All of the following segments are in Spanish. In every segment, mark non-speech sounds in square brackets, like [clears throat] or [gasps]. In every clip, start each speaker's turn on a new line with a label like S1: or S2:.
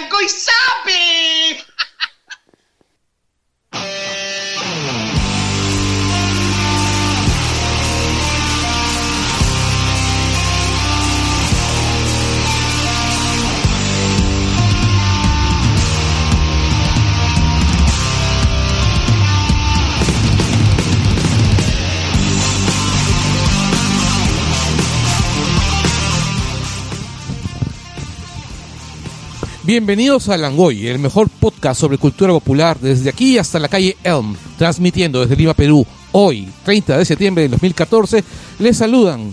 S1: Langoy sabe.
S2: Bienvenidos a Langoy, el mejor podcast sobre cultura popular desde aquí hasta la calle Elm, transmitiendo desde Lima, Perú. Hoy, 30 de septiembre de 2014, les saludan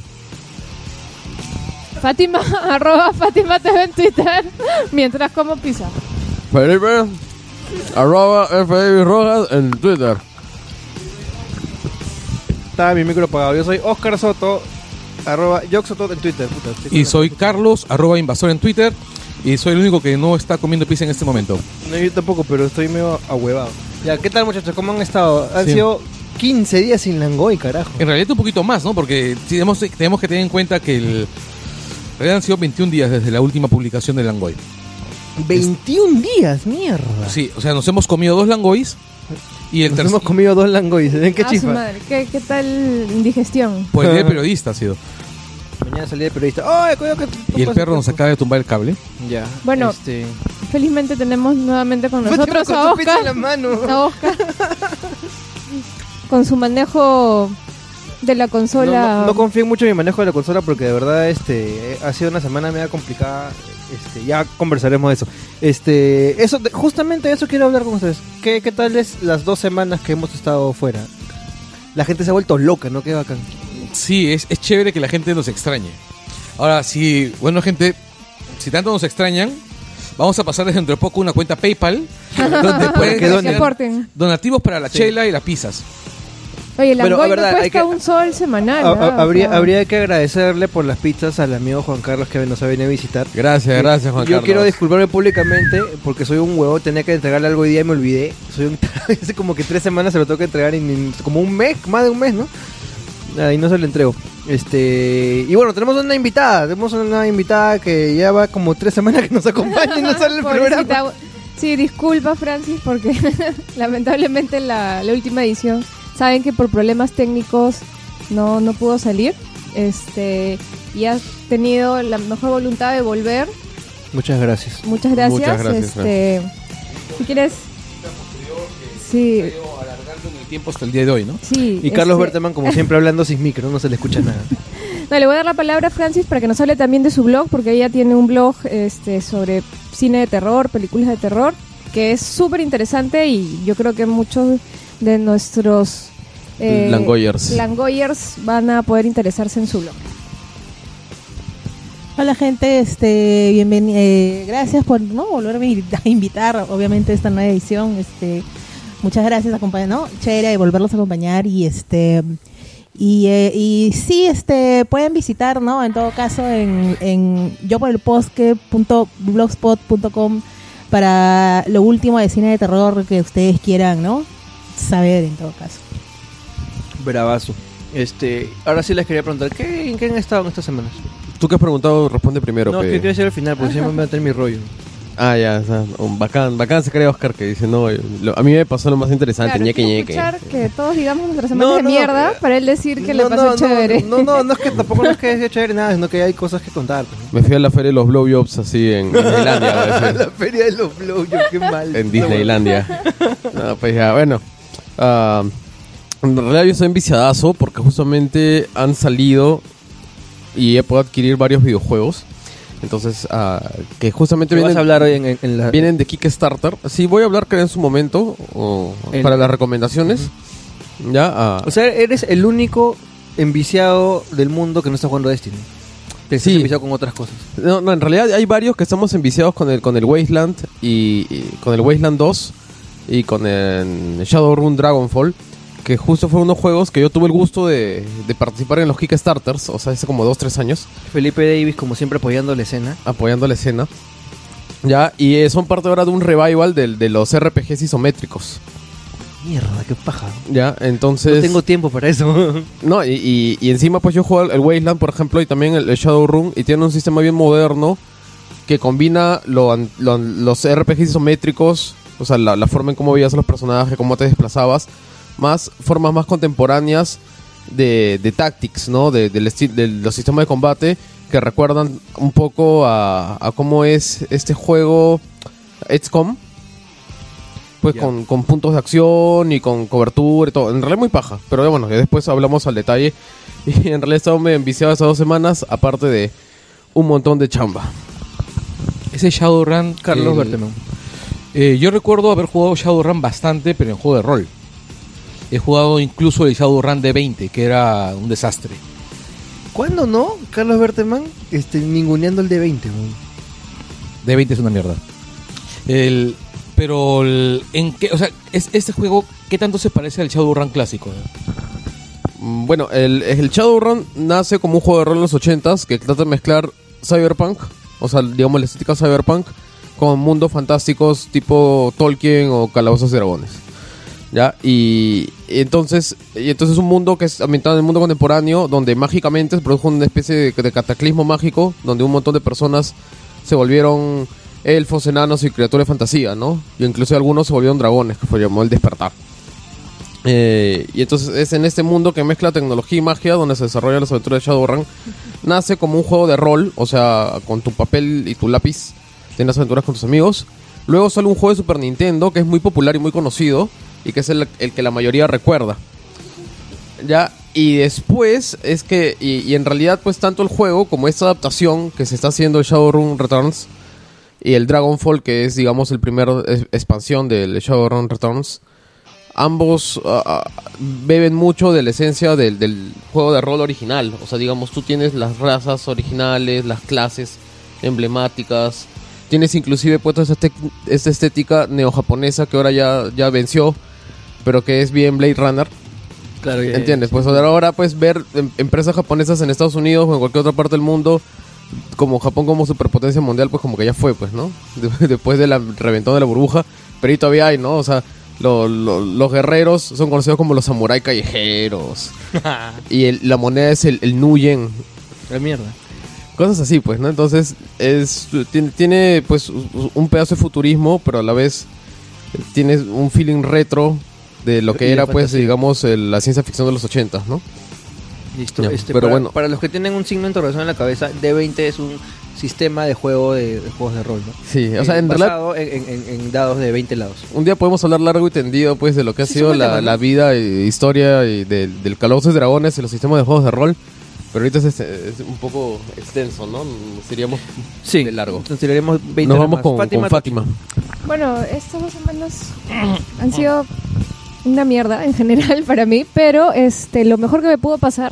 S3: Fátima, [laughs] arroba Fátima TV en Twitter, mientras como pizza.
S4: Felipe, arroba FBI Rojas en Twitter.
S5: Está mi micro apagado. Yo soy Oscar Soto, arroba Yoxoto en Twitter. Puta, estoy
S2: y soy Carlos, arroba invasor en Twitter, y soy el único que no está comiendo pizza en este momento.
S5: No, yo tampoco, pero estoy medio ahuevado. Ya, ¿qué tal muchachos? ¿Cómo han estado? Han
S2: Sí.
S5: sido 15 días sin Langoy, carajo.
S2: En realidad un poquito más, ¿no? Porque tenemos, tenemos que tener en cuenta que el... En realidad han sido 21 días desde la última publicación de Langoy.
S5: 21 días, mierda.
S2: Sí, o sea, nos hemos comido dos Langoys y el
S5: Nos
S2: tercer...
S5: hemos comido dos Langoys. ¿En qué
S3: Ah, su
S5: chifa?
S3: madre. ¿Qué, ¿Qué tal indigestión?
S2: Pues [laughs] el día del periodista ha sido.
S5: Mañana salí de periodista. ¡Ay, cuidado que
S2: Y el perro nos acaba de tumbar el cable.
S5: Ya.
S3: Bueno,
S5: este...
S3: Felizmente tenemos nuevamente con nosotros
S5: con
S3: a
S5: su pizza en la
S3: Oscar.
S5: mano.
S3: A Oscar. Con su manejo de la consola.
S5: no- no confío mucho en mi manejo de la consola porque de verdad este ha sido una semana media complicada. Este, ya conversaremos de eso. Este, eso de- justamente de eso quiero hablar con ustedes. ¿Qué, qué tal es las dos semanas que hemos estado fuera? La gente se ha vuelto loca, ¿no? Qué bacán.
S2: Sí, es, es chévere que la gente nos extrañe. Ahora, si, bueno, gente, si tanto nos extrañan, vamos a pasar desde dentro de poco una cuenta PayPal [laughs] donde pueden
S5: que
S2: hacer
S5: donen.
S3: aporten.
S2: donativos para la
S5: Sí.
S2: chela y las pizzas.
S3: Oye, el
S5: Pero,
S3: Langoy
S5: a verdad,
S3: no
S5: hay
S3: cuesta
S5: que-
S3: un sol semanal.
S5: Ha-
S3: ¿ah?
S5: ha-
S3: O
S5: habría,
S3: sea,
S5: habría que agradecerle por las pizzas al amigo Juan Carlos que nos ha venido a visitar.
S4: Gracias, gracias Juan
S5: Yo
S4: Carlos.
S5: quiero disculparme públicamente porque soy un huevo, tenía que entregarle algo hoy día y me olvidé. Soy un [laughs] hace como que tres semanas se lo tengo que entregar en, en como un mes, más de un mes, ¿no? Ahí no se lo entrego. Este, y bueno, tenemos una invitada, tenemos una invitada que ya va como tres semanas que nos acompaña y no sale el [laughs] programa.
S3: Sí, disculpa Francis porque [laughs] lamentablemente la, la última edición saben que por problemas técnicos no, no pudo salir. Este, y has tenido la mejor voluntad de volver.
S5: Muchas gracias.
S3: Muchas gracias.
S4: Muchas gracias,
S3: este, si quieres Sí,
S2: en el tiempo hasta el día de hoy, ¿no?
S3: sí.
S5: Y Carlos
S3: este,
S5: Berteman como siempre [laughs] hablando sin micro, no se le escucha nada.
S3: No, le voy a dar la palabra a Francis para que nos hable también de su blog, porque ella tiene un blog este, sobre cine de terror, películas de terror, que es súper interesante y yo creo que muchos de nuestros eh,
S4: Langoyers.
S3: Langoyers van a poder interesarse en su blog.
S6: Hola gente, este, bienveni- eh, gracias por no volverme a invitar, obviamente a esta nueva edición, este, muchas gracias acompañar, no, chévere de volverlos a acompañar y este y, eh, y sí, este, pueden visitar, no, en todo caso en, en yo por el blogspot.com para lo último de cine de terror que ustedes quieran, no, saber en todo caso.
S5: Bravazo. Este, ahora sí les quería preguntar, ¿qué, ¿en qué han estado en estas semanas?
S4: Tú que has preguntado, responde primero.
S5: no,
S4: pe.
S5: que quiero decir al final, porque siempre me va a tener mi rollo.
S4: Ah, ya, o sea, un bacán, bacán se cree Oscar que dice, no, lo- a mí me pasó lo más interesante,
S3: Claro,
S4: ñeque
S3: quiero
S4: ñeque.
S3: escuchar que todos digamos nuestras semanas
S5: No,
S3: de
S5: no, no,
S3: mierda
S5: pero-
S3: para él decir que
S5: no,
S3: le pasó
S5: no,
S3: chévere.
S5: No, no, no es que [laughs] tampoco no es que sea chévere nada, sino que hay cosas que contar. pues.
S4: Me fui a la feria de los blowjobs así en [laughs] Disneylandia, a decir.
S5: la feria de los blowjobs, qué mal.
S4: en Disneylandia. [laughs] No, pues ya, bueno. Ah, en realidad yo soy enviciadazo porque justamente han salido y he podido adquirir varios videojuegos. Entonces, ah, que justamente
S5: ¿Qué vas
S4: vienen,
S5: a hablar hoy en, en- en la...
S4: vienen de Kickstarter. Sí, voy a hablar que en su momento o
S5: El-
S4: para las recomendaciones. Ya, ah,
S5: O sea, eres el único enviciado del mundo que no está jugando Destiny. Que estás
S4: Sí.
S5: enviciado con otras cosas.
S4: No, no, en realidad hay varios que estamos enviciados con el, con el Wasteland y, y con el Wasteland 2 y con el Shadowrun Dragonfall, que justo fueron unos juegos que yo tuve el gusto de, de participar en los Kickstarters, o sea, hace como 2-3 años,
S5: Felipe Davis, como siempre, apoyando la escena.
S4: apoyando la escena. Ya, y eh, son parte ahora de un revival del- de, los RPGs isométricos.
S5: Mierda, qué paja.
S4: Ya, entonces...
S5: No tengo tiempo para eso. [laughs]
S4: No, y, y- y encima pues yo juego el Wasteland, por ejemplo, y también el, el Shadowrun, y tiene un sistema bien moderno que combina lo lo- los RPGs isométricos, o sea, la, la forma en cómo veías a los personajes, cómo te desplazabas, más formas más contemporáneas de, de tactics, ¿no? De, del esti- de los sistemas de combate que recuerdan un poco a, a cómo es este juego XCOM. Pues con, con puntos de acción y con cobertura y todo. En realidad muy paja. Pero bueno, después hablamos al detalle. [laughs] Y en realidad he estado enviciado estas dos semanas, aparte de un montón de chamba.
S2: Ese Shadowrun.
S5: Carlos
S2: el-. Eh, yo recuerdo haber jugado Shadowrun bastante, pero en juego de rol. He jugado incluso el Shadowrun de 20, que era un desastre.
S5: ¿Cuándo no? Carlos Berteman este, ninguneando el D20. weón.
S2: De 20 es una mierda. El, pero, el- ¿en qué? O sea, es, este juego, ¿qué tanto se parece al Shadowrun clásico?
S4: Mm, Bueno, el, el Shadowrun nace como un juego de rol en los 80s que trata de mezclar cyberpunk, o sea, digamos la estética cyberpunk, con mundos fantásticos tipo Tolkien o Calabozos y Dragones. ¿Ya? Y, y entonces y entonces es un mundo que es ambientado en el mundo contemporáneo donde mágicamente se produjo una especie de, de cataclismo mágico donde un montón de personas se volvieron elfos, enanos y criaturas de fantasía, ¿no? Y incluso algunos se volvieron dragones, que fue llamado el despertar. Eh, y entonces es en este mundo que mezcla tecnología y magia donde se desarrollan las aventuras de Shadowrun. Nace como un juego de rol, o sea, con tu papel y tu lápiz tienes aventuras con tus amigos. Luego sale un juego de Super Nintendo que es muy popular y muy conocido y que es el, el que la mayoría recuerda. Ya, y después es que, y, en realidad pues tanto el juego como esta adaptación que se está haciendo de Shadowrun Returns y el Dragonfall que es digamos el primer expansión del Shadowrun Returns, ambos ah, beben mucho de la esencia del, juego de rol original. O sea, digamos, tú tienes las razas originales, las clases emblemáticas. Tienes inclusive puesto esa estética neojaponesa que ahora ya, ya venció, pero que es bien Blade Runner.
S5: Claro, ya-
S4: ¿Entiendes? Pues ahora pues ver em- empresas japonesas en Estados Unidos o en cualquier otra parte del mundo como Japón como superpotencia mundial, pues como que ya fue, pues, ¿no? [laughs] De- Después de la reventón de la burbuja, pero ahí todavía hay, ¿no? O sea, lo- lo- los guerreros son conocidos como los samuráis callejeros. [laughs] y el- la moneda es el, el Nuyen.
S5: La mierda.
S4: Cosas así, pues, ¿no? Entonces, es tiene, tiene, pues un pedazo de futurismo, pero a la vez tiene un feeling retro de lo que
S5: de
S4: era, pues,
S5: fantasía.
S4: digamos, el- la ciencia ficción de los ochentas, ¿no?
S5: Listo.
S4: Ya,
S5: Este,
S4: pero
S5: para,
S4: bueno.
S5: para los que tienen un signo de interrogación en la cabeza, D20 es un sistema de juego de, de juegos de rol, ¿no?
S4: Sí, o sea,
S5: Eh,
S4: en realidad
S5: basado en, en- en- dados de 20 lados.
S4: Un día podemos hablar largo y tendido pues de lo que ha
S5: Sí,
S4: sido la, la vida e historia y del, del Calabozos y Dragones y los sistemas de juegos de rol. Pero ahorita es, es un poco extenso, ¿no? Seríamos
S5: Sí.
S4: de largo.
S5: Entonces tiraremos 20
S4: Nos vamos con
S5: Fátima,
S4: con Fátima.
S3: Bueno, estas dos semanas [clears throat] han sido una mierda en general para mí, pero este lo mejor que me pudo pasar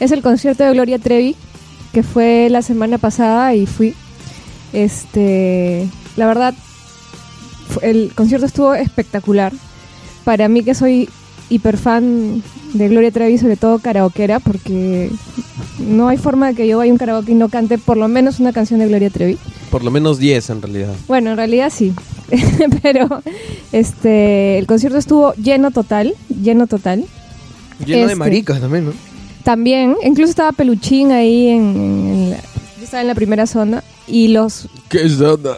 S3: es el concierto de Gloria Trevi, que fue la semana pasada y fui. Este, la verdad, el concierto estuvo espectacular. Para mí que soy hiper fan de Gloria Trevi, sobre todo karaokeera, porque no hay forma de que yo vaya a un karaoke y no cante por lo menos una canción de Gloria Trevi.
S4: Por lo menos 10 en realidad.
S3: Bueno, en realidad sí. [laughs] Pero este el concierto estuvo lleno total, lleno total.
S5: Lleno de
S3: Este.
S5: maricas también, ¿no?
S3: También, incluso estaba Peluchín ahí en, en- en la, yo estaba en la primera zona y los
S4: ¿Qué zona?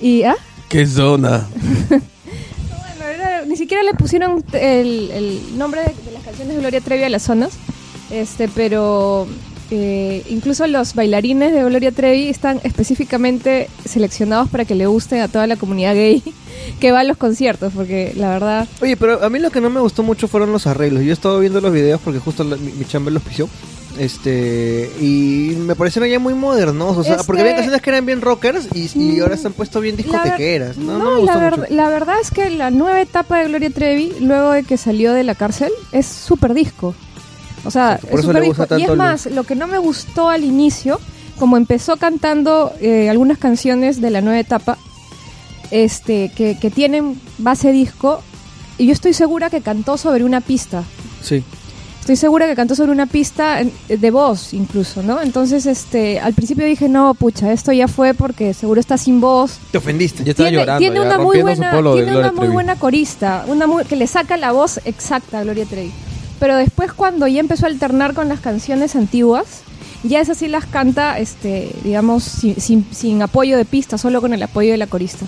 S3: y ah,
S4: ¿Qué zona? [laughs]
S3: bueno, era- ni siquiera le pusieron el, el nombre de, de las canciones de Gloria Trevi a las zonas. Este, pero eh, incluso los bailarines de Gloria Trevi están específicamente seleccionados para que le guste a toda la comunidad gay [laughs] que va a los conciertos, porque la verdad
S5: Oye, pero a mí lo que no me gustó mucho fueron los arreglos. Yo he estado viendo los videos porque justo la- mi, mi chamba los pisió. Este, y me parecieron ya muy modernos, o sea, porque había canciones que eran bien rockers y, y ahora se han puesto bien
S3: La ver-
S5: discotequeras. No,
S3: No,
S5: no, me
S3: la,
S5: gustó
S3: ver-
S5: mucho.
S3: la verdad es que la nueva etapa de Gloria Trevi, luego de que salió de la cárcel, es súper disco. O sea,
S5: Sí, por
S3: es
S5: eso le gusta.
S3: Y es más, lo que no me gustó al inicio, como empezó cantando eh, algunas canciones de la nueva etapa, este, que, que tienen base disco, y yo estoy segura que cantó sobre una pista.
S5: Sí.
S3: Estoy segura que cantó sobre una pista de voz incluso, ¿no? Entonces, este, al principio dije, no, pucha, esto ya fue porque seguro está sin voz,
S5: Te ofendiste.
S4: Ya estaba
S3: tiene,
S4: llorando,
S3: tiene
S4: ya,
S3: una muy buena, tiene una muy buena corista, una muy- que le saca la voz exacta a Gloria Trevi. Pero después cuando ya empezó a alternar con las canciones antiguas Ya esas sí las canta, este, digamos, sin, sin- sin apoyo de pista, solo con el apoyo de la corista.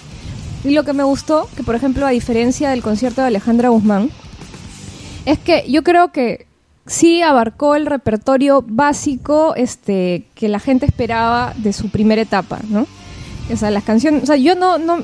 S3: Y lo que me gustó, que por ejemplo, a diferencia del concierto de Alejandra Guzmán, es que yo creo que sí abarcó el repertorio básico este, que la gente esperaba de su primera etapa, ¿no? O sea, las canciones, o sea, yo no, no,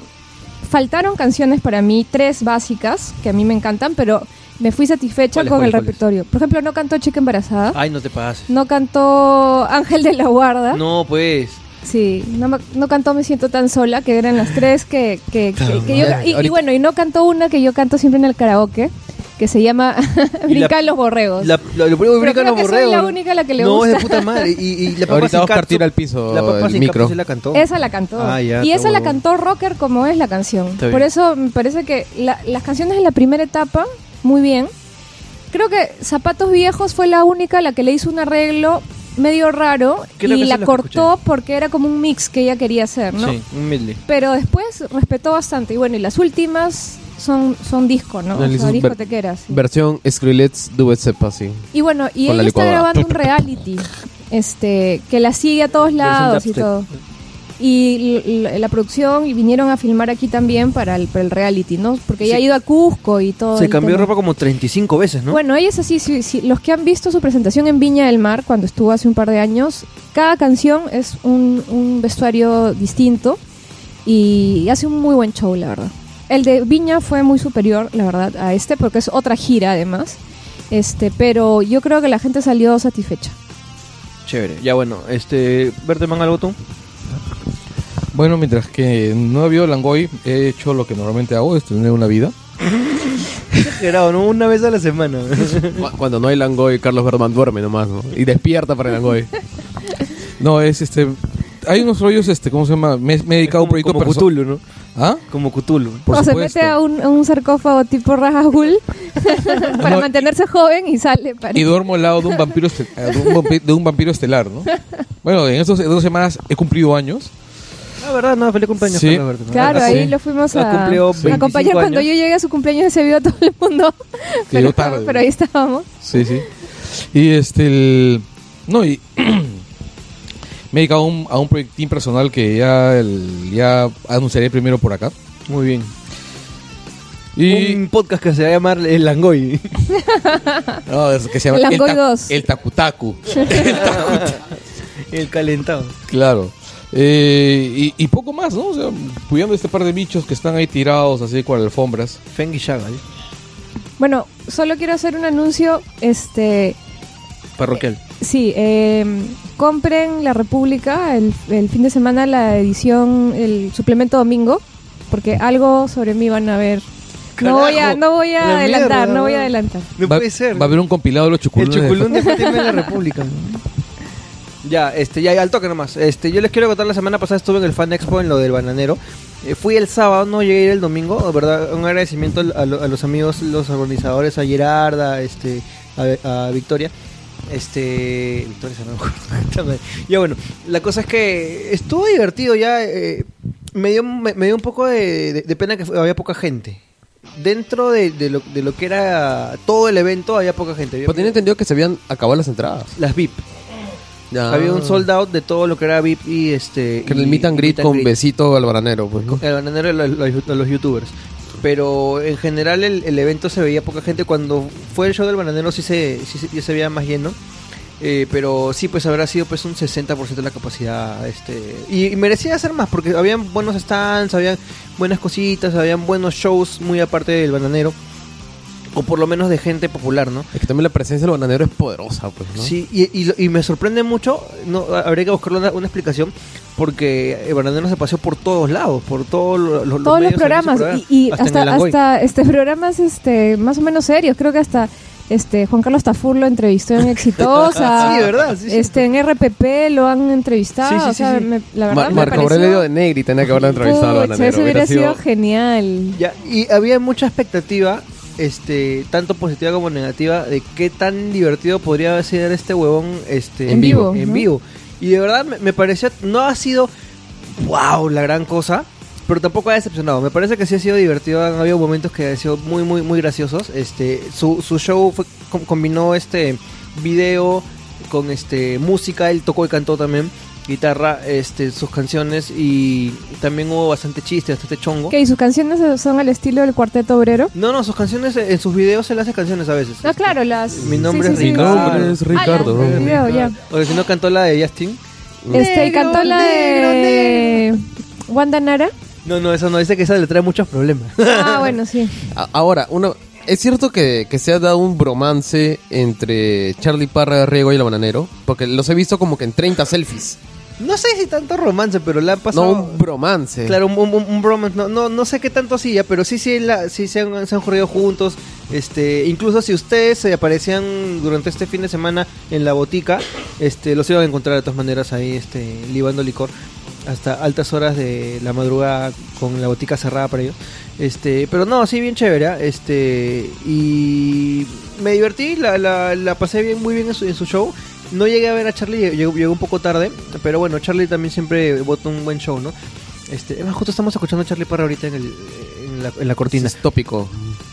S3: faltaron canciones para mí, tres básicas, que a mí me encantan, pero me fui satisfecha
S5: ¿Cuáles,
S3: con el repertorio. Por ejemplo, no cantó Chica Embarazada,
S5: Ay, no te pases.
S3: no cantó Ángel de la Guarda,
S5: No, pues.
S3: sí, no, me- no cantó Me Siento Tan Sola, que eran las tres que, que, que- que yo... Y, y
S4: Ahorita-
S3: bueno, y no cantó una que yo canto siempre en el karaoke, que se llama [laughs] Brincar los borregos.
S5: La, la, lo primero que
S3: Pero
S5: brincan
S3: creo
S5: los
S3: que soy
S5: borregos.
S3: la única a la que le
S5: no,
S3: gusta.
S5: es de puta madre. Y, y la papa [laughs]
S4: Ahorita
S5: sin
S4: Oscar tira al piso
S5: La papa
S4: el
S5: sin
S4: micro.
S5: la cantó.
S3: Esa la cantó.
S5: Ah, ya,
S3: y
S5: está
S3: esa la
S5: huevón.
S3: cantó rocker como es la canción.
S5: Está
S3: Por eso me parece que la- las canciones en la primera etapa, muy bien. Creo que Zapatos Viejos fue la única a la que le hizo un arreglo medio raro
S5: Creo
S3: y la cortó porque era como un mix que ella quería hacer, ¿no?
S5: Sí, un medley.
S3: Pero después respetó bastante. Y bueno, y las últimas son, son disco, ¿no? O sea,
S4: ver-
S3: discotequeras. sí.
S4: Versión Skrillex Duet Sepa, sí.
S3: Y bueno, y
S4: Con
S3: ella está grabando un reality, este, que la sigue a todos lados y todo. Y la producción y vinieron a filmar aquí también para el, para el reality, ¿no? Porque ella
S5: Sí.
S3: ha ido a Cusco y todo.
S5: Se cambió de ropa como 35 veces, ¿no?
S3: Bueno, ella es así, sí, sí, los que han visto su presentación en Viña del Mar cuando estuvo hace un par de años, cada canción es un, un vestuario distinto y hace un muy buen show, la verdad. El de Viña fue muy superior, la verdad, a este porque es otra gira además. Este, pero yo creo que la gente salió satisfecha.
S5: Chévere. Ya bueno, este. Berteman algo tú.
S2: Bueno, mientras que no ha habido Langoy, he hecho lo que normalmente hago, es tener una vida. [laughs]
S5: Exagerado, ¿no? Una vez a la semana. [laughs]
S4: Cu- Cuando no hay Langoy, Carlos Berman duerme nomás, ¿no? Y despierta para el Langoy.
S2: No, es este... Hay unos rollos, este, ¿cómo se llama? Me, me he dedicado a un proyecto
S5: como
S2: perso-
S5: Cthulhu, ¿no?
S2: ¿Ah?
S5: Como Cthulhu.
S2: Por
S3: o se
S2: supuesto.
S3: mete a un, a un sarcófago tipo Rajahul [laughs] para
S2: No,
S3: mantenerse joven y sale. Para...
S2: Y duermo al lado de un vampiro, este- eh, de un, vampi- de un vampiro estelar, ¿no? Bueno, en estos en dos semanas he cumplido años.
S5: Ah, ¿verdad? No, feliz cumpleaños,
S2: Sí.
S5: Carlos.
S3: Claro,
S2: Ah,
S3: ahí
S2: sí.
S3: lo fuimos a,
S5: 25
S3: acompañar. Cuando yo llegué a su cumpleaños se vio a todo el mundo. [laughs]
S2: Tarde.
S3: Pero ahí estábamos.
S2: Sí, sí. Y este, el- no, y [clears throat] me he dedicado a un, a un proyectín personal que ya, el- ya anunciaré primero por acá.
S5: Muy bien.
S2: Y
S5: Un podcast que se va a llamar El Langoy. [laughs]
S2: no, es que se llama
S3: El Langoy
S2: ta-
S3: 2.
S2: el Takutaku. [laughs]
S5: El [laughs] calentado.
S2: Claro. Eh, y, y poco más, ¿no? O sea, cuidando este par de bichos que están ahí tirados así con alfombras.
S5: Feng y Shagal.
S3: Bueno, solo quiero hacer un anuncio. Este,
S5: Parroquial.
S3: sí, eh, compren La República el, el fin de semana la edición, el suplemento domingo, porque algo sobre mí van a ver. No voy a, no voy a
S5: la
S3: adelantar,
S5: mierda.
S3: no voy a adelantar.
S5: No
S2: va,
S5: puede ser.
S2: Va a haber un compilado de los
S5: El
S2: chuculunes. de-
S5: chuculón de en la República. [laughs] Ya, este, ya, al toque nomás. Este, yo les quiero contar, la semana pasada estuve en el Fan Expo en lo del bananero. Eh, fui el sábado, no llegué a ir el domingo, de verdad, un agradecimiento a, lo- a los amigos, los organizadores, a Gerarda, este, a, a Victoria. Este, Victoria se me acuerdo. [laughs] Ya bueno, la cosa es que estuvo divertido ya, eh, me, dio, me, me dio un poco de, de- de pena que fue- había poca gente. Dentro de, de lo, de lo que era todo el evento había poca gente.
S4: Pero tenía entendido que se habían acabado las entradas.
S5: las VIP.
S4: Ya.
S5: Había un sold out de todo lo que era VIP y este.
S4: Que era el
S5: y-
S4: meet and
S5: y
S4: greet con besito al bananero, pues, ¿no?
S5: El bananero de los, los youtubers. Pero en general el, el evento se veía poca gente. Cuando fue el show del bananero sí se, sí, se- veía más lleno. Eh, pero sí, pues habrá sido pues un 60% de la capacidad. este y, y merecía hacer más porque habían buenos stands, habían buenas cositas, habían buenos shows muy aparte del bananero. O por lo menos de gente popular, ¿no?
S4: Es que también la presencia del bananero es poderosa, pues, ¿no?
S5: Sí, y, y, lo- y me sorprende mucho, no habría que buscarle una, una explicación, porque el bananero se paseó por todos lados, por todos los,
S3: Todos los programas y, y
S5: hasta
S3: hasta, este programas este más o menos serios. Creo que hasta este Juan Carlos Tafur lo entrevistó en Exitosa. [laughs]
S5: Sí, de verdad, sí, sí.
S3: este en RPP lo han entrevistado.
S5: Sí, sí,
S3: o sea, me- la verdad me
S4: Marco
S3: pareció-
S4: Aurelio de Negri tenía que haberlo entrevistado
S3: Pucha,
S4: bananero.
S3: eso hubiera sido
S4: sido-
S3: genial.
S5: Ya, y había mucha expectativa, este tanto positiva como negativa, de qué tan divertido podría ser este huevón este,
S3: En vivo,
S5: En
S3: ¿no?
S5: vivo. Y de verdad me, me pareció, no ha sido, wow, la gran cosa. Pero tampoco ha decepcionado. Me parece que sí ha sido divertido. Han habido momentos que han sido muy, muy, muy graciosos. Este, su, su show fue, com- combinó este video, con este música, él tocó y cantó también guitarra, este, sus canciones y también hubo bastante chiste, bastante chongo.
S3: Ok, sus canciones son al estilo del Cuarteto Obrero.
S5: No, no, sus canciones, en sus videos él hace canciones a veces.
S3: No, claro, las...
S5: Mi nombre
S3: sí,
S5: es
S3: sí, sí.
S4: Mi
S5: Ricardo.
S4: nombre es
S3: Ah,
S4: Ricardo.
S3: ya.
S5: O si no cantó la de Justin.
S3: Este, y
S5: Negro,
S3: cantó la de Wanda Nara.
S5: No, no, eso no, dice que esa le trae muchos problemas.
S3: Ah, [laughs] bueno, sí.
S4: Ahora, una, es cierto que, que se ha dado un bromance entre Charlie Parra Riego y el bananero, porque los he visto como que en 30 selfies.
S5: No sé si tanto romance, pero le han
S4: No,
S5: pasado...
S4: un bromance.
S5: Claro, un, un, un bromance, no, no, no sé qué tanto ya, pero sí, sí, la, sí se, han, se han corrido juntos. Este, incluso si ustedes se aparecían durante este fin de semana en la botica, este, los iban a encontrar de todas maneras ahí, este, libando licor hasta altas horas de la madrugada con la botica cerrada para ellos. Este, pero no, sí, bien chévere, ¿ah? este, y me divertí, la, la, la pasé bien, muy bien en su, en su show. No llegué a ver a Charlie, llegó, llegó un poco tarde, pero bueno, Charlie también siempre vota un buen show, ¿no? Este, justo estamos escuchando a Charlie Parra ahorita en, el, en, la, en la cortina.
S4: Es tópico.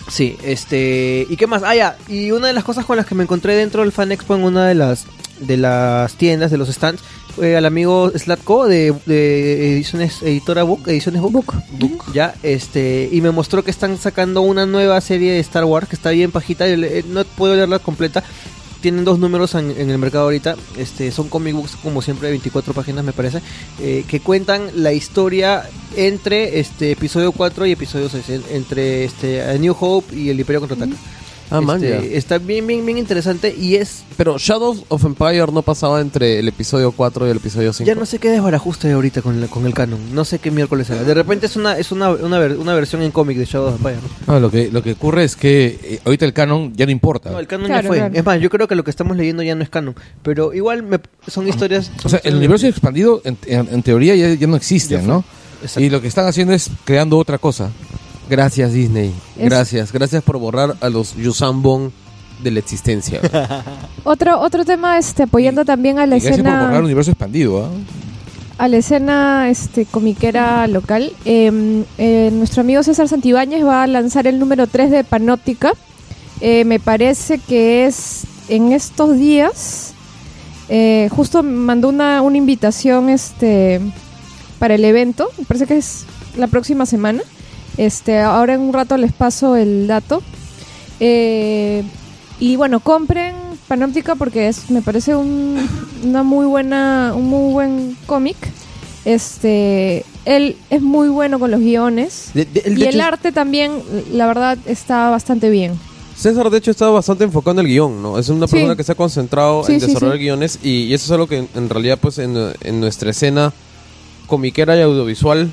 S5: Sí, este, ¿y qué más? Ah, ya, y una de las cosas con las que me encontré dentro del Fan Expo en una de las de las tiendas, de los stands, fue al amigo Slatko de, de ediciones editora Book, ediciones Book.
S3: Book.
S5: Ya, este, y me mostró que están sacando una nueva serie de Star Wars que está bien pajita, yo le- eh, no puedo leerla completa. Tienen dos números en, en el mercado ahorita, este, son comic books como siempre de 24 páginas me parece, eh, que cuentan la historia entre este episodio 4 y episodio 6, en- entre este A New Hope y el Imperio contraataca.
S4: Ah, man, ya.
S5: Este, está bien, bien, bien interesante y es
S4: Pero Shadows of Empire no pasaba entre el episodio 4 y el episodio 5.
S5: Ya no sé qué desbarajuste hay ahorita con, la- con el canon. No sé qué miércoles será. De repente es una es una, una, ver- una versión en cómic de Shadow of Empire. ¿no?
S2: No, lo, que, lo que ocurre es que eh, ahorita el canon ya no importa.
S5: No, el canon
S3: Claro,
S5: ya fue.
S3: claro.
S5: Es más, yo creo que lo que estamos leyendo ya no es canon. Pero igual me- son historias. son
S2: O sea, el
S5: historias-
S2: universo expandido en, en- en teoría ya, ya no existe,
S5: Ya.
S2: ¿no?
S5: Exacto.
S2: Y lo que están haciendo es creando otra cosa.
S4: Gracias, Disney.
S3: Es-
S4: Gracias. Gracias por borrar a los Yusambon de la existencia. [laughs]
S3: Otro, otro tema, este, apoyando también a la
S2: Y gracias por borrar el
S3: escena,
S2: universo expandido, ¿ah?
S3: a la escena este, comiquera local. Eh, eh, nuestro amigo César Santibáñez va a lanzar el número 3 de Panóptica. Eh, me parece que es en estos días. Eh, justo mandó una, una invitación este, para el evento. Me parece que es la próxima semana. Este, ahora en un rato les paso el dato. Eh, y bueno, compren Panóptica porque es, me parece un, una muy buena, un muy buen cómic. Este, él es muy bueno con los guiones.
S4: De- de- el-
S3: y
S4: de
S3: el
S4: hecho,
S3: arte también, la verdad, está bastante bien.
S4: César, de hecho, estaba bastante enfocado en el guion, ¿no? Es una
S3: Sí.
S4: persona que se ha concentrado
S3: Sí,
S4: en
S3: sí,
S4: desarrollar guiones y, y eso es algo que en, en realidad, pues, en, en nuestra escena comiquera y audiovisual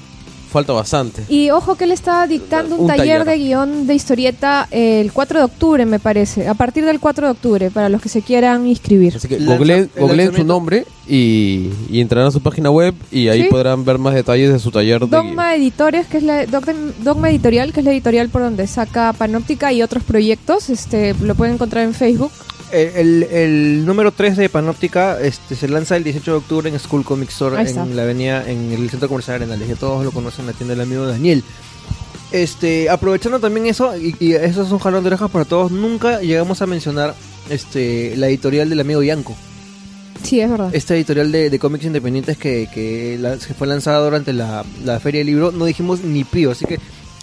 S4: falta bastante.
S3: Y ojo que él está dictando un,
S4: Un
S3: taller,
S4: taller.
S3: de guion de historieta el 4 de octubre, me parece. A partir del 4 de octubre, para los que se quieran inscribir.
S4: Así que googleen, su nombre y, y entrarán a su página web y ahí
S3: Sí.
S4: podrán ver más detalles de su taller de
S3: Dogma Editores, que es la Dogma, Dogma Editorial, que es la editorial por donde saca Panóptica y otros proyectos. Este, lo pueden encontrar en Facebook.
S5: El, el- el número 3 de Panóptica este, se lanza el 18 de octubre en School Comic Store en la avenida, en el centro comercial Arenales. Ya todos lo conocen, la tienda del amigo Daniel. Este, aprovechando también eso, y, y eso es un jalón de orejas para todos, nunca llegamos a mencionar este, la editorial del amigo Yanko.
S3: Sí, es verdad.
S5: Esta editorial de, de cómics independientes que, que, la- que fue lanzada durante la, la Feria del Libro, no dijimos ni pío, así que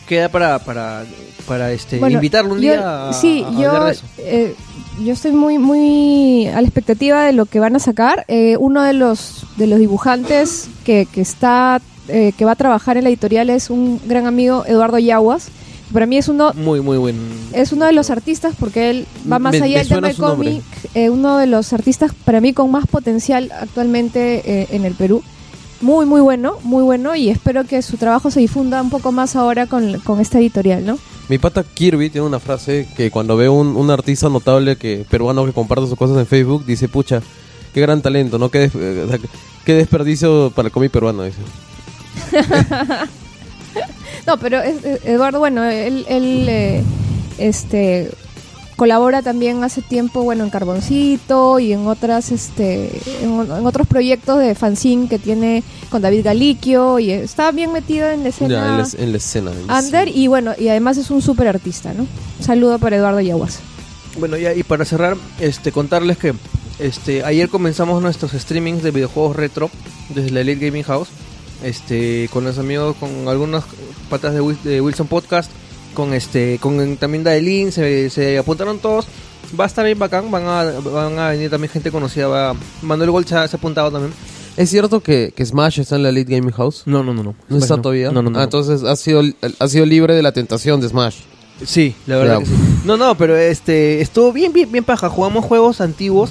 S5: queda para, para, para este,
S3: Bueno,
S5: invitarlo un
S3: yo-
S5: día a,
S3: sí,
S5: a
S3: yo,
S5: de eso.
S3: eh, yo estoy muy, muy a la expectativa de lo que van a sacar. Eh, uno de los, de los dibujantes que, que está, eh, que va a trabajar en la editorial es un gran amigo, Eduardo Yaguas. Para mí es uno,
S5: Muy, muy buen.
S3: es uno de los artistas porque él va más
S4: Me-
S3: allá del tema
S4: nombre.
S3: cómic. eh, uno de los artistas para mí con más potencial actualmente eh, en el Perú. Muy, muy bueno, muy bueno y espero que su trabajo se difunda un poco más ahora con, con esta editorial, ¿no?
S4: Mi pata Kirby tiene una frase que cuando ve un, un artista notable que peruano que comparte sus cosas en Facebook, dice, pucha, qué gran talento, ¿no? Qué, des- eh, qué desperdicio para el cómic peruano, dice. [laughs]
S3: No, pero es- Eduardo, bueno, él, él, eh, este colabora también hace tiempo, bueno, en Carboncito y en otras, este, en, en otros proyectos de fanzine que tiene con David Galiquio y está bien metido en la
S4: Ya,
S3: escena
S4: en, la, en la escena.
S3: under y bueno, y además es un súper artista, ¿no? Un saludo para Eduardo Yaguas.
S5: Bueno, ya, y para cerrar, este, contarles que Este, ayer comenzamos nuestros streamings de videojuegos retro desde la Elite Gaming House. Este, con los amigos, con algunas patas de Wilson Podcast, con este, con también Daelin, se, se apuntaron todos. Va a estar bien bacán, van a, van a venir también gente conocida. Va, Manuel Gold se ha, apuntado también.
S4: ¿Es cierto que, que Smash está en la Elite Gaming House?
S5: No, no, no, no.
S4: ¿No está todavía?
S5: No, no, no.
S4: Ah, entonces ha sido, ha sido libre de la tentación de Smash.
S5: Sí, la verdad que sí. No, no, pero este estuvo bien, bien, bien paja. Jugamos juegos antiguos.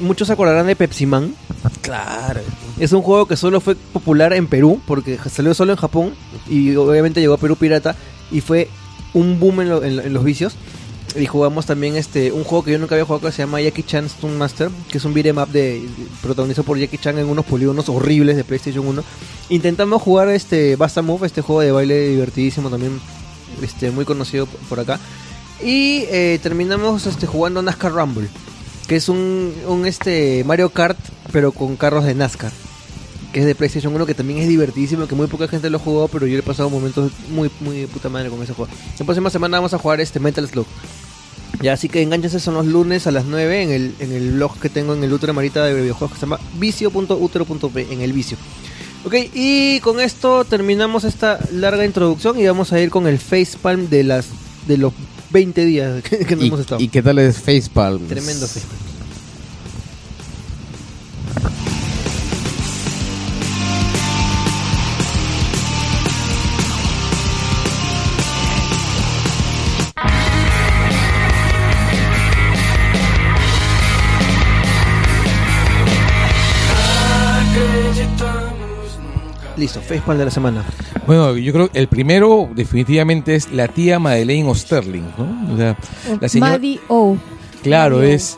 S5: Muchos se acordarán de Pepsi Man.
S4: Claro.
S5: Es un juego que solo fue popular en Perú porque salió solo en Japón y obviamente llegó a Perú pirata y fue un boom en, lo- en lo- en los vicios. Y jugamos también este un juego que yo nunca había jugado que se llama Jackie Chan Stone Master, que es un beat'em up de, de- protagonizado por Jackie Chan en unos polígonos horribles de PlayStation 1. Intentamos jugar este Basta este juego de baile divertidísimo también, este muy conocido por- por acá. Y eh, terminamos este jugando NASCAR Rumble, que es un, un este Mario Kart pero con carros de NASCAR que es de PlayStation 1, que también es divertidísimo, que muy poca gente lo ha jugado, pero yo he pasado momentos muy, muy de puta madre con ese juego. La próxima semana vamos a jugar este Metal Slug. Ya, así que enganchense, son los lunes a las 9 en el, en el blog que tengo en el Ultra Marita de videojuegos que se llama vicio.utero.p, en el vicio. Ok, y con esto terminamos esta larga introducción y vamos a ir con el facepalm de las de los 20 días [laughs] que, que no
S4: ¿Y,
S5: hemos estado.
S4: ¿Y qué tal es Facepalm?
S5: Tremendo facepalm. Listo, facepalm de la semana.
S2: Bueno, yo creo que el primero definitivamente es la tía Madeleine Osterling, ¿no? O sea, la señora...
S3: Maddie O.
S2: Claro,
S3: Maddie O.
S2: es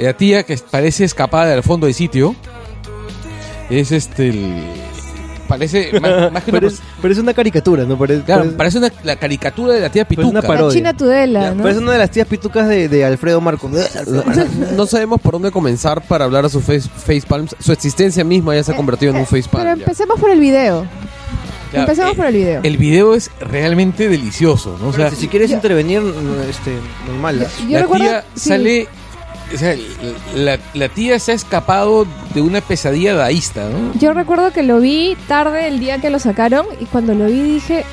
S2: la tía que parece escapada del fondo del sitio. Es este el... Parece más, [laughs] más que una...
S5: Pero es, pero es una caricatura, ¿no? Parece,
S2: Claro,
S5: parece-
S2: parece una, la caricatura de la tía
S5: una
S2: Pituca.
S5: parodia.
S3: La China Tudela, ¿no?
S5: Parece una de las tías pitucas de, de Alfredo Marco.
S4: No sabemos por dónde comenzar para hablar a su face, Facepalm. Su existencia misma ya se ha convertido en un Facepalm.
S3: Pero
S4: ya.
S3: empecemos por el video.
S2: Ya,
S3: Empecemos
S2: eh,
S3: por el video.
S2: El video es realmente delicioso, ¿no? O sea,
S5: si quieres intervenir, este, normal.
S3: Yo
S2: la
S3: recuerdo-
S2: tía
S3: sí.
S2: sale... O sea, la, la tía se ha escapado de una pesadilla daísta, ¿no?
S3: Yo recuerdo que lo vi tarde el día que lo sacaron y cuando lo vi dije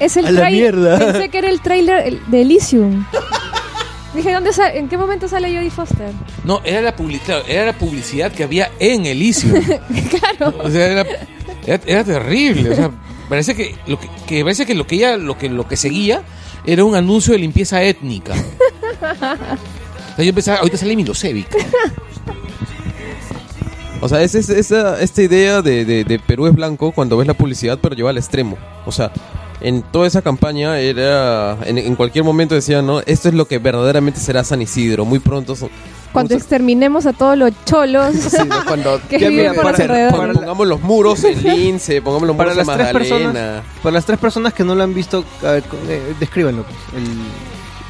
S3: es el trailer. [laughs] Pensé que era el trailer de Elysium. dije, ¿dónde ¿en qué momento sale Jodie Foster?
S2: No, era la, publi- claro, era la publicidad que había en Elysium. [laughs]
S3: claro.
S2: O sea, era, era, era terrible. O sea, parece que lo que, que parece que lo que ella, lo que lo que seguía era un anuncio de limpieza étnica. [laughs] O sea, yo pensaba, ahorita sale Milosevic. [laughs]
S4: O sea, es, es- esa, esta idea de, de- de Perú es blanco cuando ves la publicidad, pero lleva al extremo. O sea, en toda esa campaña era. En, en cualquier momento decían, ¿no? Esto es lo que verdaderamente será San Isidro. Muy pronto. son-
S3: Cuando
S4: vamos
S3: exterminemos a todos los cholos. [laughs]
S4: Sí, ¿no? Cuando [laughs]
S3: que
S5: Ya,
S3: viven
S5: mira,
S3: por
S5: para-
S4: pongamos los muros en Lince, pongamos los
S5: Para
S4: muros
S5: las
S4: en
S5: tres
S4: Magdalena.
S5: personas, para las tres personas que no lo han visto, a ver, eh, descríbanlo. pues, el-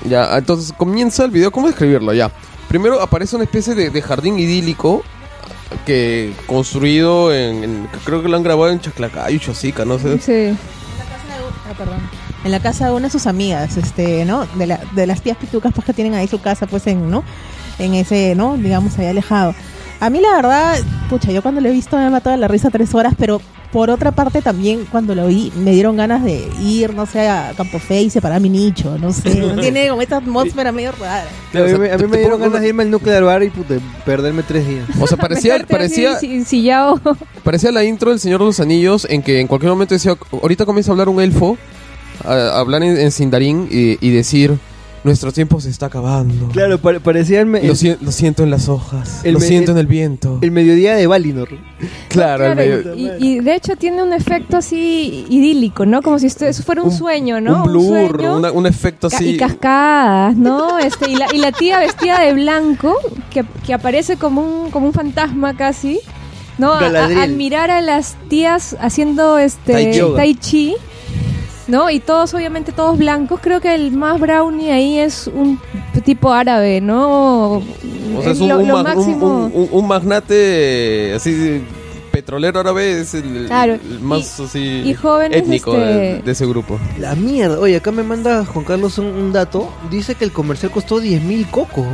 S4: Ya, entonces comienza el video. ¿Cómo describirlo? Ya. Primero aparece una especie de, de jardín idílico que construido en, en- Creo que lo han grabado en Chaclacayo, Chosica, no sé.
S3: Sí.
S6: Ah, perdón. En la casa de una de sus amigas, este, ¿no? De, la, de las tías pitucas pues que tienen ahí su casa pues en, ¿no? En ese, ¿no? Digamos ahí alejado. A mí la verdad, pucha, yo cuando lo he visto me ha matado de la risa tres horas, pero por otra parte también cuando lo vi me dieron ganas de ir, no sé, a Campo Fe y separar mi nicho, no sé. [laughs] Tiene como esta atmósfera medio rara.
S5: a mí,
S4: o sea,
S5: me- a mí
S4: te-
S5: me
S4: te
S5: dieron ganas de irme al nuclear bar y puta, perderme tres días.
S4: O sea, [laughs] parecía, parecía, [laughs] parecía la intro del Señor de los Anillos en que en cualquier momento decía, ahorita comienza a hablar un elfo, a, a hablar en, en Sindarín y, y decir, nuestro tiempo se está acabando.
S5: Claro, parecía el, me-
S4: Lo, sien- lo siento en las hojas,
S5: el
S4: lo siento en el viento.
S5: el mediodía de Valinor.
S4: claro, el
S3: Claro,
S4: medio-
S3: y, y de hecho tiene un efecto así idílico, ¿no? Como si esto eso fuera un, sueño, ¿no?
S4: Un blur,
S3: sueño.
S4: una- un efecto
S3: Ca-
S4: así.
S3: Y cascadas, ¿no? Este, y, la, y la tía vestida de blanco, que, que aparece como un, como un fantasma casi, ¿no? A, a-
S5: Galadriel.
S3: al mirar a las tías haciendo este
S5: Tai chi.
S3: tai chi, ¿no? Y todos, obviamente, todos blancos. Creo que el más brownie ahí es un tipo árabe, ¿no?
S4: O sea, es un,
S3: lo,
S4: un
S3: lo
S4: mag- un-
S3: máximo.
S4: un magnate así petrolero árabe es el, el-
S3: Claro,
S4: el más así
S3: y jóvenes,
S4: étnico
S3: este-
S4: de, de ese grupo.
S5: La mierda. Oye, acá me manda Juan Carlos un, un dato. Dice que el comercial costó 10 mil cocos.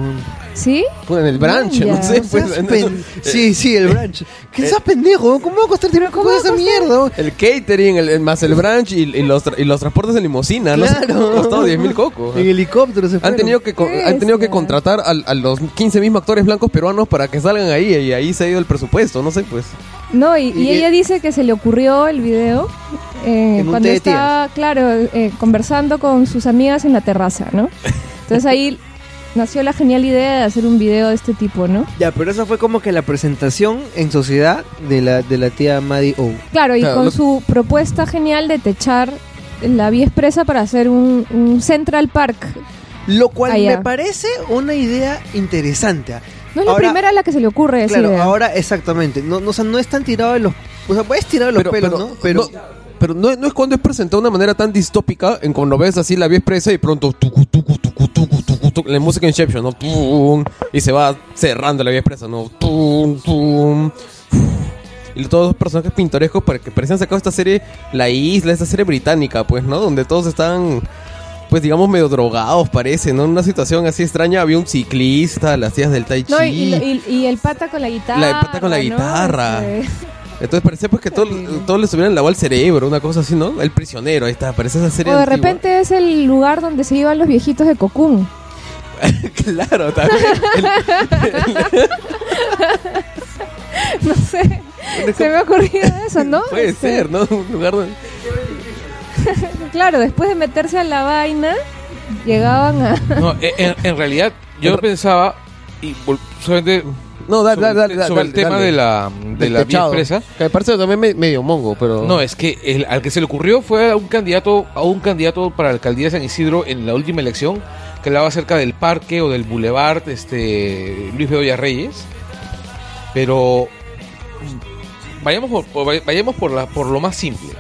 S3: ¿Sí?
S4: Pues en el branch,
S3: Ya.
S4: no sé. Pues,
S5: seas
S4: en-
S5: pen- [laughs] Sí, sí, el branch. ¿Qué seas pendejo? ¿Cómo va a costar 10 mil
S3: ¿cómo
S5: cocos esa mierda?
S4: El catering, el, el- más el branch y, y los, tra- y los transportes de limusina, ¿no?
S5: Claro. [laughs]
S4: Costado 10 mil cocos.
S5: En helicóptero se
S4: Han
S5: fueron.
S4: tenido que, han tenido que
S3: bestia.
S4: contratar al- a, los 15 mismos actores blancos peruanos para que salgan ahí y ahí se ha ido el presupuesto, no sé, pues.
S3: No, y, y
S5: Y-
S3: ella dice que se le ocurrió el video eh, cuando estaba, claro, eh, conversando con sus amigas en la terraza, ¿no? Entonces ahí [laughs] nació la genial idea de hacer un video de este tipo, ¿no?
S5: Ya, pero esa fue como que la presentación en sociedad de la, de la tía Maddie O.
S3: Claro, y
S4: Claro,
S3: con
S4: lo-
S3: su propuesta genial de techar la vía expresa para hacer un, un Central Park.
S5: Lo cual
S3: Allá.
S5: me parece una idea interesante.
S3: No es la primera a la que se le ocurre esa
S5: Claro,
S3: idea.
S5: ahora exactamente. No, no, o sea, no es tan tirado de los. O sea, puedes tirar de los pelos, ¿no? Pero.
S4: no, pero no, no es cuando es presentado de una manera tan distópica en cuando ves así la vía expresa y pronto tucu, tucu, tucu, tucu, tucu, tucu, la música Inception, ¿no? Tum, y se va cerrando la vía expresa, ¿no? Tum, tum. Y todos los personajes pintorescos para que parecían sacado esta serie La Isla, esta serie británica, pues, ¿no? Donde todos están, pues, digamos, medio drogados, parece, ¿no? En una situación así extraña había un ciclista, las tías del Tai Chi.
S3: No, y, y- y el pata con la guitarra.
S4: La pata con la guitarra.
S3: Este,
S4: Entonces parecía pues que todo, [laughs] todos les hubieran lavado el cerebro, una cosa así, ¿no? El prisionero, ahí está, parece esa serie
S3: o de
S4: antigua.
S3: repente es el lugar donde se iban los viejitos de Cocoon. [laughs]
S4: claro, también. [laughs]
S3: No sé. Se me ha ocurrido eso, ¿no?
S4: Puede
S3: Este,
S4: ser, ¿no? Un lugar donde... [laughs]
S3: Claro, después de meterse a la vaina, llegaban a. [laughs]
S2: No, e- en, en realidad, yo pensaba, y solamente
S4: No, dale,
S2: sobre,
S4: dale, dale.
S2: el- sobre el tema
S4: dale.
S2: de la, de
S4: Del
S2: la vía expresa.
S4: Que me parece también me- medio mongo, pero...
S2: No, es que el, al que se le ocurrió fue a un candidato, a un candidato para la alcaldía de San Isidro en la última elección, que hablaba acerca del parque o del boulevard este, Luis Bedoya Reyes. Pero vayamos por, por- vayamos por, la, por lo más simple.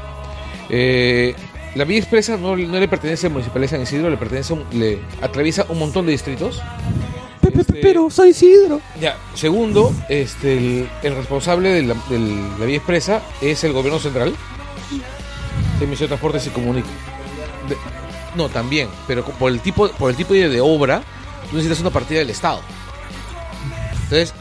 S2: Eh, la vía expresa no, no le pertenece al municipalidad de San Isidro, le pertenece, a un- le atraviesa un montón de distritos.
S4: Pe- pe-
S2: Este,
S4: Pero, San Isidro.
S2: ya, segundo, este, el, el responsable de la, de la vía expresa es el gobierno central. El Ministerio de Transportes y Comunicaciones. No, también, pero por el tipo, por el tipo de, de obra, tú necesitas una partida del Estado. Entonces,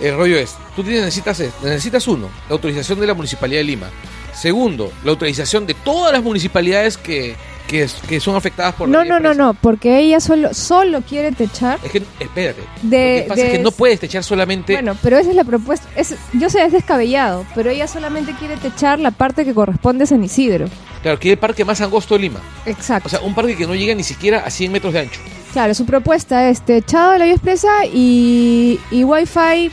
S2: el rollo es, tú tienes- necesitas, es- necesitas uno, la autorización de la Municipalidad de Lima. Segundo, la autorización de todas las municipalidades que, que, son afectadas por la
S3: No, no, no, no, porque ella solo, solo quiere techar.
S2: Es que, espérate.
S3: De-
S2: lo que pasa es que no puedes techar solamente
S3: Bueno, pero esa es la propuesta. Es, yo sé, es descabellado, pero ella solamente quiere techar la parte que corresponde a San Isidro.
S2: Claro, que es el parque más angosto de Lima.
S3: Exacto.
S2: O sea, un parque que no llega ni siquiera a 100 metros de ancho.
S3: claro, su propuesta es techado de la vía expresa y, y wifi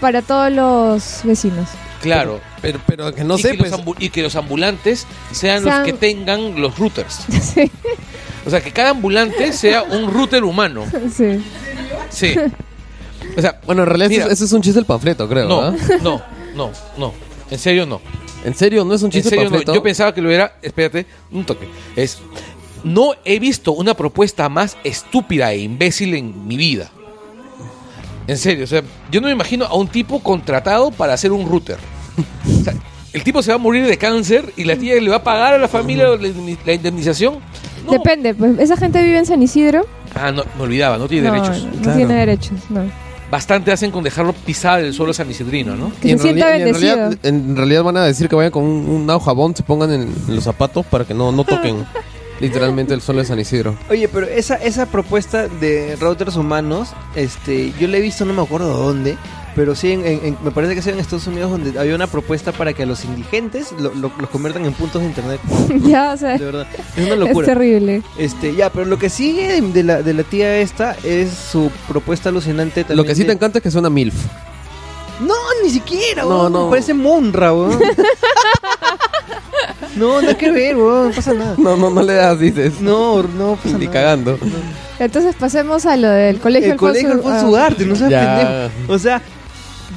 S3: para todos los vecinos.
S2: Claro.
S4: Pero, pero que no
S2: y,
S4: sé,
S2: que
S4: pues...
S2: y que los ambulantes sean,
S3: Sean-
S2: los que tengan los routers. [laughs]
S3: sí,
S2: O sea, que cada ambulante sea un router humano.
S3: sí.
S2: Sí. O sea,
S4: Bueno, en realidad
S2: Mira.
S4: ese, ese es un chiste del panfleto, creo,
S2: no, [laughs] no, no, no. En serio, no.
S4: ¿En serio? ¿No es un
S2: En
S4: chiste del
S2: serio, no.
S4: panfleto?
S2: Yo pensaba que lo era. Espérate, un toque. Es. No he visto una propuesta más estúpida e imbécil en mi vida. En serio, o sea, yo no me imagino a un tipo contratado para hacer un router. O sea, el tipo se va a morir de cáncer y la tía le va a pagar a la familia la indemni- la indemnización. No.
S3: Depende, pues esa gente vive en San Isidro.
S2: Ah, no, me olvidaba, no tiene
S3: no,
S2: derechos.
S3: no
S4: Claro.
S3: tiene derechos, no.
S2: Bastante hacen con dejarlo pisar el suelo san isidrino, ¿no?
S3: Que
S4: Y en
S3: se sienta
S4: realidad- y en
S3: bendecido.
S4: realidad, en realidad van a decir que vayan con un, un nao jabón, se pongan en, en los zapatos para que no, no toquen [laughs] literalmente el suelo de San Isidro.
S5: Oye, pero esa, esa propuesta de routers humanos, este, yo la he visto, no me acuerdo dónde, pero sí, en, me parece que sea en Estados Unidos donde había una propuesta para que a los indigentes lo- lo- los conviertan en puntos de internet. [laughs]
S3: ya, o sea,
S5: De verdad, es una
S3: es
S5: locura.
S3: terrible.
S5: Este, ya, pero lo que sigue de la, de la tía esta es su propuesta alucinante también.
S4: Lo que sí
S5: de-
S4: te encanta es que suena MILF.
S5: No, ni siquiera,
S4: No,
S5: weón,
S4: no.
S5: Parece Monra, weón. [laughs] no, nada que ver, weón. No pasa nada.
S4: No, no, no le das, dices.
S5: No, no pasa
S4: Ni
S5: nada.
S4: cagando.
S3: Entonces pasemos a lo del colegio
S5: El colegio Alfonso
S3: ah,
S5: Ugarte, no seas
S4: Ya.
S5: pendejo. O sea,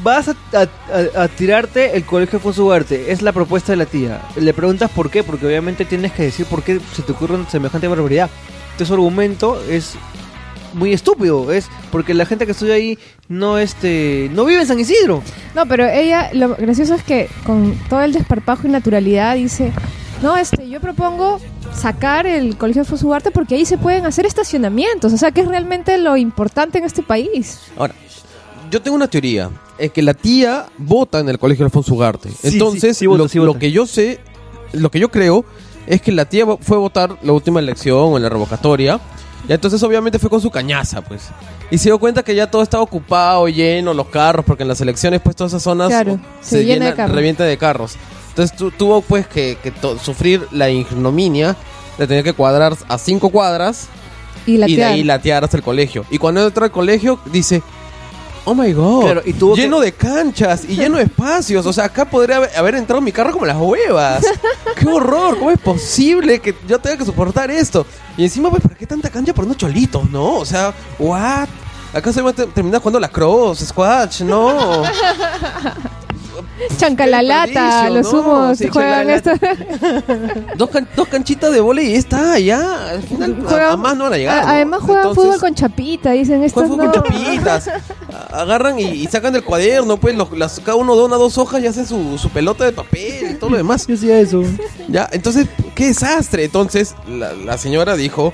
S5: vas a, a- a- a tirarte el colegio Alfonso Ugarte. Es la propuesta de la tía. Le preguntas por qué, porque obviamente tienes que decir por qué se te ocurre una semejante barbaridad. Entonces su argumento es muy estúpido. Es porque la gente que estudia ahí no este no vive en San Isidro.
S3: No, pero ella, lo gracioso es que con todo el desparpajo y naturalidad dice, no, este, yo propongo sacar el Colegio Alfonso Ugarte porque ahí se pueden hacer estacionamientos, o sea, que es realmente lo importante en este país.
S4: Ahora, yo tengo una teoría. Es que la tía vota en el colegio Alfonso Ugarte.
S5: Sí,
S4: Entonces,
S5: sí, sí vota,
S4: lo,
S5: sí vota.
S4: lo que yo sé, lo que yo creo, es que la tía fue a votar la última elección o en la revocatoria. Y entonces obviamente fue con su cañaza, pues. Y se dio cuenta que ya todo estaba ocupado, lleno, los carros, porque en las elecciones, pues todas esas zonas
S3: Claro, se llena de carros.
S4: revienta de carros. Entonces tu- tuvo pues que, sufrir la ignominia de tener que cuadrar a cinco cuadras
S3: Y la
S4: y de
S3: tía-
S4: ahí latear hasta el colegio. Y cuando entra al colegio, dice, oh my god,
S5: Claro, y tuvo
S4: lleno
S5: que-
S4: de canchas y lleno de espacios. O sea, acá podría haber, haber entrado mi carro como las huevas. [laughs] ¡Qué horror! ¿Cómo es posible que yo tenga que soportar esto? Y encima, pues, ¿para qué tanta cancha por unos cholitos, no? O sea, ¿what? ¿Acaso iba a te- terminar jugando la cross, squash? No. [laughs]
S3: Chancalalata,
S4: Qué
S3: los
S4: desperdicio, ¿no?
S3: humos
S4: Sí,
S3: juegan esto. [laughs]
S4: dos, can- dos canchitas de volei y está, ya. Al final, a-
S3: Juegan-
S4: a, más no van a llegar.
S3: a-
S4: ¿no?
S3: Además juegan
S4: Entonces-
S3: fútbol con chapita, dicen estos
S4: Juegan
S3: no.
S4: fútbol con chapitas. [laughs] Agarran y, y sacan del cuaderno, pues los- las- cada uno dona dos hojas y hacen su, su pelota de papel y todo lo demás. [laughs]
S5: Yo hacía eso.
S4: Ya, entonces, qué desastre. Entonces, la, la señora dijo,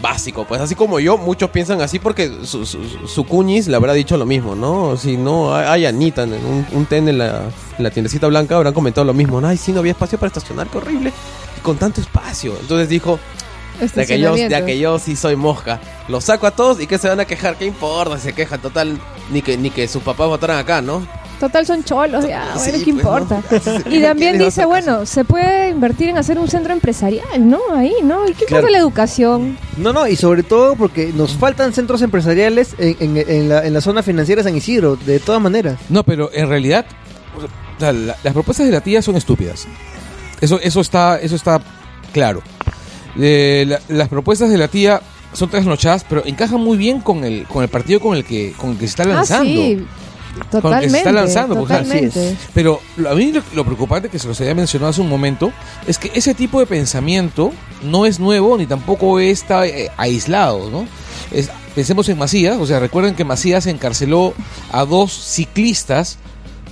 S4: básico, pues así como yo, muchos piensan así porque su, su, su cuñis le habrá dicho lo mismo, ¿no? Si no hay, Anita, en un, un ten en la, en la tiendecita blanca, habrán comentado lo mismo. Ay, sí, no había espacio para estacionar, qué horrible. Y con tanto espacio. Entonces dijo, de que, yo, de que yo sí soy mosca. Los saco a todos y que se van a quejar, ¿qué importa? Se quejan, total, ni que, ni que sus papás votaran acá, ¿no?
S3: Total son cholos, ya,
S4: Sí,
S3: bueno, ¿qué
S4: pues,
S3: importa? [laughs]
S4: ¿no?
S3: Y también
S4: ¿Quién les va a
S3: dice, bueno, se puede invertir en hacer un centro empresarial, ¿no? Ahí, ¿no? ¿Y qué
S5: Claro.
S3: importa la educación?
S5: No, no, y sobre todo porque nos faltan centros empresariales en, en- en la, en la zona financiera de San Isidro, de todas maneras.
S2: No, pero en realidad, la- las propuestas de la tía son estúpidas. Eso, eso está, eso está claro. Eh, la- las propuestas de la tía son trasnochadas, pero encajan muy bien con el, con el partido con el que, con el que se está lanzando.
S3: Ah, sí,
S2: el que
S3: totalmente.
S2: se está lanzando, pues, así
S3: totalmente.
S2: Pero lo- a mí lo, lo preocupante que se los había mencionado hace un momento es que ese tipo de pensamiento no es nuevo ni tampoco está eh, aislado, ¿no? Es- pensemos en Macías, o sea, recuerden que Macías encarceló a dos ciclistas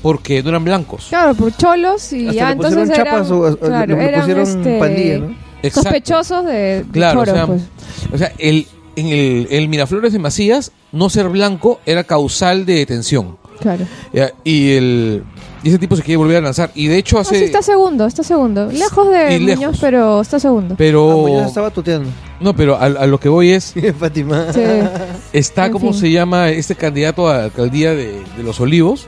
S2: porque no eran blancos.
S3: Claro, por cholos y
S5: Hasta
S3: ya entonces eran,
S5: chapas o- o-
S3: claro,
S5: le
S3: eran,
S5: pusieron
S3: este,
S5: pandilla, ¿no?
S2: Exacto.
S3: sospechosos de, de
S2: Claro,
S3: choros,
S2: o sea,
S3: pues.
S2: o sea, el, en el, el Miraflores de Macías, no ser blanco era causal de detención.
S3: Claro.
S2: Ya, Y, el, y ese tipo se quiere volver a lanzar. Y de hecho
S3: No, sí,
S2: hace...
S3: está segundo, está segundo. Lejos de
S2: lejos.
S3: Muñoz, pero está segundo.
S2: pero...
S5: Ah, Muñoz estaba tuteando.
S2: No, pero a, a lo que voy es... [laughs]
S5: Fátima.
S3: Sí.
S2: Está,
S3: En
S2: ¿cómo
S3: fin.
S2: se llama? Este candidato a la alcaldía de, de Los Olivos,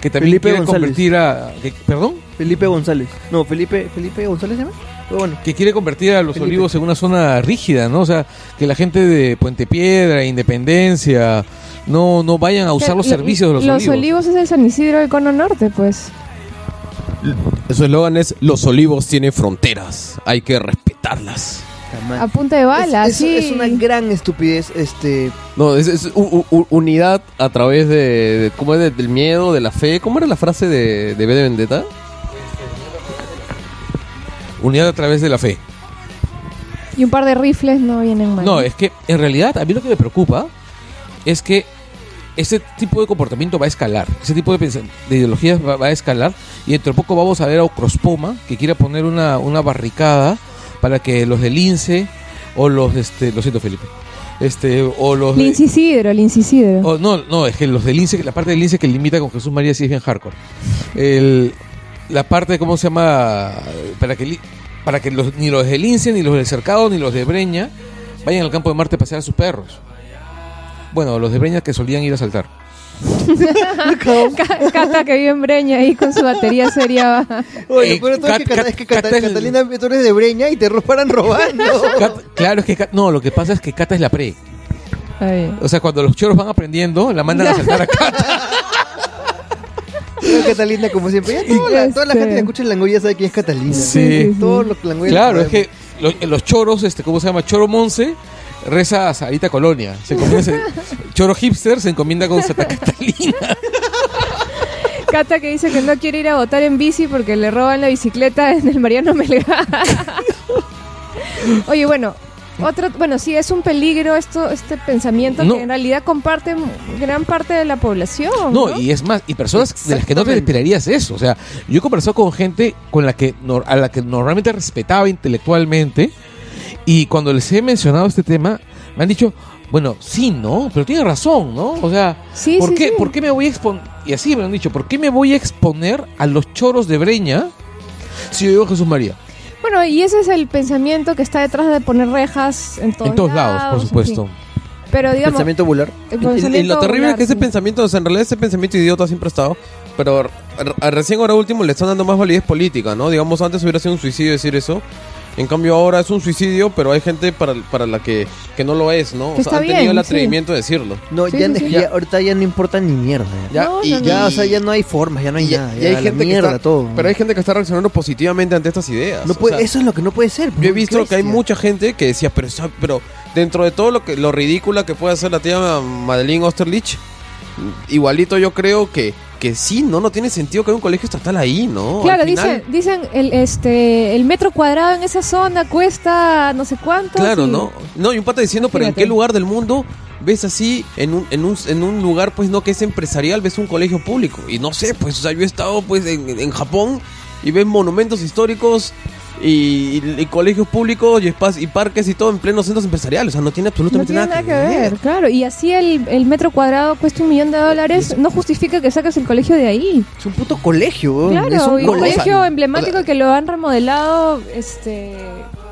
S2: que también
S5: Felipe
S2: quiere
S5: González.
S2: convertir a... que- ¿Perdón?
S5: Felipe González. No, Felipe, Felipe González se llama. Pero bueno.
S2: Que quiere convertir a Los
S5: Felipe.
S2: Olivos en una zona rígida, ¿no? O sea, que la gente de Puente Piedra, Independencia, no, no vayan a usar los
S3: Lo-
S2: servicios de Los,
S3: Los
S2: Olivos.
S3: es el San Isidro del Cono Norte, pues.
S4: Su eslogan es, los olivos tienen fronteras, hay que respetarlas.
S3: A punta de bala,
S5: es, es-
S3: sí.
S5: es una gran estupidez. Este.
S4: No, es, es u- u- unidad a través de, de- ¿cómo es? De- del miedo, de la fe. ¿Cómo era la frase de, de B de Vendetta?
S2: Unidad a través de la fe.
S3: Y un par de rifles no vienen mal.
S2: No, es que en realidad a mí lo que me preocupa es que ese tipo de comportamiento va a escalar, ese tipo de, de ideologías va, va a escalar y dentro de poco vamos a ver a Ocrospoma que quiere poner una, una barricada para que los del INSE o los, este, lo siento Felipe, este, o los... de-
S3: Lince Isidro,
S2: o- no, no, es que los del INSE, la parte del INSE que limita con Jesús María sí es bien hardcore. El, la parte, ¿cómo se llama? Para que, para que los, ni los del INSE, ni los del Cercado, ni los de Breña vayan al campo de Marte a pasear a sus perros. Bueno, los de Breña que solían ir a saltar. [laughs]
S3: Ca- Cata que vive en Breña ahí con su batería seria.
S5: Oye,
S2: Eh,
S5: pero todo es que,
S2: Cat-
S5: Cata- es que
S2: Cat-
S5: Cata-
S2: Cata es el-
S5: Catalina, tú eres de Breña y te paran robando.
S2: Cat- claro, es que Cat- no, lo que pasa es que Cata es la pre.
S3: Ay.
S2: O sea, cuando los choros van aprendiendo, la mandan a saltar a [laughs] Cata.
S5: Catalina, como siempre. Ya toda, la, toda la
S3: Este.
S5: gente que escucha el Langoy ya sabe quién es Catalina.
S2: Sí.
S5: Todos los
S2: Claro, es que lo- los choros, este, ¿cómo se llama? Choro Monse reza a Sarita Colonia. Se encomienda- se- choro hipster se encomienda con Santa Catalina.
S3: Cata que dice que no quiere ir a votar en bici porque le roban la bicicleta en el Mariano Melgar. [laughs] Oye, bueno, otro, bueno, sí, es un peligro esto, este pensamiento
S2: No.
S3: que en realidad comparten gran parte de la población. No,
S2: y es más, y personas de las que no te
S5: Exactamente.
S2: esperarías eso. O sea, yo he conversado con gente con la que nor- a la que normalmente respetaba intelectualmente y cuando les he mencionado este tema, me han dicho, bueno, sí, ¿no? Pero tiene razón, ¿no? O sea,
S3: Sí,
S2: ¿por,
S3: sí,
S2: qué,
S3: sí.
S2: ¿por qué me voy a exponer? Y así me han dicho, ¿por qué me voy a exponer a los choros de Breña si yo digo Jesús María?
S3: Bueno, y ese es el pensamiento que está detrás de poner rejas en todos,
S2: en todos lados, por
S3: en
S2: supuesto.
S3: fin. Pero digamos,
S5: Pensamiento bular.
S3: el
S4: Y- lo terrible es que ese
S3: sí.
S4: pensamiento, o sea, en realidad ese pensamiento idiota siempre ha estado, pero a- a- recién ahora último le están dando más validez política, ¿no? Digamos, antes hubiera sido un suicidio decir eso. En cambio ahora es un suicidio, pero hay gente para, para la que, que no lo es, ¿no? O sea, han tenido
S3: bien,
S4: el
S3: sí.
S4: atrevimiento de decirlo.
S5: No,
S3: Sí,
S5: ya,
S3: sí,
S5: ya- ahorita ya no importa ni mierda. Ya,
S4: Ya,
S3: No,
S4: y,
S3: no, no.
S5: Ya, o sea, ya no hay formas, ya no hay
S4: y-
S5: nada.
S4: y
S5: ya
S4: hay
S5: la
S4: gente que está,
S5: todo.
S4: pero hay gente que está reaccionando positivamente ante estas ideas.
S5: no
S4: o
S5: puede,
S4: sea,
S5: eso es lo que no puede ser.
S4: Yo he visto que hay mucha gente que decía, pero, pero dentro de todo lo que lo ridícula que puede hacer la tía Madeline Osterlich, igualito yo creo que, que sí, no, no tiene sentido que haya un colegio estatal ahí, ¿no?
S3: Claro,
S4: Al final-
S3: dicen, dicen el, este, el metro cuadrado en esa zona cuesta no sé cuánto.
S4: Claro,
S3: y-
S4: ¿no? No, y un pata diciendo, pero ¿en qué lugar del mundo ves así, en un, en un, en un lugar, pues no que es empresarial, ves un colegio público? Y no sé, pues, o sea, yo he estado, pues, en, en Japón y ves monumentos históricos y, y- y colegios públicos y, y parques y todo en plenos centros empresariales. O sea, no tiene
S3: No
S4: absolutamente
S3: tiene
S4: nada,
S3: nada que ver, claro. Y así el, el metro cuadrado cuesta un millón de dólares, no justifica que saques el colegio de ahí.
S5: Es un puto colegio.
S3: Claro,
S5: es un
S3: y un
S5: colegio.
S3: colegio emblemático que lo han remodelado este,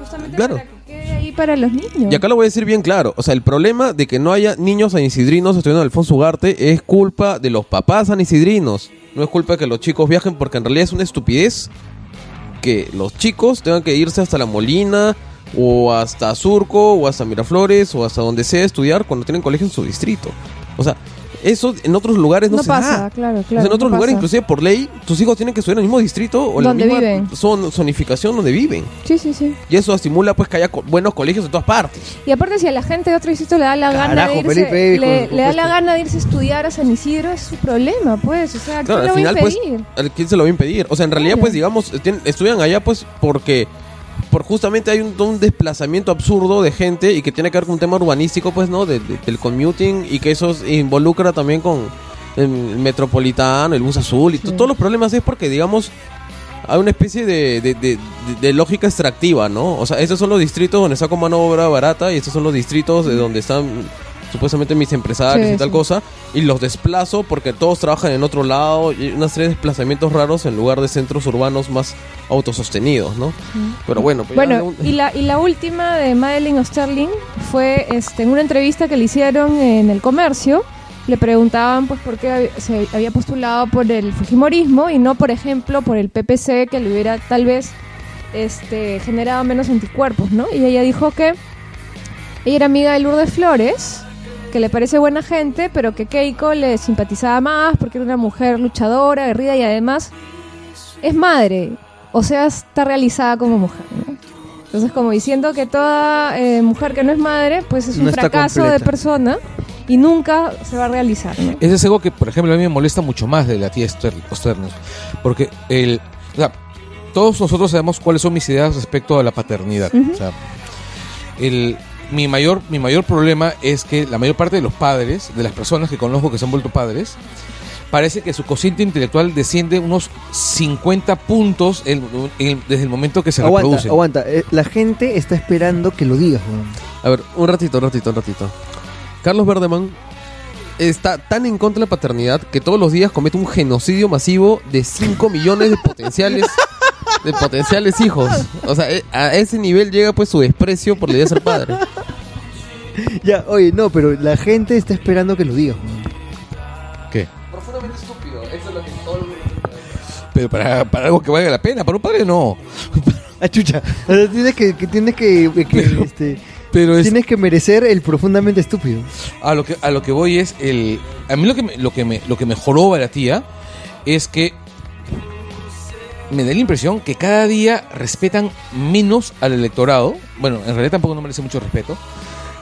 S3: justamente
S4: Claro.
S3: para que quede ahí para los niños.
S4: Y acá lo voy a decir bien claro. O sea, el problema de que no haya niños anisidrinos estudiando en Alfonso Ugarte es culpa de los papás anisidrinos. No es culpa de que los chicos viajen porque en realidad es una estupidez que los chicos tengan que irse hasta La Molina o hasta Surco o hasta Miraflores o hasta donde sea estudiar cuando tienen colegio en su distrito. O sea, eso en otros lugares no,
S3: no
S4: se
S3: pasa,
S4: da.
S3: claro,
S4: O sea,
S3: claro.
S4: en otros
S3: no
S4: lugares,
S3: pasa.
S4: inclusive por ley, tus hijos tienen que estudiar en el mismo distrito o en la misma
S3: viven.
S4: zon- zonificación donde viven.
S3: Sí, sí, sí.
S4: Y eso estimula pues que haya co- buenos colegios en todas partes.
S3: Y aparte, si a la gente de otro distrito le da la gana
S5: Carajo,
S3: de irse,
S5: Felipe,
S3: le, da la gana de irse a estudiar a San Isidro, es su problema, pues. O sea,
S4: Claro,
S3: ¿quién
S4: al
S3: le va
S4: final,
S3: a
S4: pues,
S3: impedir?
S4: ¿al ¿quién se lo va a impedir? O sea, en realidad,
S3: Claro.
S4: pues, digamos, estudian allá, pues, porque por justamente hay un, un desplazamiento absurdo de gente y que tiene que ver con un tema urbanístico, pues, ¿no? De- de- del commuting y que eso involucra también con el metropolitano, el bus azul y
S3: Sí.
S4: todos los problemas es porque, digamos, hay una especie de, lógica extractiva, ¿no? O sea, estos son los distritos donde saco mano de obra barata y estos son los distritos de donde están supuestamente mis empresarios
S3: Sí,
S4: y tal
S3: sí.
S4: cosa y los desplazo porque todos trabajan en otro lado y una serie de desplazamientos raros en lugar de centros urbanos más autosostenidos, ¿no? Pero bueno, pues
S3: Bueno,
S4: un-
S3: y la, y la última de Madeleine Osterling fue este, en una entrevista que le hicieron en el comercio. Le preguntaban pues por qué se había postulado por el Fujimorismo y no, por ejemplo, por el PPC que le hubiera tal vez este, generado menos anticuerpos, ¿no? Y ella dijo que ella era amiga de Lourdes Flores, que le parece buena gente, pero que Keiko le simpatizaba más porque era una mujer luchadora, guerrida y además es madre, o sea, está realizada como mujer. ¿no? Entonces, como diciendo que toda eh, mujer que no es madre, pues es un
S5: No
S3: fracaso de persona y nunca se va a realizar. ¿no?
S2: Ese es algo que, por ejemplo, a mí me molesta mucho más de la tía Osternos. Porque el, o sea, todos nosotros sabemos cuáles son mis ideas respecto a la paternidad. O sea, el, mi, mayor, mi mayor problema es que la mayor parte de los padres, de las personas que conozco que se han vuelto padres, parece que su cociente intelectual desciende unos 50 puntos desde el momento que se
S5: aguanta,
S2: reproducen.
S5: aguanta. Eh, la gente está esperando que lo digas.
S4: A ver, un ratito, un ratito, un ratito. Carlos Verdeman está tan en contra de la paternidad que todos los días comete un genocidio masivo de 5 millones de [laughs] potenciales de potenciales hijos. O sea, eh, a ese nivel llega pues su desprecio por la idea de ser padre. [laughs]
S5: Ya, oye, no, pero la gente está esperando que lo digas, weón.
S2: ¿Qué?
S4: Profundamente estúpido. Eso es lo que todo
S2: Pero para, para algo que valga la pena, para un padre no. [laughs]
S5: Ah, chucha. O sea, tienes que, que tienes que, que,
S2: Pero-
S5: este,
S2: Pero es,
S5: tienes que merecer el profundamente estúpido.
S2: a lo que a lo que voy es el a mí lo que me, lo que me lo que me joroba la tía es que me da la impresión que cada día respetan menos al electorado. Bueno, en realidad tampoco no merece mucho respeto,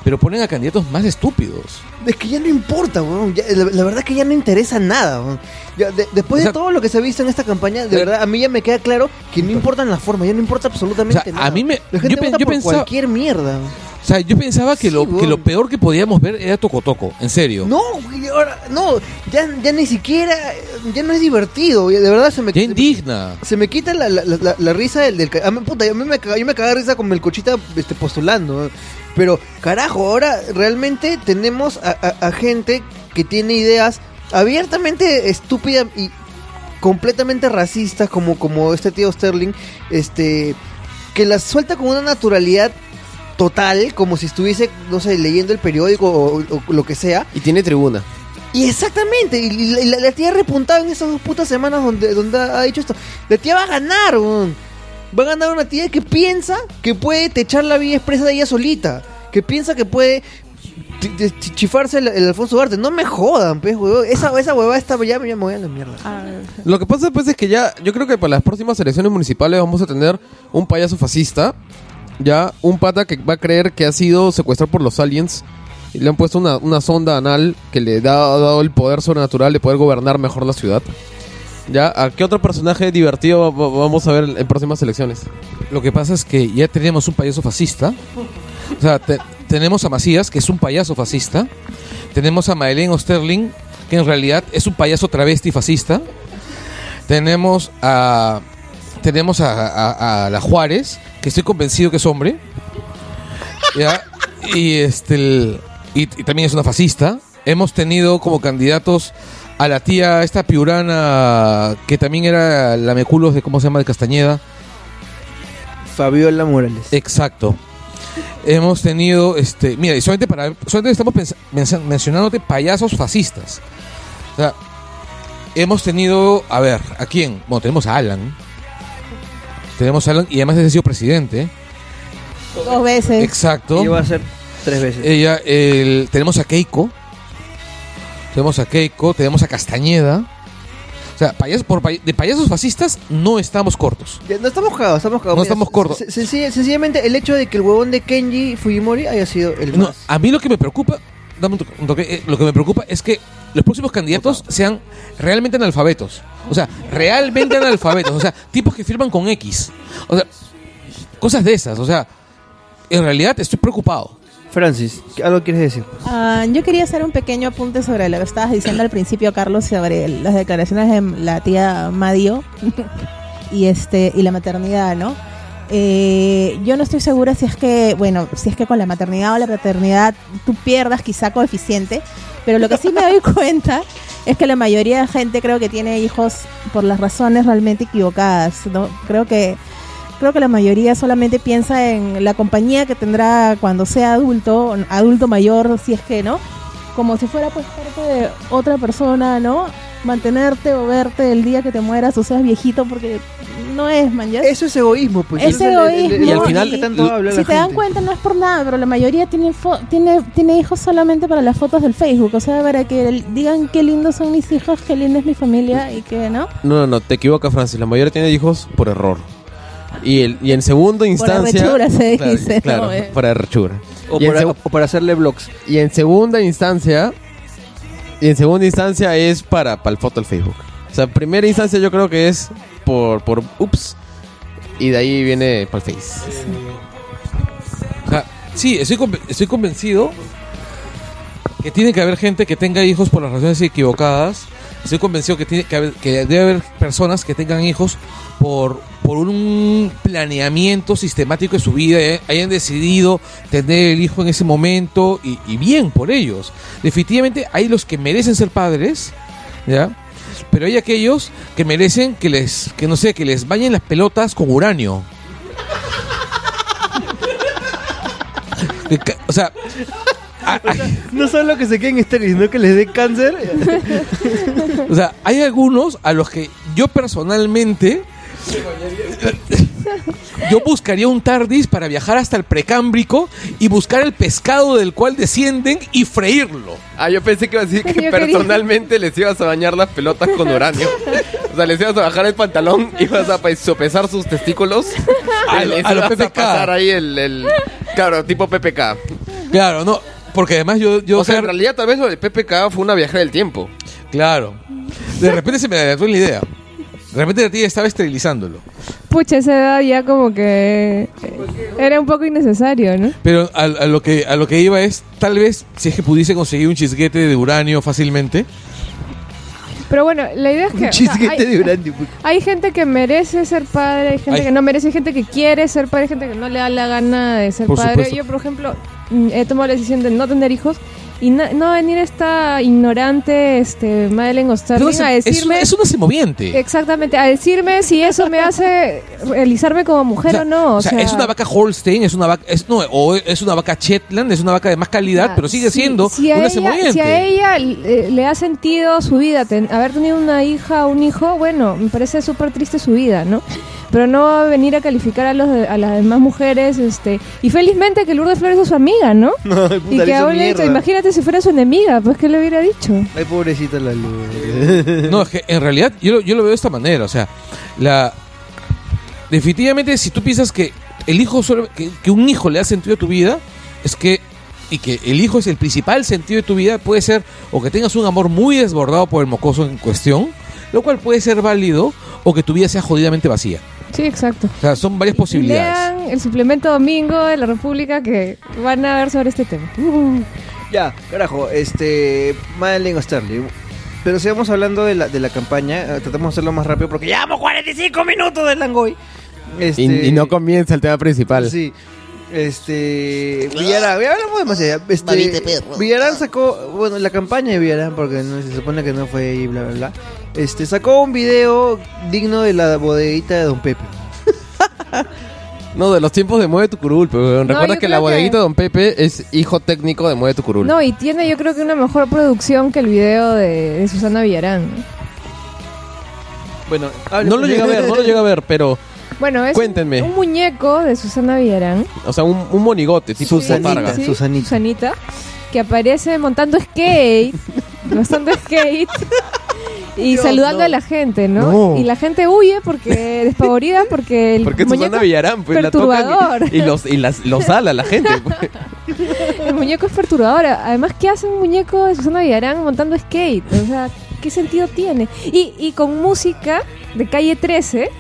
S2: pero ponen a candidatos más estúpidos.
S5: Es que ya no importa, weón. La, verdad que ya no interesa nada. Ya, de- después
S2: O sea-
S5: de todo lo que se ha visto en esta campaña, de
S2: Pero-
S5: verdad, a mí ya me queda claro que no importan las formas, ya no importa absolutamente
S2: O sea,
S5: nada.
S2: a mí me-
S5: La gente
S2: yo pe-
S5: vota
S2: yo
S5: por
S2: pensaba-
S5: cualquier mierda.
S2: O sea, yo pensaba que, lo, que lo peor que podíamos ver era Tocotoco, en serio.
S5: No, ahora, no, ya, ya ni siquiera, ya no es divertido, de verdad se me
S2: Ya indigna.
S5: se me quita la, la, la- la risa del, del a mí, puta, a mí me yo me cagaba risa con el cochita este, postulando. ¿eh? Pero, carajo, ahora realmente tenemos a, a- a gente que tiene ideas abiertamente estúpidas y completamente racistas, como, como este tío Sterling, este que las suelta con una naturalidad total, como si estuviese, no sé, leyendo el periódico o- o lo que sea.
S4: Y tiene tribuna.
S5: Y exactamente, y la, la- la tía ha repuntado en esas dos putas semanas donde, donde ha dicho esto. La tía va a ganar. Va a ganar una tía que piensa que puede techar la vía expresa de ella solita. Que piensa que puede chifarse el, el Alfonso Arte. No me jodan, pues, weón. Esa, esa huevada está ya, me voy a la mierda.
S4: Lo que pasa pues es que ya, yo creo que para las próximas elecciones municipales vamos a tener un payaso fascista, ya un pata que va a creer que ha sido secuestrado por los aliens y le han puesto una, una sonda anal que le da, ha dado el poder sobrenatural de poder gobernar mejor la ciudad. Ya, ¿a qué otro personaje divertido va- va- vamos a ver en próximas elecciones?
S2: Lo que pasa es que ya tenemos un payaso fascista. O sea, te- tenemos a Macías, que es un payaso fascista. Tenemos a Maelén Osterling, que en realidad es un payaso travesti fascista. Tenemos a tenemos a, a- a la Juárez, que estoy convencido que es hombre. ¿Ya? Y este el- y, y también es una fascista. Hemos tenido como candidatos a la tía esta piurana que también era la meculos de cómo se llama de Castañeda.
S5: Fabiola Morales.
S2: Exacto. Hemos tenido, este, mira, y solamente para, solamente estamos pens- mencionándote payasos fascistas. O sea, hemos tenido, a ver, ¿a quién? Bueno, tenemos a Alan. Tenemos a Alan y además ha sido presidente.
S6: Dos veces.
S2: Exacto.
S5: Y va a ser tres veces.
S2: Ella, el- tenemos a Keiko. Tenemos a Keiko, tenemos a Castañeda. O sea, payas- por pay- de payasos fascistas no estamos cortos.
S5: No estamos cagados, estamos cagados.
S2: No
S5: Mira,
S2: estamos cortos.
S5: sen- sencilla- sencillamente el hecho de que el huevón de Kenji Fujimori haya sido el
S2: No, a mí lo que me preocupa, dame un toque, un toque, eh, lo que me preocupa es que los próximos candidatos sean realmente analfabetos. O sea, realmente analfabetos. O sea, [laughs] tipos que firman con X. O sea, cosas de esas. O sea, en realidad estoy preocupado.
S5: Francis, ¿qué- ¿algo quieres decir?
S6: Ah, yo quería hacer un pequeño apunte sobre lo que estabas diciendo al principio, Carlos, sobre las declaraciones de la tía Madio [laughs] y este y la maternidad, ¿no? Eh, yo no estoy segura si es que, bueno, si es que con la maternidad o la paternidad tú pierdas quizá coeficiente, pero lo que sí me doy [laughs] cuenta es que la mayoría de gente creo que tiene hijos por las razones realmente equivocadas, ¿no? Creo que creo que la mayoría solamente piensa en la compañía que tendrá cuando sea adulto, adulto mayor, si es que, ¿no? Como si fuera pues parte de otra persona, ¿no? Mantenerte o verte el día que te mueras o seas viejito porque no es, man, ¿ya?
S5: Eso es egoísmo, pues.
S6: Es
S5: Ese el- el- el-
S6: egoísmo,
S4: Y al final-
S5: que tanto habla
S6: si
S5: la
S6: te dan cuenta no es por nada, pero la mayoría tiene, fo- tiene, tiene hijos solamente para las fotos del Facebook, o sea, para que digan qué lindos son mis hijos, qué linda es mi familia y que, ¿no?
S4: No, no, no, te equivocas, Francis. La mayoría tiene hijos por error. Y, el, y en segunda instancia...
S6: arrechura se
S4: claro,
S6: dice,
S4: Claro,
S6: ¿no? Eh.
S4: por arrechura.
S5: O o para hacerle blogs.
S4: Y en segunda instancia, y en segunda instancia es para, para el foto del Facebook. O sea, en primera instancia yo creo que es por, por ups, y de ahí viene para el Face.
S2: O sea, sí, estoy, conven- estoy convencido que tiene que haber gente que tenga hijos por las razones equivocadas. Estoy convencido que, tiene que, haber- que debe haber personas que tengan hijos por, por un planeamiento sistemático de su vida, eh, hayan decidido tener el hijo en ese momento y, y bien por ellos. Definitivamente hay los que merecen ser padres, ¿ya? Pero hay aquellos que merecen que les, que no sé, que les bañen las pelotas con uranio. [laughs] Que ca- O sea,
S5: No solo que se queden estériles, sino que les dé cáncer.
S2: O sea, hay algunos a los que yo personalmente. Yo buscaría un TARDIS para viajar hasta el precámbrico y buscar el pescado del cual descienden y freírlo.
S4: Ah, yo pensé que iba a decir
S3: Yo
S4: que
S3: quería-
S4: personalmente les ibas a bañar las pelotas con uranio. O sea, les ibas a bajar el pantalón, ibas a sopesar sus testículos.
S2: A lo-
S4: les
S2: a lo
S4: ibas
S2: PPK.
S4: pasar ahí el, el- Claro, tipo PPK.
S2: Claro, no, porque además yo. yo
S4: o sea, en realidad tal vez lo de PPK fue una viajera del tiempo.
S2: claro. De repente se me adelantó la idea. De repente la tía estaba esterilizándolo.
S3: Pucha, esa edad ya como que... eh, Era un poco innecesario, ¿no?
S2: Pero a, a lo que a lo que iba es, tal vez, si es que pudiese conseguir un chisguete de uranio fácilmente,
S3: Pero bueno, la idea es que...
S5: Un
S3: o sea,
S5: chisguete
S3: hay,
S5: de uranio. pues.
S3: hay gente que merece ser padre, hay gente
S2: Hay-
S3: que no merece, hay gente que quiere ser padre, hay gente que no le da la gana de ser
S2: Por
S3: padre.
S2: supuesto.
S3: Yo, por ejemplo, he tomado la decisión de no tener hijos y na- no venir esta ignorante este, Madeleine Osterling a
S2: es, es
S3: decirme...
S2: una, es una semoviente.
S3: Exactamente, a decirme si eso me hace realizarme como mujer o, no.
S2: o sea, es una vaca Holstein, es una vaca, es, no, o es una vaca Shetland, es una vaca de más calidad,
S3: Ah,
S2: pero sigue
S3: si-
S2: siendo
S3: si
S2: una
S3: ella,
S2: semoviente.
S3: Si a ella eh, le ha sentido su vida ten- haber tenido una hija o un hijo, bueno, me parece súper triste su vida, ¿no? Pero no va a venir a calificar a, los de- a las demás mujeres, este y felizmente que Lourdes Flores es su amiga, ¿no? [laughs]
S5: Ay,
S3: y
S5: puta,
S3: que
S5: le hizo
S3: imagínate si fuera su enemiga, pues que le hubiera dicho.
S5: Ay, pobrecita la luz. [laughs]
S2: No, es que en realidad yo, lo- yo lo veo de esta manera, o sea, la definitivamente si tú piensas que el hijo solo, que, que un hijo le da sentido a tu vida, es que y que el hijo es el principal sentido de tu vida, puede ser o que tengas un amor muy desbordado por el mocoso en cuestión, lo cual puede ser válido, o que tu vida sea jodidamente vacía.
S3: Sí, exacto.
S2: O sea, son varias posibilidades.
S3: Lean el suplemento domingo de la República que van a ver sobre este tema.
S5: Ya, carajo, este. Madeleine Osterling. Pero sigamos hablando de la, de la campaña. eh, Tratamos de hacerlo más rápido porque llevamos 45 minutos de Langoy. Este,
S4: Y, y no comienza el tema principal.
S5: Sí. Este. Villarán, ya hablamos demasiado. Este. Villarán sacó. Bueno, la campaña de Villarán, porque no, se supone que no fue y bla, bla, bla. Este, sacó un video digno de la bodeguita de Don Pepe.
S4: No, de los tiempos de Mueve tu Curul. Pero
S3: No,
S4: recuerda que la
S3: que-
S4: bodeguita de Don Pepe es hijo técnico de Mueve tu Curul.
S3: No, y tiene yo creo que una mejor producción que el video de, de Susana Villarán.
S5: Bueno,
S4: no lo llega a ver, no lo llega a ver, pero.
S3: Bueno, es
S4: Cuéntenme.
S3: un muñeco de Susana Villarán.
S4: O sea, un, un monigote, tipo
S5: Susanita. Susanita.
S3: Susanita, que aparece montando skate, [laughs] montando skate [laughs] y
S5: Dios,
S3: saludando
S5: no.
S3: a la gente, ¿no?
S4: No.
S3: Y la gente huye porque [laughs] despavorida porque el
S4: Porque es
S3: muñeco,
S4: Susana Villarán, pues la tocan
S3: perturbador.
S4: y, y los, y las, los sala la gente. pues. [laughs]
S3: el muñeco es perturbador. Además, ¿qué hace un muñeco de Susana Villarán montando skate? O sea, ¿qué sentido tiene? Y, y con música de calle 13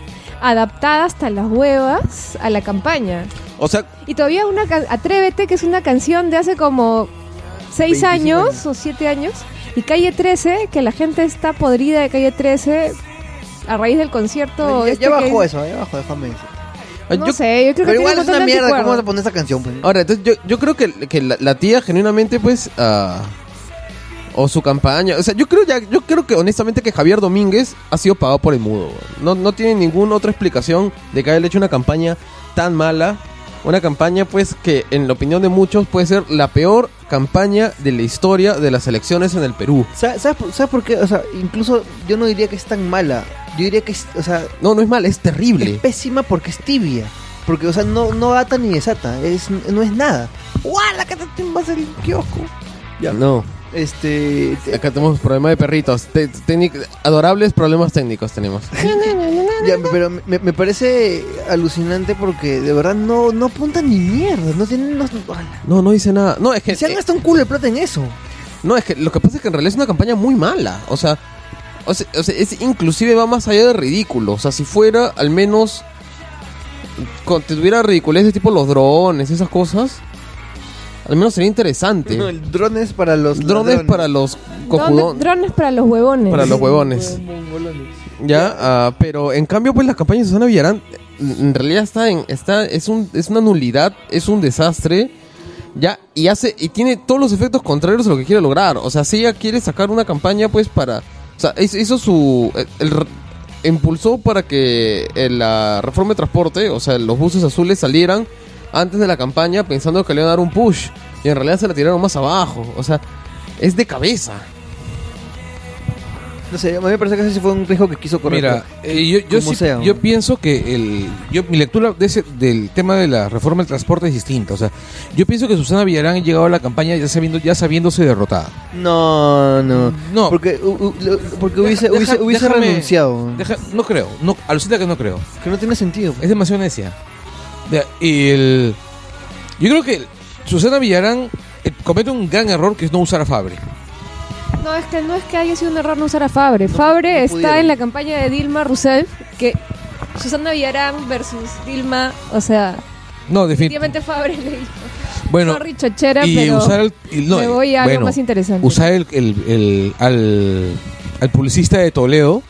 S3: adaptada hasta las huevas a la campaña.
S4: O sea,
S3: Y todavía una Atrévete, que es una canción de hace como 6
S5: 25
S3: años,
S5: años.
S3: o 7 años. Y Calle 13, que la gente está podrida de Calle 13 a raíz del concierto.
S5: Ya,
S3: este
S5: ya
S3: que-
S5: bajó eso, ya bajó, déjame decir.
S3: No
S4: yo-
S3: sé, yo creo que
S5: Pero
S3: tiene
S5: igual es una mierda, ¿cómo vas a poner esa canción? Pues?
S4: ahora, entonces yo, yo creo que, que la, la tía genuinamente, pues, ah, o su campaña, o sea, yo creo ya, yo creo que honestamente que Javier Domínguez ha sido pagado por el mudo. No, no tiene ninguna otra explicación de que haya hecho una campaña tan mala. Una campaña, pues, que en la opinión de muchos puede ser la peor campaña de la historia de las elecciones en el Perú.
S5: ¿Sabes, sabes por- sabes por qué? O sea, incluso yo no diría que es tan mala. Yo diría que es, o sea,
S4: No, no es mala, es
S5: es
S4: terrible.
S5: pésima porque es tibia. Porque, o sea, no, no ata ni desata. Es, no es nada. ¡Guala! Que te vas al kiosco. Ya.
S4: No,
S5: Este. te-
S4: acá tenemos problemas de perritos. Te- técnic- adorables problemas técnicos tenemos.
S5: ya, pero me, me parece alucinante porque de verdad no, no apuntan ni mierda. No tienen. ¡guala!
S4: No, no dice nada. No, es que...
S5: Se han
S4: eh,
S5: gastado un culo de plata en eso.
S4: No, es que lo que pasa es que en realidad es una campaña muy mala. O sea, o sea, o sea, es inclusive va más allá de ridículo. O sea, si fuera al menos con, te tuviera ridiculez de tipo los drones, esas cosas, al menos sería interesante.
S5: El drones para los.
S4: drones
S5: ladrones.
S4: para los
S3: Drones,
S4: cojudón,
S3: drones para los huevones.
S4: para los huevones. Ya, ah, pero en cambio pues la campaña de Susana Villarán en realidad está en está es un es una nulidad, es un desastre. Ya, y hace y tiene todos los efectos contrarios a lo que quiere lograr. O sea, si ella quiere sacar una campaña pues para o sea, hizo su el, el- impulsó para que eh, la reforma de transporte, o sea, los buses azules salieran antes de la campaña pensando que le iban a dar un push y en realidad se la tiraron más abajo, o sea, es de cabeza.
S5: No sé, a mí me parece que ese fue un riesgo que quiso correr.
S2: Mira, eh, yo, yo,
S5: Como
S2: sí-
S5: sea,
S2: yo
S5: ¿no?
S2: pienso que el, yo, mi lectura de ese, del tema de la reforma del transporte es distinta. O sea, yo pienso que Susana Villarán ha llegado a la campaña ya sabiendo, ya sabiéndose derrotada.
S5: No, no.
S2: No.
S5: Porque, u- u- lo- porque hubiese,
S2: Deja-
S5: hubiese, hubiese
S2: déjame-
S5: renunciado.
S2: Deja- no creo, no, alucina que no creo.
S5: Que no tiene sentido.
S2: Es demasiado necia. Y el, yo creo que Susana Villarán eh, comete un gran error que es no usar a Fabre.
S3: No, es que no es que haya sido un error no usar a Fabre. Fabre
S5: no
S3: está
S5: pudieron.
S3: en la campaña de Dilma Rousseff, que Susana Villarán versus Dilma, o sea,
S2: No, definitivamente.
S3: Fabre le dijo.
S2: Bueno,
S3: Sorry, chochera,
S2: y
S3: pero
S2: usar el, y no,
S3: me voy a algo más interesante.
S2: Usar el, el- el- al, al publicista de Toledo,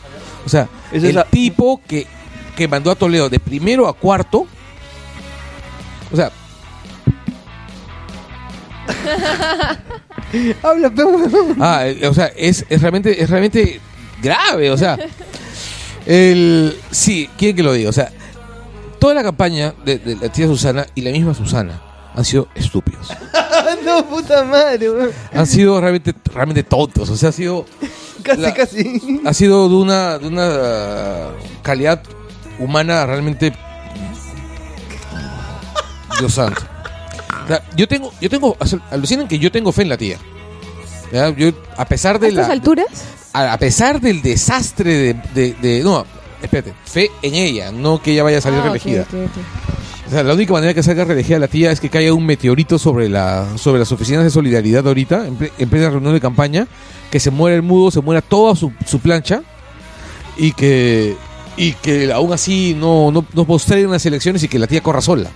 S2: o sea,
S5: es
S2: el
S5: la-
S2: tipo que, que mandó a Toledo de primero a cuarto, o sea, [laughs]
S5: Habla,
S2: ah, eh, o sea, es, es realmente es realmente grave, o sea, el sí, quieren que lo diga, o sea, toda la campaña de, de la tía Susana y la misma Susana han sido estúpidos. [laughs]
S5: no, puta madre, weón.
S2: Han sido realmente realmente tontos, o sea, ha sido [laughs]
S5: Casi,
S2: La-
S5: casi.
S2: ha sido de una, de una calidad humana realmente Dios santo. O sea, yo tengo, yo tengo, alucinan que yo tengo fe en la tía. ¿Ya? Yo, a pesar
S3: ¿A
S2: de
S3: estas
S2: la,
S3: alturas?
S2: a, a pesar del desastre de, de- de- no, espérate, fe en ella, no que ella vaya a salir
S3: Ah,
S2: reelegida. O sea, la única manera que salga reelegida la tía es que caiga un meteorito sobre la sobre las oficinas de solidaridad ahorita, en, ple- en plena reunión de campaña, que se muera el mudo, se muera toda su, su plancha y que y que aún así no, no, no posterguen las elecciones y que la tía corra sola.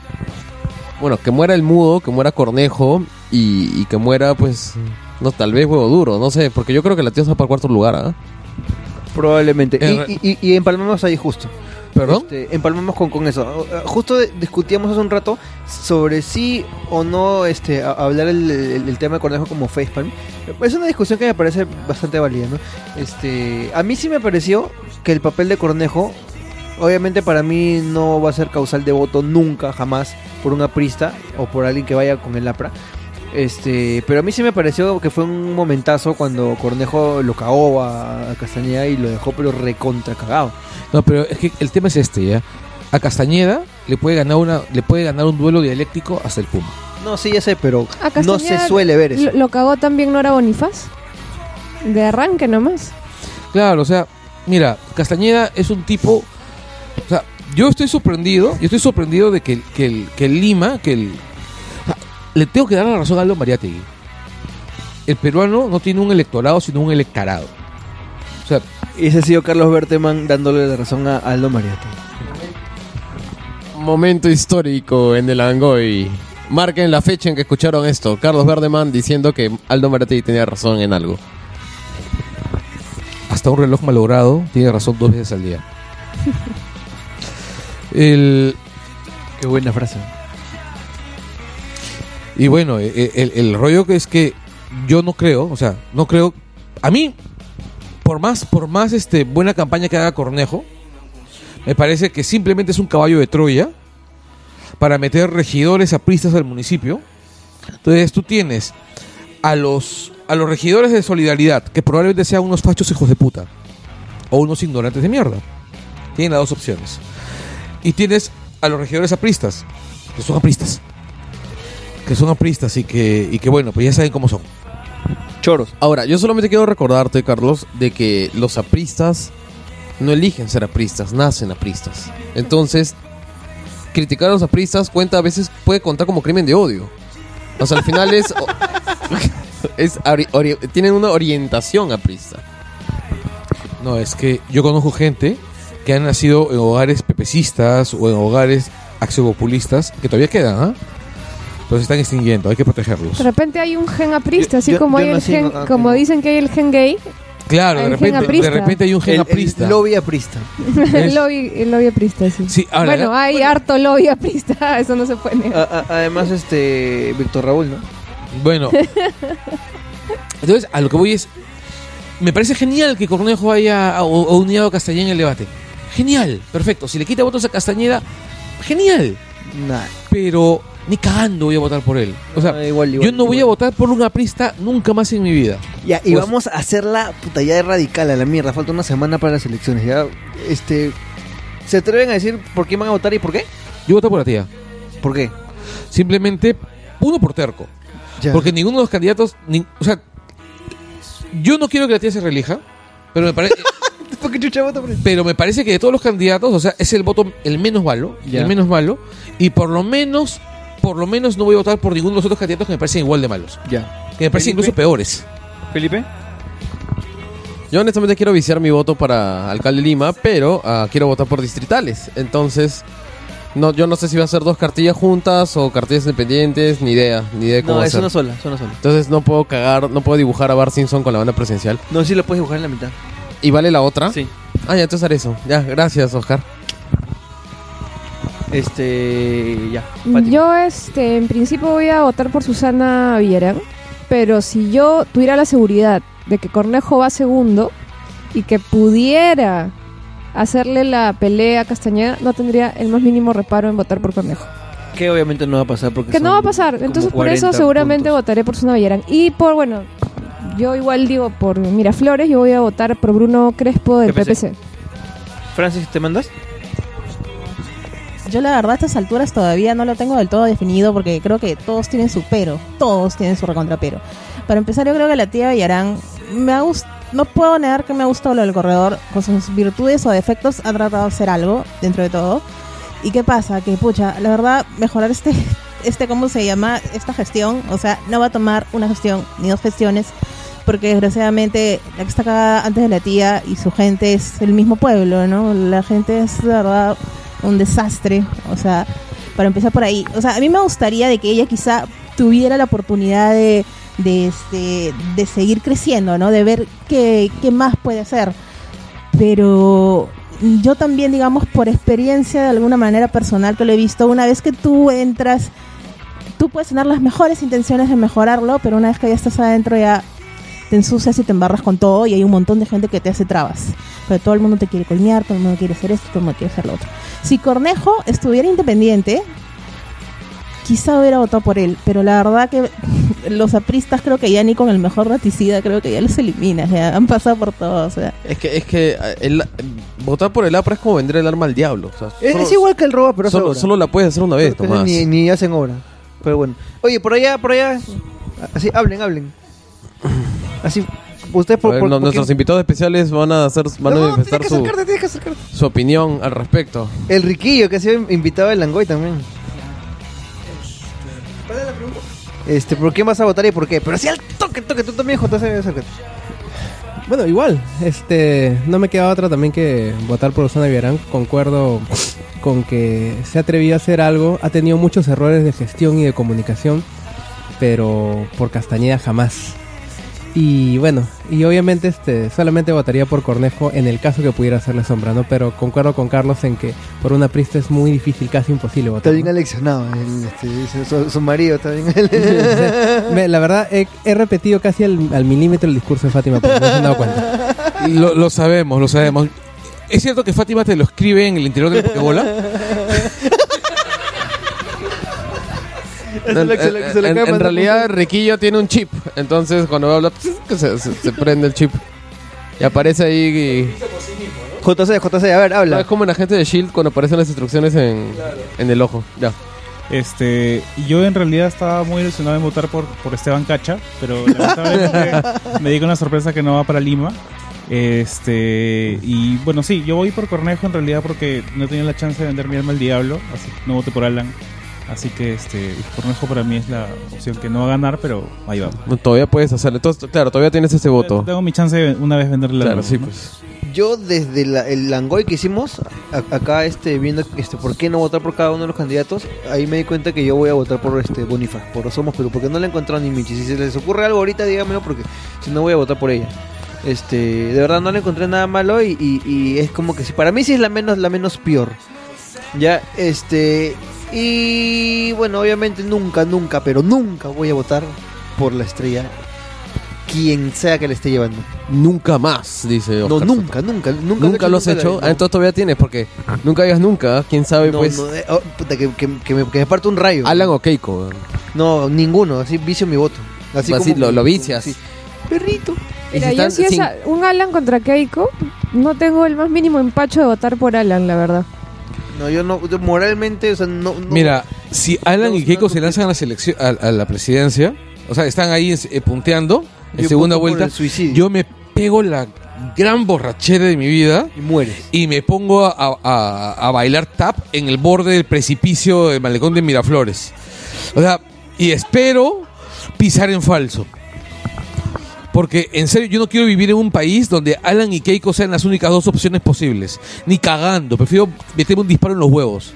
S4: Bueno, que muera el mudo, que muera Cornejo y, y que muera, pues, no, tal vez huevo duro, no sé, porque yo creo que la tía está para el cuarto lugar, ¿ah?
S5: Probablemente.
S2: En
S5: Y, y, y- empalmamos ahí justo.
S2: ¿Perdón?
S5: Este, empalmamos con, con eso. Uh, Justo discutíamos hace un rato sobre si o no este, a- hablar el, el- el tema de Cornejo como facepalm. Es una discusión que me parece bastante válida, ¿no? Este, a mí sí me pareció que el papel de Cornejo, obviamente para mí no va a ser causal de voto nunca, jamás, por un aprista o por alguien que vaya con el APRA. Este, pero a mí sí me pareció que fue un momentazo cuando Cornejo lo cagó a, a Castañeda y lo dejó pero recontra cagado.
S2: No, pero es que el tema es este, ¿ya? A Castañeda le puede ganar una le puede ganar un duelo dialéctico hasta el Puma.
S5: No, sí, ya sé, pero no se suele ver eso.
S3: Lo, lo cagó también Nora Bonifaz. De arranque nomás.
S2: Claro, o sea, mira, Castañeda es un tipo. O sea, yo estoy sorprendido, yo estoy sorprendido de que, el- que, el, que el Lima, que el. o sea, le tengo que dar la razón a Aldo Mariátegui. El peruano no tiene un electorado, sino un electorado. O sea,
S5: Ese ha sido Carlos Berteman dándole la razón a Aldo Mariate.
S4: Momento histórico en el Angoy. Marquen la fecha en que escucharon esto. Carlos Verdeman diciendo que Aldo Marategui tenía razón en algo.
S2: hasta un reloj malogrado tiene razón dos veces al día. [laughs] El,
S5: Qué buena frase.
S2: Y bueno, e- e- el, el rollo que es que yo no creo, o sea, no creo. A mí, por más, por más este, buena campaña que haga Cornejo, me parece que simplemente es un caballo de Troya para meter regidores apristas al municipio. Entonces tú tienes a los, a los regidores de solidaridad, que probablemente sean unos fachos hijos de puta, o unos ignorantes de mierda. Tienen las dos opciones. Y tienes a los regidores apristas, que son apristas que son apristas y que, y que bueno, pues ya saben cómo son.
S5: Choros.
S4: Ahora, yo solamente quiero recordarte, Carlos, de que los apristas no eligen ser apristas, nacen apristas. Entonces, criticar a los apristas cuenta a veces puede contar como crimen de odio. O sea, al final es, [laughs] es ori- ori- tienen una orientación aprista.
S2: No, es que yo conozco gente que han nacido en hogares pepecistas o en hogares axiopopulistas que todavía quedan, ¿ah? Pero se están extinguiendo, hay que protegerlos.
S3: De repente hay un gen aprista, así
S5: yo-
S3: como
S5: yo
S3: hay el
S5: nací
S3: gen,
S5: en- ah,
S3: como
S5: en-
S3: dicen que hay el gen gay,
S2: Claro, de repente, de repente hay un gen
S5: El,
S2: aprista.
S5: el lobby aprista. [laughs]
S3: el lobby, el lobby aprista, sí.
S2: Sí, ahora,
S3: bueno, hay harto lobby aprista, [laughs] eso no se puede negar.
S5: A- a- además, este. Víctor Raúl, ¿no?
S2: Bueno. Entonces, a lo que voy es. Me parece genial que Cornejo haya o- o unido a Castañeda en el debate. Genial, perfecto. Si le quita votos a Castañeda, genial.
S5: Nah.
S2: Pero ni cagando voy a votar por él. O sea,
S5: igual, igual,
S2: yo no voy a votar por un aprista nunca más en mi vida.
S5: Ya, y
S2: Pues-
S5: vamos a hacerla puta ya de radical a la mierda. Falta una semana para las elecciones. Ya, este. ¿Se atreven a decir por quién van a votar y por qué?
S2: Yo voto por la tía.
S5: ¿Por qué?
S2: Simplemente, uno por terco.
S5: Ya.
S2: Porque ninguno de los candidatos. ni- o sea, yo no quiero que la tía se reelija. Pero me parece. [laughs]
S5: ¿Por qué chucha vota por él?
S2: Pero me parece que de todos los candidatos, o sea, es el voto el menos malo,
S5: Ya.
S2: el menos malo, y por lo menos, por lo menos no voy a votar por ninguno de los otros candidatos que me parecen igual de malos,
S5: Ya.
S2: que me parecen
S5: Felipe.
S2: incluso peores.
S5: ¿Felipe?
S4: Yo honestamente quiero viciar mi voto para alcalde de Lima, pero ah, quiero votar por distritales. Entonces, No, yo no sé si va a ser dos cartillas juntas o cartillas independientes, ni idea, ni idea de cómo
S5: No, es una sola, es una sola.
S4: Entonces no puedo cagar, no puedo dibujar a Bart Simpson con la banda presidencial.
S5: No, sí lo puedes dibujar en la mitad.
S4: ¿Y vale la otra?
S5: Sí.
S4: Ah, ya, entonces haré eso. Ya, gracias, Oscar.
S5: Este. Ya. Fátima.
S3: Yo, este, en principio voy a votar por Susana Villarán, pero si yo tuviera la seguridad de que Cornejo va segundo y que pudiera hacerle la pelea a Castañeda, no tendría el más mínimo reparo en votar por Cornejo.
S5: Que obviamente no va a pasar porque.
S3: Que no va a pasar, entonces por eso
S5: 40
S3: seguramente
S5: puntos.
S3: votaré por Susana Villarán. Y por, bueno, yo igual digo por Miraflores, yo voy a votar por Bruno Crespo del
S5: PPC.
S3: PPC.
S5: Francis, ¿te mandas?
S6: Yo la verdad a estas alturas todavía no lo tengo del todo definido porque creo que todos tienen su pero, todos tienen su recontrapero. Para empezar yo creo que la tía Villarán me ha gust- no puedo negar que me ha gustado lo del corredor, con sus virtudes o defectos ha tratado de hacer algo dentro de todo. ¿Y qué pasa? Que pucha, la verdad mejorar este [laughs] este cómo se llama esta gestión, o sea, no va a tomar una gestión ni dos gestiones porque desgraciadamente la que está acá antes de la tía y su gente es el mismo pueblo, ¿no? La gente es de verdad un desastre, o sea, para empezar por ahí. O sea, a mí me gustaría de que ella quizá tuviera la oportunidad de, de, este, de seguir creciendo, ¿no? De ver qué, qué más puede hacer. Pero yo también, digamos, por experiencia de alguna manera personal que lo he visto, una vez que tú entras, tú puedes tener las mejores intenciones de mejorarlo, pero una vez que ya estás adentro ya te ensucias y te embarras con todo y hay un montón de gente que te hace trabas. Pero todo el mundo te quiere colmear, todo el mundo quiere hacer esto, todo el mundo quiere hacer lo otro. Si Cornejo estuviera independiente, quizá hubiera votado por él, pero la verdad que [laughs] los apristas creo que ya ni con el mejor raticida creo que ya los eliminas, ya han pasado por todo, o sea.
S4: Es que, es que eh, el- votar por el APRA es como vender el arma al diablo. o sea,
S5: Es,
S4: solo,
S5: es igual que el roba, pero
S4: solo, solo la puedes hacer una vez,
S5: Pero
S4: Tomás.
S5: Ni, ni hacen obra. Pero bueno. Oye, por allá, por allá. Así, hablen, hablen. [laughs] Así, ustedes
S4: A
S5: por,
S4: ver,
S5: por-
S4: no-
S5: por
S4: nuestros invitados especiales van a hacer van a
S5: No,
S4: manifestar
S5: tienes que
S4: su,
S5: que acercarte.
S4: su opinión al respecto.
S5: El riquillo que ha sido invitado del Langoy también. Este, ¿por quién vas a votar y por qué? Pero si al toque, toque, tú también, JC, acércate.
S7: Bueno, igual, este, no me queda otra también que votar por Susana Villarán. Concuerdo con que se ha atrevido a hacer algo, ha tenido muchos errores de gestión y de comunicación, pero por Castañeda jamás. Y bueno, y obviamente este solamente votaría por Cornejo en el caso que pudiera hacerle sombra, ¿no? Pero concuerdo con Carlos en que por una prista es muy difícil, casi imposible
S5: Está
S7: votar.
S5: bien
S7: ¿no?
S5: aleccionado. el, este, dice, su, su marido está bien.
S7: Me- La verdad, he, he repetido casi al, al milímetro el discurso de Fátima, pero no se han dado cuenta.
S2: Lo, lo sabemos, lo sabemos. ¿Es cierto que Fátima te lo escribe en el interior de la Pokébola? [laughs]
S4: En, realidad Riquillo tiene un chip, entonces cuando habla que se, se- se prende el chip y aparece ahí y-
S5: JC, JC, a ver,
S4: No,
S5: habla.
S4: es como en Agente de Shield cuando aparecen las instrucciones en, en el ojo. Ya.
S8: Este, yo en realidad estaba muy ilusionado en votar por, por Esteban Cacha, pero [laughs] lamentablemente me di con la sorpresa que no va para Lima. Este, y bueno, sí, yo voy por Cornejo en realidad porque no tenía la chance de vender mi alma al diablo, así que no voté por Alan. Así que este, Cornejo para mí es la opción que no va a ganar, pero ahí va.
S4: No, Todavía puedes hacerlo. Entonces, claro, todavía tienes ese voto.
S8: Tengo mi chance de una vez venderle la
S4: Claro, sí,
S8: ¿no?
S4: pues.
S5: Yo desde la- el Langoy que hicimos, a- acá este, viendo este, por qué no votar por cada uno de los candidatos, ahí me di cuenta que yo voy a votar por este Bonifa, por Somos Perú, porque no le he encontrado ni Michi. Si se les ocurre algo ahorita, dígamelo, porque si no voy a votar por ella. Este, de verdad no le encontré nada malo y, y- y es como que si para mí sí es la menos, la menos peor. Ya, este, y bueno, obviamente nunca, nunca, pero nunca voy a votar por la estrella, quien sea que le esté llevando.
S4: Nunca más, dice
S5: No,
S4: Oscar
S5: nunca, nunca, nunca.
S4: Nunca lo has
S5: nunca
S4: hecho.
S5: la-
S4: Ah, entonces todavía tienes, porque nunca digas nunca. Quién sabe,
S5: no,
S4: pues.
S5: no, eh, oh, puta, que, que, que me, que me parte un rayo.
S4: Alan o Keiko.
S5: No, ninguno, así vicio mi voto. Así,
S4: Así lo- lo vicias.
S5: sí. Perrito.
S4: Y
S3: Mira,
S4: si
S3: yo si es
S4: sin-
S3: a- un Alan contra Keiko, no tengo el más mínimo empacho de votar por Alan, la verdad.
S5: No, yo no, yo moralmente, o sea, no. no-
S2: Mira, si Alan y Keiko se lanzan a la selección a, a la presidencia, o sea, están ahí eh, punteando en
S5: yo
S2: segunda vuelta, yo me pego la gran borrachera de mi vida
S5: Y mueres.
S2: y me pongo a, a- a bailar tap en el borde del precipicio del malecón de Miraflores. O sea, y espero pisar en falso. Porque en serio, yo no quiero vivir en un país donde Alan y Keiko sean las únicas dos opciones posibles. Ni cagando. Prefiero meterme un disparo en los huevos.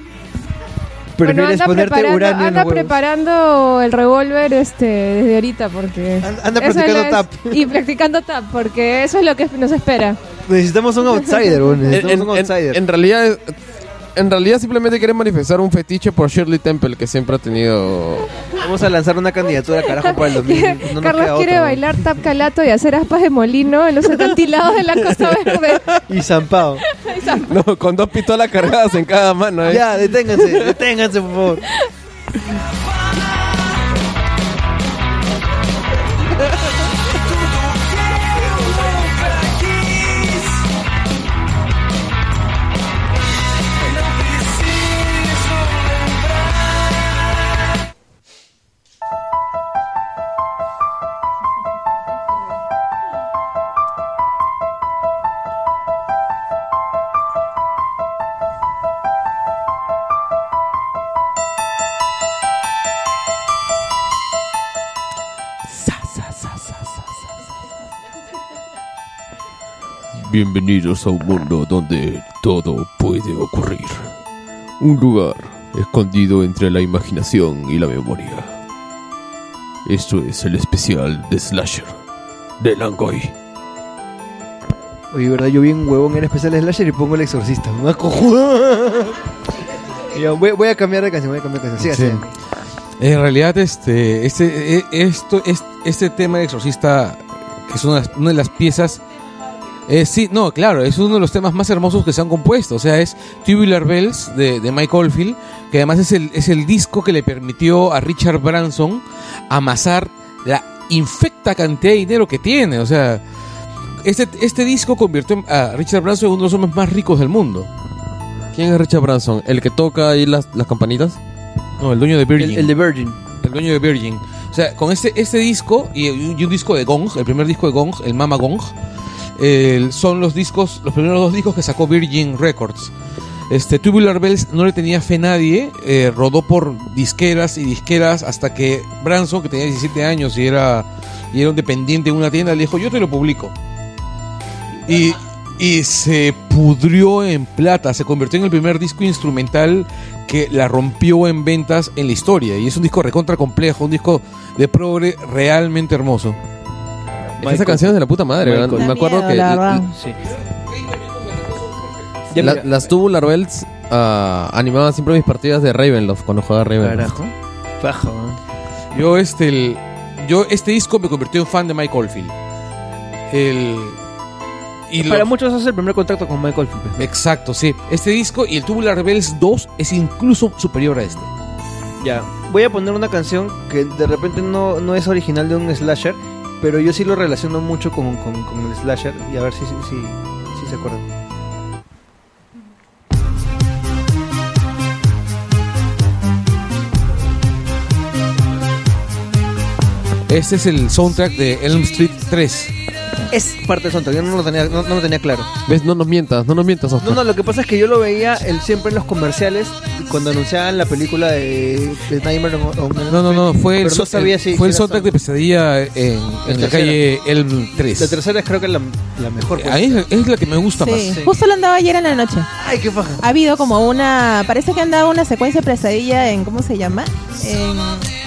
S5: Prefieres
S3: anda
S5: ponerte
S3: preparando,
S5: uranio en
S3: anda
S5: los huevos.
S3: preparando el revólver este, desde ahorita porque...
S5: Anda- anda
S3: eso
S5: practicando
S3: es-
S5: tap.
S3: Y practicando tap porque eso es lo que nos espera.
S5: Necesitamos un outsider, weón.
S4: En,
S5: Necesitamos
S4: en-
S5: un outsider.
S4: en- en realidad, en realidad simplemente quieren manifestar un fetiche por Shirley Temple que siempre ha tenido.
S5: Vamos a lanzar una candidatura, carajo, para el [laughs] 2000. No
S3: Carlos quiere
S5: otra,
S3: bailar tap calato y hacer aspas de molino en los acantilados de la Costa Verde. [laughs]
S5: Y zampado.
S4: No, con dos pistolas cargadas en cada mano. ¿eh?
S5: Ya, deténganse, deténganse, por favor.
S4: Bienvenidos a un mundo donde todo puede ocurrir. Un lugar escondido entre la imaginación y la memoria. Esto es el especial de Slasher de Langoy.
S5: Oye, verdad, yo vi un huevón en especial de Slasher y pongo el exorcista. Una cojuda. [laughs] Ya, voy, voy a cambiar de canción, voy a cambiar de canción.
S2: Sí.
S5: siga.
S2: En realidad, este, este, eh, esto, es- este tema de Exorcista, que es una, una de las piezas, eh, sí, no, claro, es uno de los temas más hermosos que se han compuesto. O sea, es Tubular Bells de, de Mike Oldfield, que además es el, es el disco que le permitió a Richard Branson amasar la infecta cantidad de dinero que tiene. O sea, este, este disco convirtió a Richard Branson en uno de los hombres más ricos del mundo.
S4: ¿Quién es Richard Branson? ¿El que toca ahí las, las campanitas?
S2: No, el dueño de Virgin.
S5: El, el de Virgin.
S2: el dueño de Virgin. O sea, con este, este disco y, y un disco de Gong, el primer disco de Gong, el Mama Gong, son los discos, los primeros dos discos que sacó Virgin Records. Este Tubular Bells no le tenía fe a nadie, eh, rodó por disqueras y disqueras hasta que Branson, que tenía 17 años y era, y era un dependiente en una tienda, le dijo, yo te lo publico. Y, y se pudrió en plata, se convirtió en el primer disco instrumental que la rompió en ventas en la historia. Y es un disco recontra complejo, un disco de progre realmente hermoso.
S4: Esa canción es de la puta madre.
S5: Michael.
S4: ¿verdad?
S6: Da
S4: Me acuerdo
S6: miedo,
S4: que
S6: la verdad.
S5: Sí. Ya,
S4: la-
S5: mira.
S4: las Tubular Bells ah, animaban siempre mis partidas de Ravenloft cuando jugaba Ravenloft.
S5: Carajo. Faja, weón.
S2: Yo este, el- yo este disco me convirtió en fan de Mike Oldfield. El, y
S5: Para
S2: los-
S5: muchos es el primer contacto con Michael Field.
S2: Exacto, sí. Este disco y el Tubular Bells 2 es incluso superior a este.
S5: Ya, voy a poner una canción que de repente no, no es original de un slasher, pero yo sí lo relaciono mucho con, con, con el slasher y a ver si, si, si, se acuerdan.
S2: Este es el soundtrack de Elm Street 3.
S5: Es parte del soundtrack, yo no lo tenía, no, no lo tenía claro.
S4: ¿Ves? No nos mientas, no nos mientas, Oscar.
S5: No, no, lo que pasa es que yo lo veía el, siempre en los comerciales y cuando anunciaban la película de, de Nightmare on, on
S2: No, no, no, fue el,
S5: pero no sabía
S2: el-
S5: si
S2: fue el
S5: si era
S2: soundtrack de Pesadilla en, en la
S5: tercera.
S2: calle Elm 3.
S5: La tercera creo que es la, la mejor. pues.
S2: A mí es, es la que me gusta
S6: Sí.
S2: más.
S5: Sí.
S6: Justo lo andaba ayer en la noche.
S5: Ay, qué faja.
S6: Ha habido como una. Parece que han dado una secuencia de pesadilla en. ¿Cómo se llama? En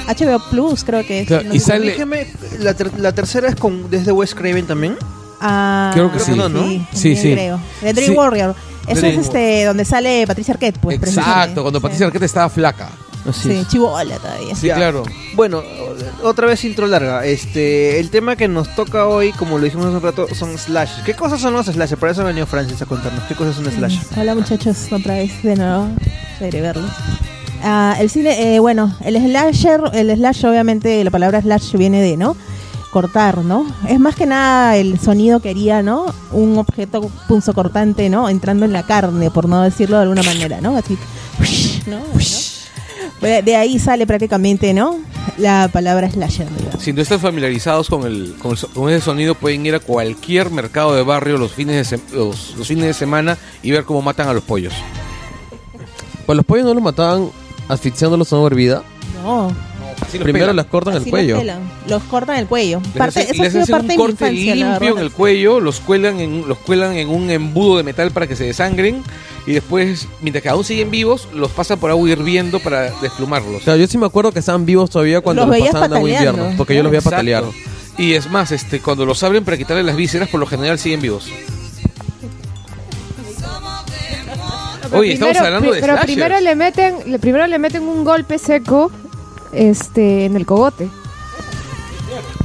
S6: HBO Plus, creo que es.
S2: Claro,
S6: No
S2: y
S6: sé.
S2: sale-
S5: Déjeme, la, ter- la tercera es con desde Wes Craven también.
S6: Ah,
S2: Creo que sí.
S5: no, ¿no?
S6: Sí,
S2: Sí, sí.
S6: creo. De Dream
S2: Sí.
S6: Warrior. Eso
S5: Dream
S6: es este donde sale Patricia Arquette, pues.
S2: Exacto, cuando
S6: Sí.
S2: Patricia Arquette estaba flaca.
S6: Sí, chivola todavía.
S2: Sí,
S5: Ya.
S2: claro.
S5: Bueno, otra vez intro larga. Este, el tema que nos toca hoy, como lo dijimos hace un rato, son slash. ¿Qué cosas son los slash? Para eso ha venido Francis a contarnos. ¿Qué cosas son slash?
S6: Mm, Hola muchachos, otra vez de nuevo. Chévere verlos. Ah, el cine, eh, bueno, el slasher, el slash obviamente la palabra slash viene de, ¿no? Cortar, ¿no? Es más que nada el sonido que haría, ¿no? Un objeto punzocortante, ¿no? Entrando en la carne, por no decirlo de alguna manera, ¿no? Así, ¿no? ¿no? De de ahí sale prácticamente, ¿no? La palabra slasher, digamos.
S2: Si no están familiarizados con el, con, con ese sonido, pueden ir a cualquier mercado de barrio los fines de, se- los, los fines de semana y ver cómo matan a los pollos.
S4: Pues los pollos no los mataban asfixiándolos a una hervida.
S6: No.
S2: Así los
S4: Primero
S2: pelan.
S4: las cortan el
S6: Así
S4: cuello.
S6: Los, pelan, los cortan el cuello.
S2: Les
S6: Parte,
S2: hacen-
S6: eso ha
S2: les
S6: sido
S2: hacen
S6: parte
S2: un
S6: de mi
S2: corte
S6: infancia,
S2: limpio en el cuello, los cuelan en, los cuelan en un embudo de metal para que se desangren y después, mientras que aún siguen vivos, los pasan por agua hirviendo para desplumarlos.
S4: O sea, yo sí me acuerdo que estaban vivos todavía cuando
S6: Los
S4: los, pasaban a agua invierno. Porque yo los veía patalear.
S2: Y es más, este, cuando los abren para quitarle las vísceras, por lo general siguen vivos.
S3: Pero
S2: Oye, estamos
S3: primero-
S2: hablando de
S3: Pero primero le meten, le, primero le meten un golpe seco este en el cogote.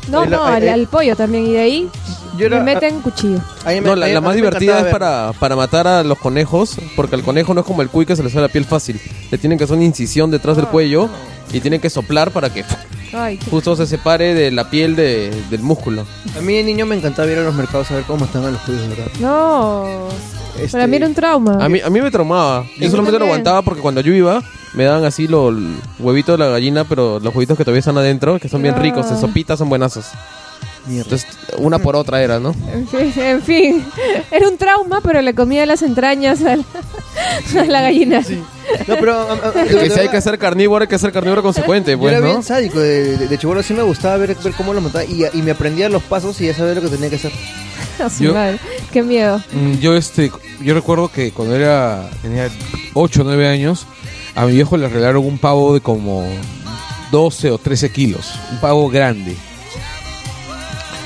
S3: No, no, al, al pollo también. Y de ahí
S5: Yo era-
S3: le meten cuchillo.
S5: a mí me-
S4: No, la,
S5: a mí-
S4: la
S5: a
S4: más
S5: me
S4: divertida es
S5: encantaba
S4: para, para matar a los conejos, porque el conejo no es como el cuy que se le sale la piel fácil. Le tienen que hacer una incisión detrás del cuello y tienen que soplar para que
S3: Ay, qué-
S4: justo se separe de la piel de- del músculo.
S5: A mí de niño me encantaba ir a los mercados a ver cómo estaban los judíos, ¿verdad?
S3: No.
S5: Este,
S3: Para mí era un trauma.
S4: A mí, a mí me traumaba. Yo solamente lo
S3: también.
S4: aguantaba porque cuando yo iba me daban así los huevitos de la gallina, pero los huevitos que todavía están adentro, que son bien
S3: Ah.
S4: ricos, en sopitas son buenazos. Entonces, una por otra era, ¿no?
S3: En fin, en fin, era un trauma, pero le comía las entrañas a la, [laughs] a la gallina.
S5: No, pero... a- a- de- [laughs]
S4: Que si hay que ser carnívoro, hay que ser carnívoro consecuente,
S5: Yo
S4: pues,
S5: era
S4: ¿no?
S5: bien sádico, de, de, de chibolo sí me gustaba ver, ver cómo lo mataba y, y me aprendía los pasos y ya sabía lo que tenía que hacer. [laughs]
S2: Yo-
S3: madre. Qué miedo.
S2: Mm, Yo este, yo recuerdo que cuando era tenía 8 o 9 años, a mi viejo le regalaron un pavo de como 12 o 13 kilos, un pavo grande,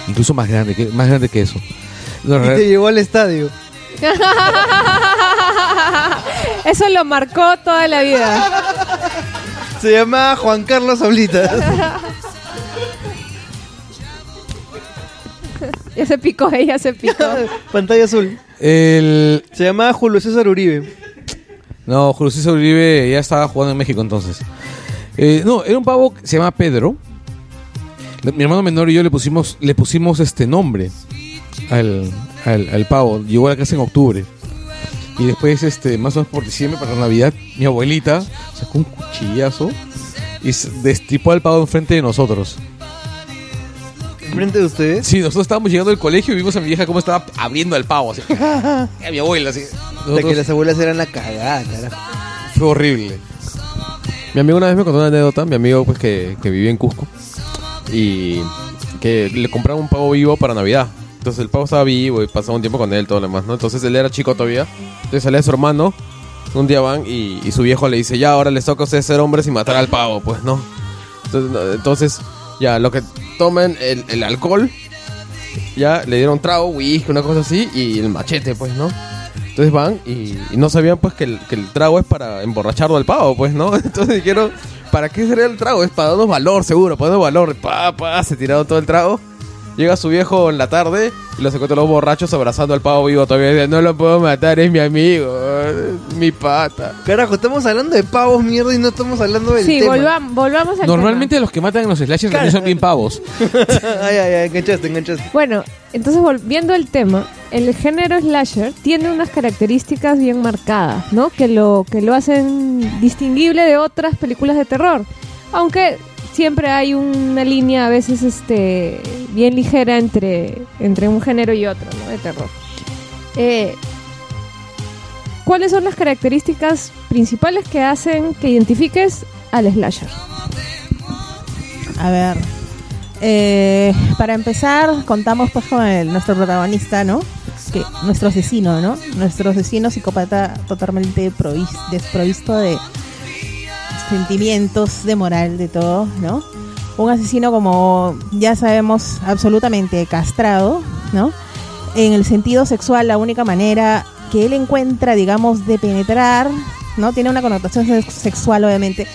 S2: incluso más grande, que, más grande que eso. Lo
S5: Y te llevó al estadio. [laughs]
S3: Eso lo marcó toda la vida.
S5: Se llamaba Juan Carlos Oblita. [laughs]
S3: Ya se picó, ella se picó. [laughs]
S5: Pantalla azul.
S2: El,
S5: Se llamaba Julio César Uribe.
S2: No, Julio César Uribe ya estaba jugando en México entonces. Eh, no, era un pavo que se llama Pedro. Mi hermano menor y yo le pusimos, le pusimos este nombre al, al, pavo. Llegó a la casa en octubre. Y después, este, más o menos por diciembre, para Navidad, mi abuelita sacó un cuchillazo y destripó al pavo enfrente de nosotros.
S5: Enfrente de ustedes.
S2: Sí, nosotros estábamos llegando del colegio y vimos a mi vieja cómo estaba abriendo al pavo. Así. [laughs] a mi abuela, así.
S5: De
S2: Nosotros-
S5: que las abuelas eran la cagada, carajo.
S2: Fue horrible.
S4: Mi amigo una vez me contó una anécdota, mi amigo pues que, que vivía en Cusco y que le compraron un pavo vivo para Navidad. Entonces el pavo estaba vivo y pasaba un tiempo con él, todo lo demás, ¿no? Entonces él era chico todavía. Entonces salía su hermano, un día van y, y su viejo le dice, ya ahora les toca a ustedes ser hombres y matar al pavo, pues, no, entonces, ya, lo que tomen el, el alcohol, ya le dieron trago, whisky, una cosa así, y el machete, pues, ¿no? Entonces van y, no sabían pues que el, que el trago es para emborracharlo al pavo, pues, ¿no? [laughs] Entonces dijeron, ¿para qué sería el trago? Es para darnos valor, seguro, para darnos valor. Pa, pa, se tiraron todo el trago. Llega su viejo en la tarde y los encuentra los borrachos abrazando al pavo vivo todavía. Dice, no lo puedo matar, es mi amigo, es mi pata.
S5: Carajo, estamos hablando de pavos, mierda, y no estamos hablando del
S3: Sí,
S5: tema.
S3: volvam- volvamos al
S2: Normalmente los que matan en los slashers también son bien pavos. [laughs]
S5: ay, ay, ay, enganchaste, enganchaste.
S3: Bueno, entonces volviendo al tema, el género slasher tiene unas características bien marcadas, ¿no? Que lo, que lo hacen distinguible de otras películas de terror. Aunque siempre hay una línea a veces este bien ligera entre, entre un género y otro, ¿no? De terror. Eh, ¿Cuáles son las características principales que hacen que identifiques al slasher?
S6: A ver. eh, para empezar, contamos pues con el- nuestro protagonista, ¿no? Que, nuestro asesino, ¿no? Nuestro asesino psicópata totalmente provis- desprovisto de sentimientos, de moral, de todo, ¿no? Un asesino como ya sabemos absolutamente castrado, ¿no? En el sentido sexual, la única manera que él encuentra, digamos, de penetrar, ¿no? Tiene una connotación sex- sexual, obviamente,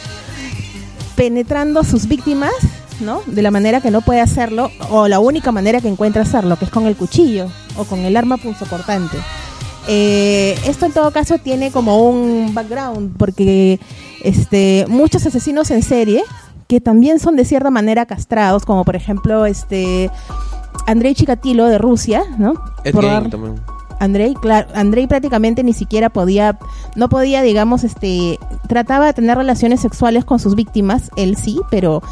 S6: penetrando sus víctimas, ¿no? De la manera que no puede hacerlo, o la única manera que encuentra hacerlo, que es con el cuchillo o con el arma punzocortante. Eh, esto en todo caso tiene como un background, porque este, muchos asesinos en serie, que también son de cierta manera castrados, como por ejemplo este Andrei Chikatilo de Rusia, ¿no? Por dar-. Andrei, claro, Andrei prácticamente ni siquiera podía, no podía, digamos, este, trataba de tener relaciones sexuales con sus víctimas, él sí, pero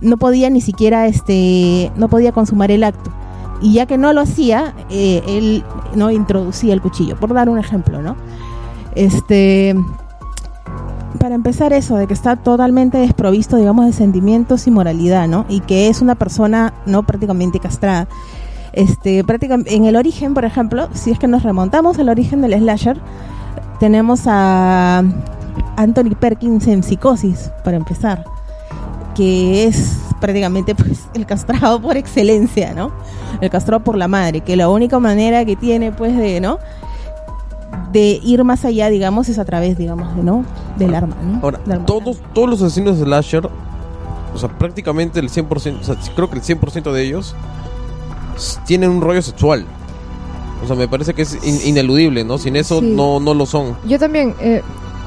S6: no podía ni siquiera, este, no podía consumar el acto. Y ya que no lo hacía, eh, él no introducía el cuchillo, por dar un ejemplo, ¿no? Este, para empezar eso, de que está totalmente desprovisto, digamos, de sentimientos y moralidad, ¿no? Y que es una persona no prácticamente castrada. Este, prácticamente, en el origen, por ejemplo, si es que nos remontamos al origen del slasher, tenemos a Anthony Perkins en Psicosis, para empezar, que es prácticamente pues el castrado por excelencia, ¿no? El castrado por la madre, que la única manera que tiene pues de, ¿no? de ir más allá, digamos, es a través, digamos, de, ¿no? del arma, ¿no?
S4: Ahora,
S6: arma.
S4: todos, todos los asesinos de slasher, o sea, prácticamente el 100%, o sea, creo que el 100% de ellos tienen un rollo sexual. O sea, me parece que es in- ineludible, ¿no? Sin eso
S3: Sí.
S4: no, no lo son.
S3: Yo también eh,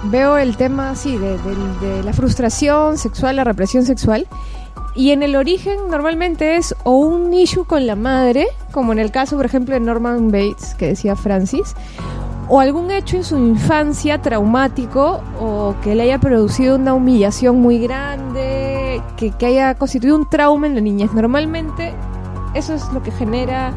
S3: veo el tema así de, la frustración sexual, la represión sexual. Y en el origen normalmente es o un issue con la madre, como en el caso, por ejemplo, de Norman Bates, que decía Francis, o algún hecho en su infancia traumático o que le haya producido una humillación muy grande, que, que haya constituido un trauma en la niñez. Normalmente eso es lo que genera,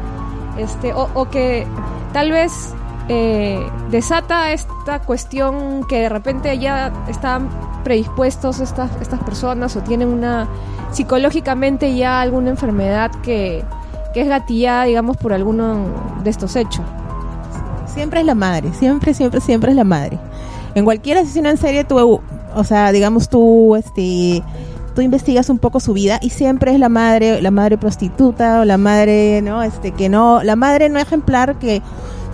S3: este, o que tal vez eh, desata esta cuestión que de repente ya están predispuestos estas, estas personas o tienen una psicológicamente ya alguna enfermedad que, que es gatillada, digamos, por alguno de estos hechos.
S6: Siempre es la madre, siempre, siempre, siempre es la madre. En cualquier asesino en serie, tú, o sea, digamos, tú, este, tú investigas un poco su vida y siempre es la madre, la madre prostituta o la madre, ¿no? Este, que no, la madre no ejemplar que,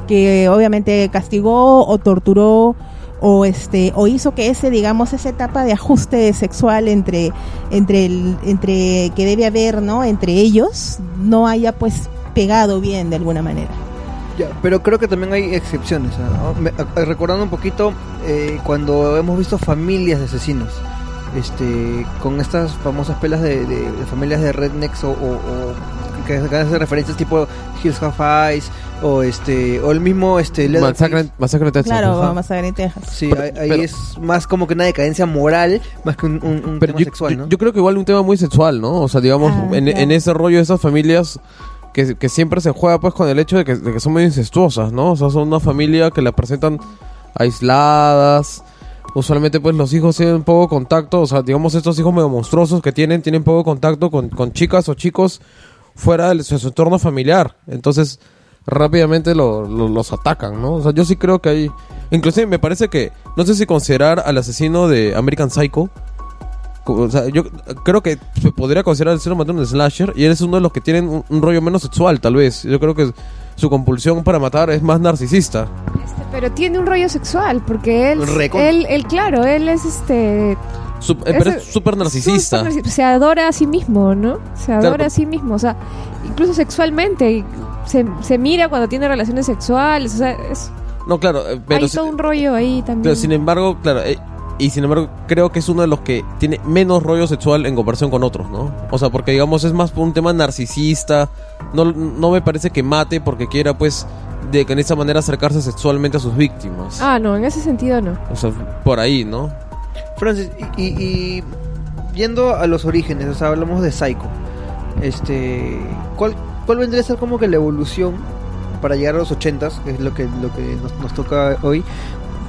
S6: que obviamente castigó o torturó o este o hizo que ese digamos esa etapa de ajuste sexual entre entre el entre que debe haber no entre ellos no haya pues pegado bien de alguna manera
S5: Ya, pero creo que también hay excepciones. ¿no? Me- recordando un poquito eh, cuando hemos visto familias de asesinos, este, con estas famosas pelas de, de- de familias de rednecks o, o- o que hacen referencias tipo Hills Have Eyes o este o el mismo este.
S4: Masacre, masacre en Texas.
S6: claro
S4: ajá.
S6: vamos a ver en Texas
S5: Sí,
S4: Pero-
S5: ahí, es más como que una decadencia moral más que un, un- un
S4: Pero
S5: tema
S4: yo,
S5: sexual,
S4: yo-
S5: ¿no?
S4: yo creo que igual un tema muy sexual, ¿no? O sea, digamos,
S6: Ah,
S4: en ese rollo de esas familias que, que siempre se juega pues con el hecho de que, de que son muy incestuosas, ¿no? O sea, son una familia que la presentan aisladas. Usualmente pues los hijos tienen poco contacto, o sea, digamos estos hijos medio monstruosos que tienen, tienen poco contacto con, con chicas o chicos fuera de su, entorno familiar. Entonces, rápidamente lo- lo- los atacan, ¿no? O sea, yo sí creo que hay... Inclusive me parece que, no sé si considerar al asesino de American Psycho, o sea, yo creo que se podría considerar el asesino matar un slasher y él es uno de los que tienen un, un rollo menos sexual, tal vez. Yo creo que su compulsión para matar es más narcisista.
S3: Este, pero tiene un rollo sexual, porque él,
S5: Recon-
S3: él, él, claro, él es este...
S4: Sup- eh, pero es súper narcisista.
S3: narcis- Se adora a sí mismo, ¿no? Se adora
S4: Claro.
S3: a sí mismo, o sea, incluso sexualmente. Se, se mira cuando tiene relaciones sexuales, o sea, es,
S4: No, claro, eh, pero...
S3: hay todo un rollo ahí también.
S4: Pero sin embargo, claro, eh, y sin embargo creo que es uno de los que tiene menos rollo sexual en comparación con otros, ¿no? O sea, porque digamos es más por un tema narcisista, no, no me parece que mate porque quiera pues de que en esa manera acercarse sexualmente a sus víctimas.
S3: Ah, no, en ese sentido no.
S4: O sea, por ahí, ¿no?
S5: Francis, y, y- y yendo a los orígenes, o sea, hablamos de Psycho. Este, ¿cuál, ¿cuál vendría a ser como que la evolución para llegar a los 80s, que es lo que, lo que nos, nos toca hoy?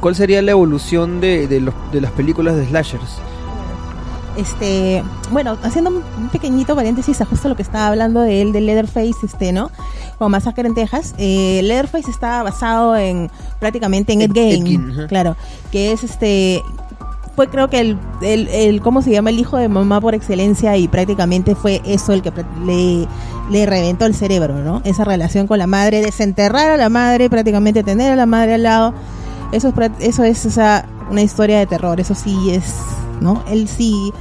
S5: ¿Cuál sería la evolución de, de, los, de las películas de slashers?
S6: este bueno haciendo un pequeñito paréntesis a justo lo que estaba hablando de él de Leatherface este no o Masacre en Texas eh, Leatherface está basado en prácticamente en Ed
S5: Ed-
S6: Gein
S5: Ed Gein,
S6: claro que es este fue creo que el, el, el cómo se llama el hijo de mamá por excelencia y prácticamente fue eso el que le, le reventó el cerebro no esa relación con la madre desenterrar a la madre prácticamente tener a la madre al lado eso es, eso es o sea, una historia de terror, eso sí es, ¿no? Él sí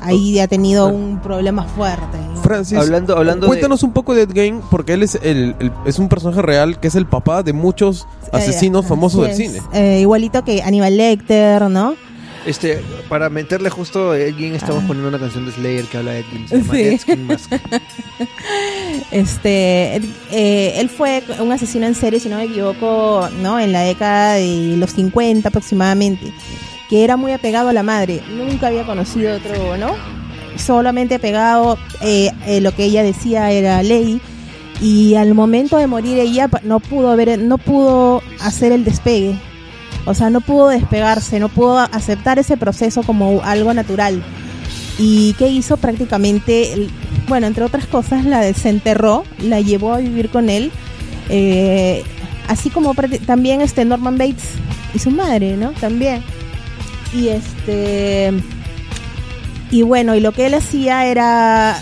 S6: ahí ha tenido un problema fuerte. ¿no?
S4: Francis,
S5: Hablando- hablando de-
S4: cuéntanos un poco de Ed Gein porque él es el, el- es un personaje real que es el papá de muchos asesinos
S6: Eh,
S4: famosos del cine.
S6: Eh, igualito que Aníbal Lecter, ¿no?
S5: Este, para meterle justo a estamos
S6: Ah.
S5: poniendo una canción de Slayer que habla de Ed Gein, se llama
S6: Sí.
S5: Mask. [laughs]
S6: Este, eh, él fue un asesino en serie, si no me equivoco, ¿no? En la década de los 50 aproximadamente, que era muy apegado a la madre. Nunca había conocido otro, ¿no? Solamente apegado, eh, eh, lo que ella decía era ley. Y al momento de morir ella no pudo ver, no pudo hacer el despegue. O sea, no pudo despegarse, no pudo aceptar ese proceso como algo natural. ¿Y qué hizo? Prácticamente, bueno, entre otras cosas, la desenterró, la llevó a vivir con él. eh, así como también este Norman Bates y su madre, ¿no? También. Y este. Y bueno, y lo que él hacía era.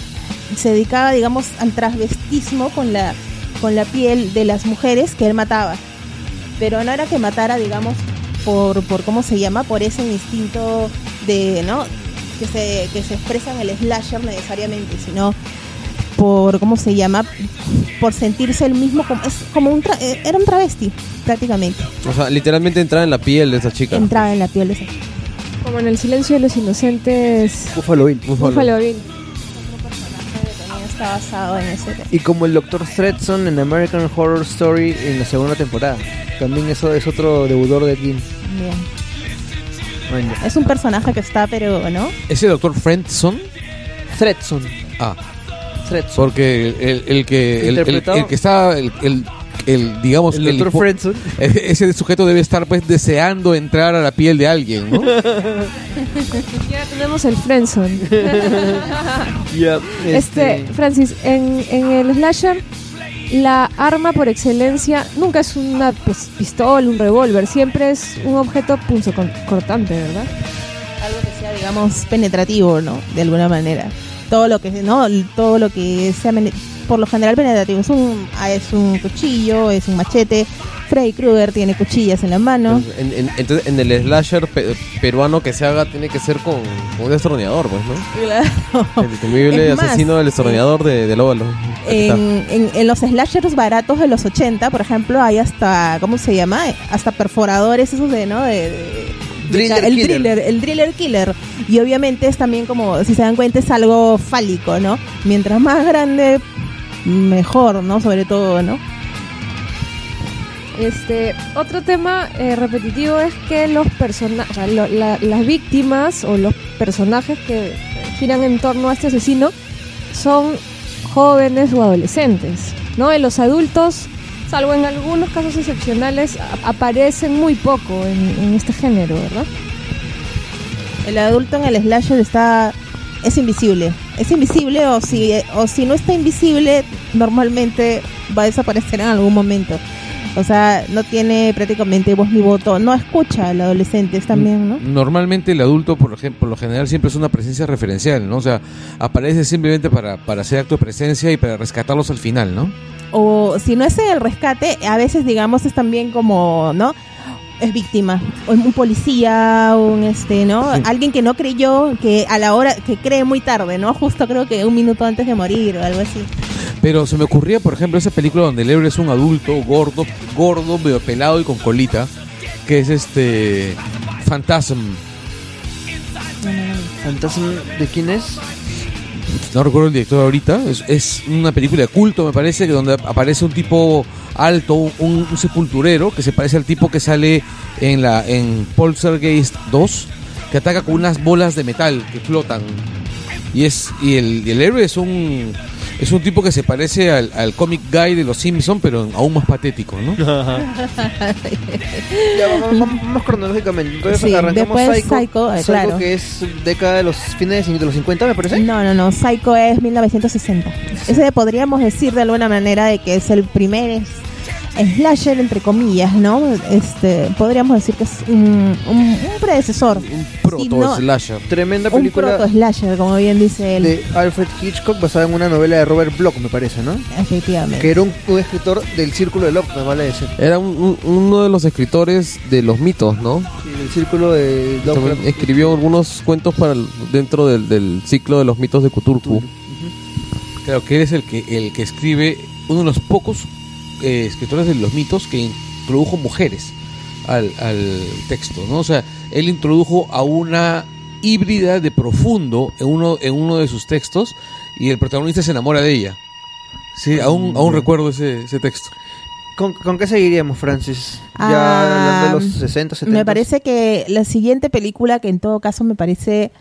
S6: Se dedicaba, digamos, al transvestismo con la, con la piel de las mujeres que él mataba. Pero no era que matara, digamos, por, por ¿cómo se llama? Por ese instinto de, ¿no? Que se, que se expresa en el slasher necesariamente, sino por, ¿cómo se llama? Por sentirse el mismo, como, es como un, tra- eh, era un travesti, prácticamente.
S4: O sea, literalmente entraba en la piel de esa chica.
S6: Entraba en la piel de esa
S3: Como en el silencio de los inocentes.
S5: Buffalo Bill.
S3: Buffalo Bill.
S6: Está basado en ese tema.
S5: Y como el Dr. Thredson en American Horror Story en la segunda temporada. También eso es otro deudor de King.
S6: Bien. Es un personaje que está, pero, ¿no?
S2: ¿Ese doctor Friendson?
S5: Thredson.
S2: Ah,
S5: Thredson.
S2: porque el, el que el, el que está el, el, digamos
S5: El
S2: el
S5: Dr.
S2: hipo-
S5: Friendson. [laughs]
S2: ese sujeto debe estar pues deseando entrar a la piel de alguien, ¿no? [laughs]
S3: Ya tenemos el Friendzone. [laughs]
S5: Ya,
S3: Este, Francis, en, en el slasher, la arma por excelencia nunca es una pues, pistola, un revólver, siempre es un objeto punzo cortante, ¿verdad?
S6: Algo que sea, digamos, penetrativo, ¿no? De alguna manera. Todo lo que, ¿no? Todo lo que sea, por lo general, penetrativo. Es un, ah, es un cuchillo, es un machete. Freddy Krueger tiene cuchillas en la mano.
S4: En, en- entonces, en el slasher pe- peruano que se haga tiene que ser con, con un destornillador, pues, ¿no?
S6: Claro. [laughs]
S4: El temible asesino del destornillador de, del óvalo.
S6: En, en, en los slashers baratos de los 80, por ejemplo, hay hasta, ¿cómo se llama? Hasta perforadores, esos de, ¿no? De, de-
S5: Driller
S6: el
S5: killer.
S6: driller, el driller killer. Y obviamente es también como, si se dan cuenta, es algo fálico, ¿no? Mientras más grande, mejor, ¿no? Sobre todo, ¿no?
S3: Este, otro tema eh, repetitivo es que los personajes, las víctimas o los personajes que giran en torno a este asesino son jóvenes o adolescentes, ¿no? Y los adultos, salvo en algunos casos excepcionales, aparecen muy poco en, en este género, ¿verdad?
S6: El adulto en el slasher está es invisible. Es invisible o si o si no está invisible, normalmente va a desaparecer en algún momento. O sea, no tiene prácticamente voz ni voto, no escucha al adolescente es también, ¿no?
S2: Normalmente el adulto, por ejemplo, por lo general siempre es una presencia referencial, ¿no? O sea, aparece simplemente para, para hacer acto de presencia y para rescatarlos al final, ¿no?
S6: O si no es el rescate, a veces digamos es también como, ¿no? Es víctima, o un policía, un este, ¿no? Alguien que no creyó, que a la hora, que cree muy tarde, ¿no? Justo creo que un minuto antes de morir o algo así.
S2: Pero se me ocurría, por ejemplo, esa película donde el héroe es un adulto, gordo, gordo, medio pelado y con colita, que es este Phantasm.
S5: Fantasma, ¿de quién es?
S2: No recuerdo el director ahorita, es, una película de culto, me parece, que donde aparece un tipo alto, un, un sepulturero, que se parece al tipo que sale en la en Poltergeist 2, que ataca con unas bolas de metal que flotan. Y es y el, y el héroe es un es un tipo que se parece al, al comic guy de los Simpsons, pero aún más patético, ¿no?
S5: Ya, vamos, vamos- vamos cronológicamente. Entonces
S6: Sí,
S5: arrancamos
S6: después
S5: Psycho,
S6: Psycho, eh,
S5: Psycho,
S6: claro.
S5: que es década de los fines de los 50, me parece.
S6: No, no, no. Psycho es 1960. Ese podríamos decir de alguna manera de que es el primer slasher, entre comillas, ¿no? Este, podríamos decir que es un, un- un predecesor.
S2: Un proto
S6: Sí, no,
S2: slasher.
S5: Tremenda
S6: un
S5: película
S6: proto slasher, como bien dice él.
S5: de Alfred Hitchcock basada en una novela de Robert Bloch, me parece, ¿no?
S6: Efectivamente.
S5: Que era un, un escritor del Círculo de Locke, me vale decir.
S4: Era un- un- uno de los escritores de los mitos, ¿no?
S5: Sí, del Círculo de
S4: También
S5: Locke.
S4: escribió algunos cuentos para el- dentro del, del ciclo de los mitos de Cthulhu.
S2: Claro, que él es el que, el que escribe, uno de los pocos eh, escritores de los mitos que introdujo mujeres al, al texto, ¿no? O sea, él introdujo a una híbrida de profundo en uno, en uno de sus textos y el protagonista se enamora de ella. Sí, aún, aún recuerdo ese, ese texto.
S5: ¿Con, con qué seguiríamos, Francis? Ya
S6: Ah,
S5: hablando de los 60, 70.
S6: Me parece que la siguiente película, que en todo caso me parece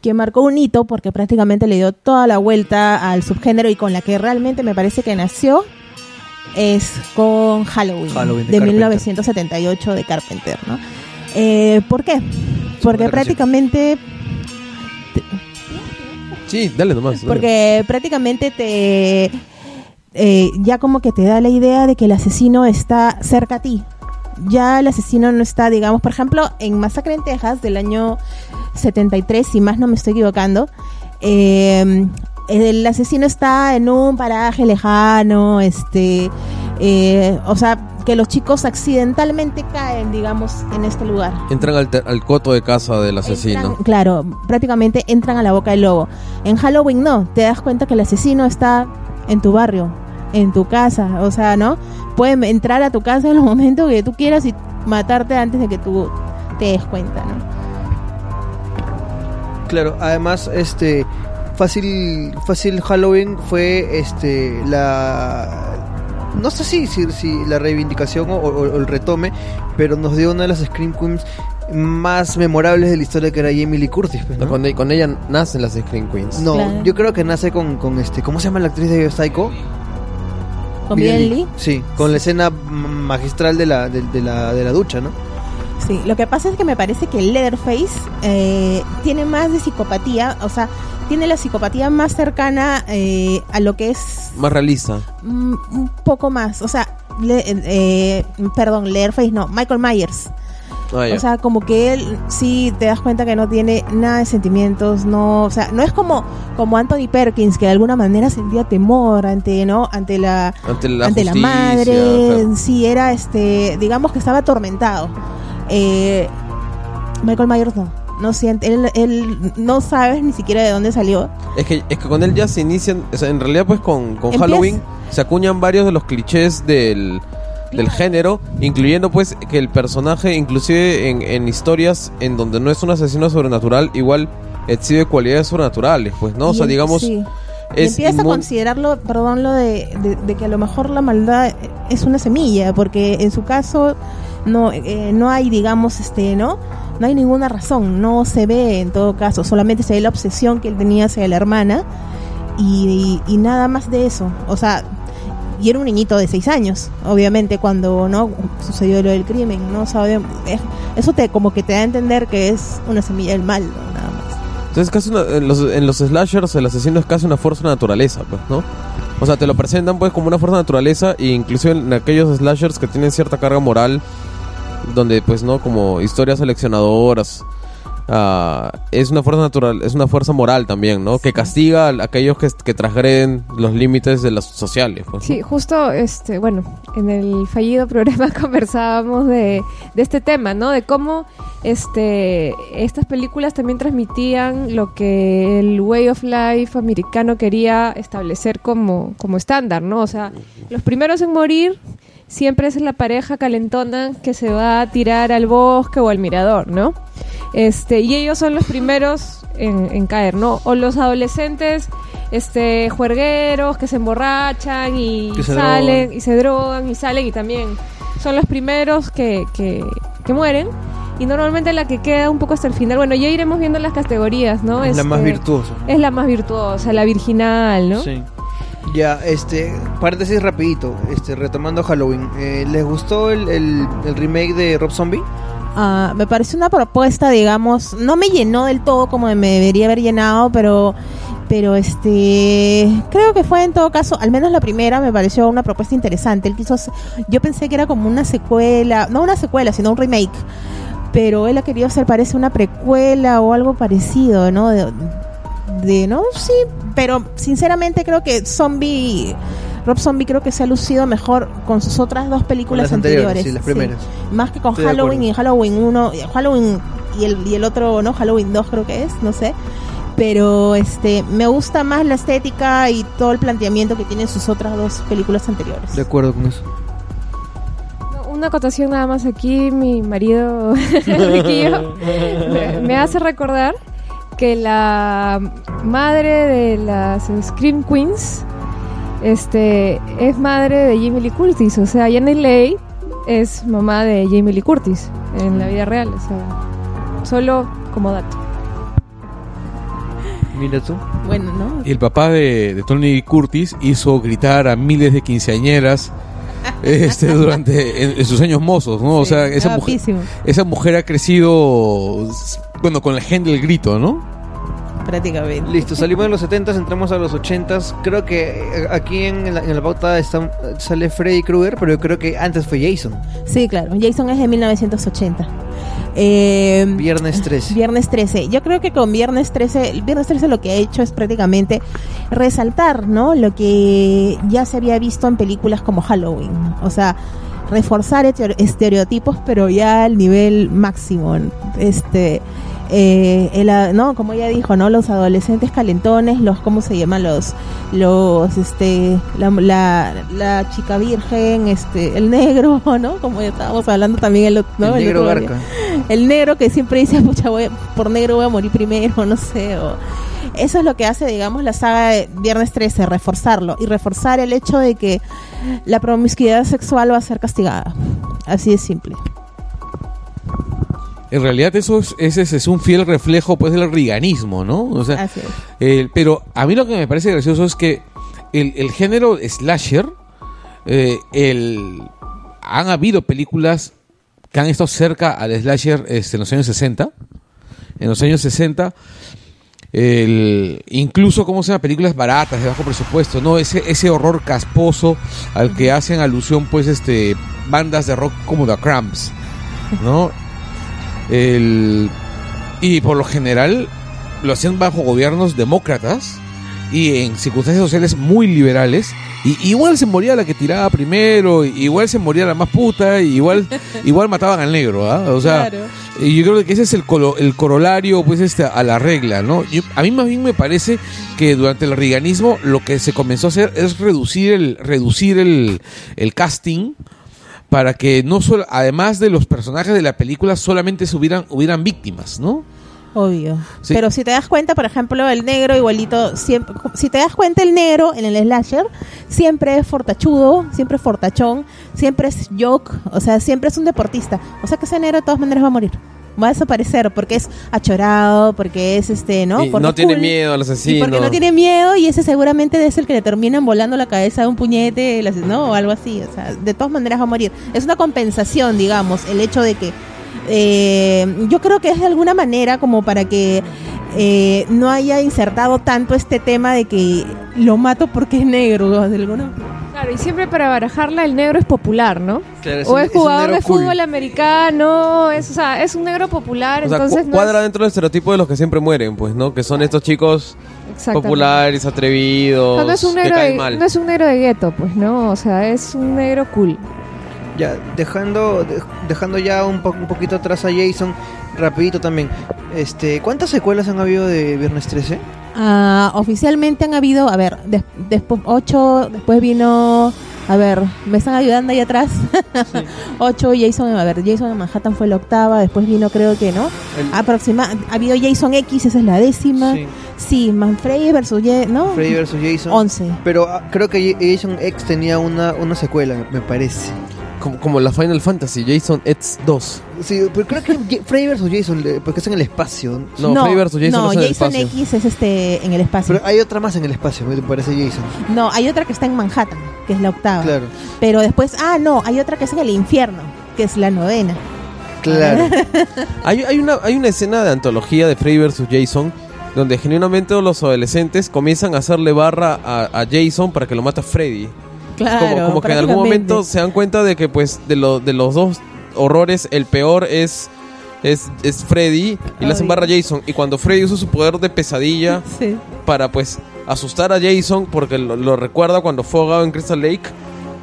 S6: que marcó un hito porque prácticamente le dio toda la vuelta al subgénero y con la que realmente me parece que nació, es con Halloween,
S5: Halloween de
S6: de,
S5: Carpenter.
S6: 1978 de Carpenter, ¿no? Eh, ¿Por qué? Porque prácticamente
S4: Sí, dale nomás. dale.
S6: porque prácticamente te eh, ya como que te da la idea de que el asesino está cerca a ti. Ya el asesino no está, digamos, por ejemplo, en Masacre en Texas del año 73, si más no me estoy equivocando, eh, el asesino está en un paraje lejano, este, eh, o sea, que los chicos accidentalmente caen, digamos, en este lugar.
S4: Entran al, te- al coto de casa del asesino.
S6: Entran- claro, prácticamente entran a la boca del lobo. En Halloween no, te das cuenta que el asesino está en tu barrio, en tu casa, o sea, ¿no? Puede entrar a tu casa en los momentos que tú quieras y matarte antes de que tú te des cuenta, ¿no?
S5: Claro, además, este fácil, fácil Halloween fue este la no sé si, si, si la reivindicación o, o- o el retome, pero nos dio una de las Scream Queens más memorables de la historia que era Jamie Lee Curtis. pues, ¿no?
S4: Con, e- con ella nacen las Scream Queens.
S5: No,
S6: Claro.
S5: yo creo que nace con, con este, ¿cómo se llama la actriz de Psycho?
S6: Con Bien Lee.
S5: Sí, con la escena magistral de la, de, de la, de la ducha, ¿no?
S6: Sí, lo que pasa es que me parece que Leatherface eh, tiene más de psicopatía, o sea, tiene la psicopatía más cercana eh, a lo que es
S4: Más realista.
S6: mm, un poco más, o sea, le- eh, perdón, Leatherface no, Michael Myers.
S4: Ah.
S6: O sea, como que él sí te das cuenta que no tiene nada de sentimientos, no, o sea, no es como como Anthony Perkins que de alguna manera sentía temor ante, ¿no? Ante la
S4: ante la,
S6: ante la
S4: justicia,
S6: madre,
S4: claro.
S6: sí era este, digamos que estaba atormentado. Eh, Michael Myers no, no siente, él, él no sabes ni siquiera de dónde salió.
S4: Es que, es que con él ya se inician, o sea, en realidad pues con, con Halloween se acuñan varios de los clichés del, del género, incluyendo pues que el personaje, inclusive en, en historias en donde no es un asesino sobrenatural, igual exhibe cualidades sobrenaturales, pues, ¿no? O sea,
S6: em-
S4: digamos,
S6: sí.
S4: Es
S6: empieza a considerarlo, perdón, lo de, de- de que a lo mejor la maldad es una semilla, porque en su caso no, eh, no hay, digamos, este, ¿no? No hay ninguna razón, no se ve en todo caso, solamente se ve la obsesión que él tenía hacia la hermana y, nada más de eso. O sea, y era un niñito de seis años, obviamente, cuando no sucedió lo del crimen, ¿no? Es- eso te como que te da a entender que es una semilla del mal, ¿no? nada más.
S4: Entonces casi una- en, los, en los slashers el asesino es casi una fuerza de naturaleza, pues, ¿no? O sea, te lo presentan pues como una fuerza de naturaleza e inclusive en aquellos slashers que tienen cierta carga moral, donde pues, ¿no? Como historias seleccionadoras, ah, es una fuerza natural, es una fuerza moral también, ¿no? Que castiga a aquellos que, que transgreden los límites de las sociales. Pues, ¿no?
S3: Sí, justo, este, bueno, en el fallido programa [laughs] conversábamos de, de este tema, ¿no? De cómo este, estas películas también transmitían lo que el way of life americano quería establecer como, como estándar, ¿no? O sea, los primeros en morir siempre es la pareja calentona que se va a tirar al bosque o al mirador, ¿no? Este, y ellos son los primeros en, en caer, ¿no? O los adolescentes, este, juergueros que se emborrachan y
S5: se
S3: salen
S5: drogan.
S3: y se drogan y salen y también son los primeros que, que, que mueren. Y normalmente la que queda un poco hasta el final, bueno, ya iremos viendo las categorías, ¿no?
S5: Es la más
S3: Este,
S5: virtuosa.
S3: Es la más virtuosa, la virginal, ¿no?
S5: Sí. Ya, este, paréntesis rapidito, este, retomando Halloween, eh, ¿les gustó el, el, remake de Rob Zombie?
S6: Ah, me parece una propuesta, digamos, no me llenó del todo como me debería haber llenado, pero pero este creo que fue en todo caso, al menos la primera me pareció una propuesta interesante. Él quiso, yo pensé que era como una secuela, no una secuela, sino un remake, pero él ha querido hacer parece una precuela o algo parecido, ¿no? De- no, sí, pero sinceramente creo que Zombie Rob Zombie creo que se ha lucido mejor con sus otras dos películas
S5: las anteriores,
S6: anteriores.
S5: sí, las primeras.
S6: Más que con
S5: Estoy
S6: Halloween y Halloween 1, y Halloween y el, y el otro, ¿no? Halloween 2 creo que es, no sé. Pero este me gusta más la estética y todo el planteamiento que tienen sus otras dos películas anteriores.
S5: De acuerdo con eso.
S3: Una acotación nada más aquí, mi marido [laughs] Riquillo [laughs] me, me hace recordar que la madre de las Scream Queens este, es madre de Jamie Lee Curtis, o sea, Janet Leigh es mamá de Jamie Lee Curtis en la vida real, o sea, solo como dato.
S5: Mira tú.
S6: Bueno, ¿no?
S2: Y el papá de, de Tony Curtis hizo gritar a miles de quinceañeras [laughs] este, durante en, en sus años mozos, ¿no? O sea, esa mujer, esa mujer ha crecido, bueno, con la gen del grito, ¿no?
S6: prácticamente.
S5: Listo, salimos de los 70s, entramos a los 80s. Creo que eh, aquí en la, en la pauta está, sale Freddy Krueger, pero yo creo que antes fue Jason.
S6: Sí, claro. Jason es de 1980. Eh,
S5: Viernes 13.
S6: Viernes 13. Yo creo que con Viernes 13, el Viernes 13 lo que ha hecho es prácticamente resaltar, ¿no? Lo que ya se había visto en películas como Halloween. O sea, reforzar estere- estereotipos, pero ya al nivel máximo. Este, eh, el, no, como ella dijo, ¿no? Los adolescentes calentones, los, ¿cómo se llaman? Los, los, este, la, la, la chica virgen, este, el negro, [laughs] ¿no? Como ya estábamos hablando también el, ¿no?
S5: el negro Garca.
S6: el negro que siempre dice, pucha, voy- por negro voy a morir primero, [laughs] no sé. O... Eso es lo que hace, digamos, la saga de Viernes 13, reforzarlo y reforzar el hecho de que la promiscuidad sexual va a ser castigada. Así de simple.
S2: En realidad eso es, ese es, un fiel reflejo pues del riganismo, ¿no? O sea,
S6: Así es.
S2: Eh, pero a mí lo que me parece gracioso es que el, el género slasher, eh, el, han habido películas que han estado cerca al slasher este, en los años 60. En los años 60, el, incluso, ¿cómo se llama? Películas baratas, de bajo presupuesto, ¿no? Ese, ese horror casposo al que hacen alusión, pues, este, bandas de rock como The Cramps, ¿no? El, y por lo general lo hacían bajo gobiernos demócratas y en circunstancias sociales muy liberales. Y igual se moría la que tiraba primero, igual se moría la más puta, igual, [laughs] igual mataban al negro, ¿ah? O sea,
S6: Claro.
S2: yo creo que ese es el, colo- el corolario pues este, a la regla, ¿no? Yo- a mí más bien me parece que durante el riganismo lo que se comenzó a hacer es reducir el, reducir el, el casting para que no solo, además de los personajes de la película, solamente se hubieran, hubieran víctimas, ¿no?
S6: Obvio.
S2: Sí.
S6: Pero si te das cuenta, por ejemplo, el negro igualito, siempre, si te das cuenta el negro en el slasher, siempre es fortachudo, siempre es fortachón, siempre es joke, o sea, siempre es un deportista. O sea que ese negro de todas maneras va a morir. Va a desaparecer porque es achorado, porque es este, ¿no?
S4: Y
S6: Por
S4: no tiene miedo al
S6: Y
S4: asesino.
S6: porque no tiene miedo y ese seguramente es el que le terminan volando la cabeza de un puñete, ¿no? O algo así. O sea, de todas maneras va a morir. Es una compensación, digamos, el hecho de que eh, yo creo que es de alguna manera como para que eh, no haya insertado tanto este tema de que lo mato porque es negro. De alguna
S3: Claro, y siempre para barajarla el negro es popular, ¿no?
S5: Claro,
S3: o
S5: un-
S3: es
S5: un
S3: jugador
S5: negro
S3: de
S5: cool.
S3: fútbol americano, es, o sea, es un negro popular,
S4: O sea,
S3: entonces
S4: cu-
S3: no
S4: cuadra
S3: es-
S4: dentro del estereotipo de los que siempre mueren, pues, ¿no? Que son estos chicos
S3: Exactamente.
S4: populares, atrevidos,
S3: No, no es un
S4: que
S3: negro
S4: caen
S3: de,
S4: mal.
S3: no es un negro de gueto, pues, ¿no? O sea, es un negro cool.
S5: Ya, dejando, de- dejando ya un, po- un poquito atrás a Jason, rapidito también. Este, ¿Cuántas secuelas han habido de Viernes 13?
S6: Ah, oficialmente han habido, a ver, des- después ocho, después vino, a ver, me están ayudando ahí atrás. [laughs] ocho, Jason, a ver, Jason en Manhattan fue la octava, después vino creo que, ¿no?
S5: El-
S6: Aproxima, ha habido Jason X, esa es la décima.
S5: Sí,
S6: Sí, Manfredi versus, Ye- ¿no?
S5: Freddy vs. Jason.
S6: Once.
S5: Pero ah, creo que Jason X tenía una, una secuela, me parece.
S4: Como, como la Final Fantasy, Jason X 2.
S5: Sí, pero creo que Freddy vs. Jason, porque es en el espacio.
S4: No, Freddy vs. Jason
S6: no,
S4: es en el
S6: Jason
S4: espacio.
S6: X es este en el espacio.
S5: Pero hay otra más en el espacio, me parece Jason.
S6: no, hay otra que está en Manhattan, que es la octava.
S5: Claro,
S6: Pero después, ah, no, hay otra que es en el infierno, que es la novena.
S5: claro. [laughs]
S4: Hay, hay, una, hay una escena de antología de Freddy vs. Jason donde genuinamente los adolescentes comienzan a hacerle barra a, a Jason para que lo mate a Freddy.
S6: Claro.
S4: como como que en algún momento se dan cuenta de que pues de, lo, de los dos horrores el peor es es, es Freddy y le hacen barra Jason y cuando Freddy usa su poder de pesadilla [laughs]
S6: Sí.
S4: para pues asustar a Jason porque lo, lo recuerda cuando fue ahogado en Crystal Lake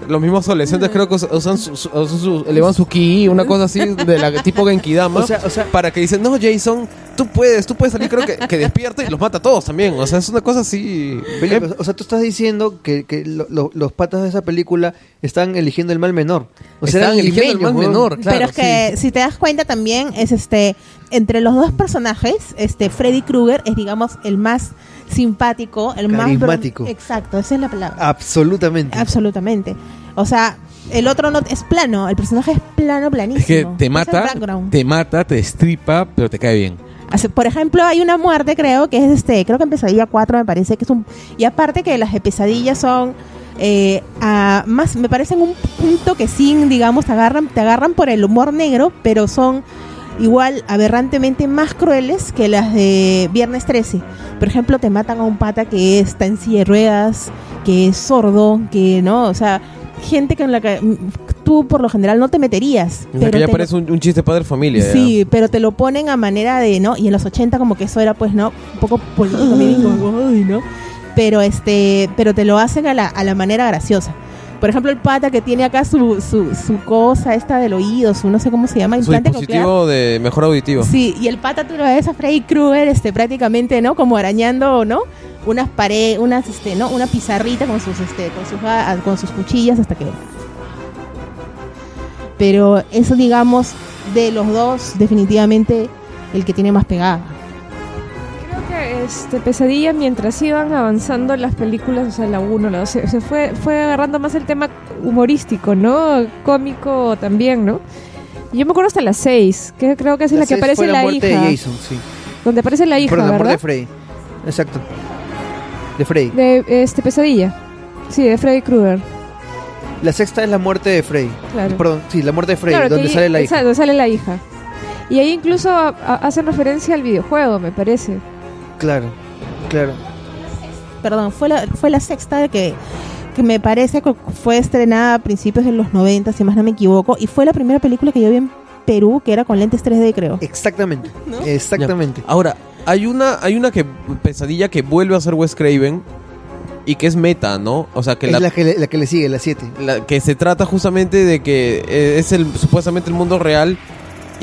S4: los mismos adolescentes creo que us- usan su, su- usan su- elevan su ki una cosa así de la tipo Genkidama [laughs]
S5: O sea, o sea,
S4: para que dicen no Jason tú puedes tú puedes salir creo que, que despierta y los mata a todos también o sea es una cosa así
S5: Felipe, o sea, tú estás diciendo que, que lo- lo- los patas de esa película están eligiendo el mal menor. O sea,
S4: Están
S5: eran
S4: eligiendo el mal
S5: weón.
S4: menor claro,
S6: Pero es que si te das cuenta también es este entre los dos personajes, este Freddy Krueger es digamos el más simpático, el más
S5: Carismático.
S6: Exacto, esa es la palabra.
S5: Absolutamente.
S6: Absolutamente. O sea, el otro no es plano, el personaje es plano, planísimo.
S2: Es que te mata, te mata, te destripa, pero te cae bien.
S6: Por ejemplo, hay una muerte, creo, que es este, creo que en Pesadilla 4 me parece que es un... Y aparte que las de Pesadilla son eh, a- más me parecen un punto que sí, digamos, te agarran, te agarran por el humor negro, pero son igual aberrantemente más crueles que las de Viernes 13. Por ejemplo, te matan a un pata que está en silla de ruedas, que es sordo, que no, o sea, gente con la que mm, tú por lo general no te meterías.
S4: O sea, que ya parece un, un chiste padre familia. ya.
S6: Sí, pero te lo ponen a manera de, ¿no? Y en los 80 como que eso era pues, ¿no? Un poco político, [gasps] ¿no? Pero este, pero te lo hacen a la, a la manera graciosa. Por ejemplo, el pata que tiene acá su, su, su cosa esta del oído, su no sé cómo se llama,
S4: Su
S6: implante coclear.
S4: dispositivo de mejor auditivo.
S6: Sí, y el pata tú lo ves a Freddy Krueger este, prácticamente, ¿no? Como arañando, ¿no? Unas paredes, unas, este, ¿no? Una pizarrita con sus, este, con sus, ah, con sus cuchillas hasta que... Pero eso, digamos, de los dos, definitivamente el que tiene más pegada.
S3: Que este Pesadilla mientras iban avanzando las películas, o sea, la 1, la 2, se, se fue, fue agarrando más el tema humorístico, ¿no? Cómico también, ¿no? Y Yo me acuerdo hasta la 6, que creo que es la, que
S5: seis
S3: aparece la,
S5: muerte
S3: hija.
S5: de Jason, sí.
S3: Donde aparece la hija,
S5: Perdón, la muerte
S3: ¿verdad?
S5: de Freddy. Exacto. De Freddy.
S3: De este Pesadilla. Sí, de Freddy Krueger.
S5: La sexta es la muerte de Freddy.
S3: Claro.
S5: Perdón, sí, la muerte de Freddy,
S3: Claro, que
S5: donde sale la hija.
S3: donde sale la hija. Y ahí incluso a- a- hacen referencia al videojuego, me parece.
S5: Claro, claro.
S6: Perdón, fue la, fue la sexta que, que me parece que fue estrenada a principios de los 90, si más no me equivoco, y fue la primera película que yo vi en Perú, que era con lentes 3D, creo.
S5: Exactamente. [laughs] Exactamente.
S4: Ahora, hay una, hay una que pesadilla que vuelve a ser Wes Craven y que es meta, ¿no? O sea, que
S5: es
S4: la,
S5: la, que le, la que le sigue, la 7.
S4: la- que se trata justamente de que eh, es el supuestamente el mundo real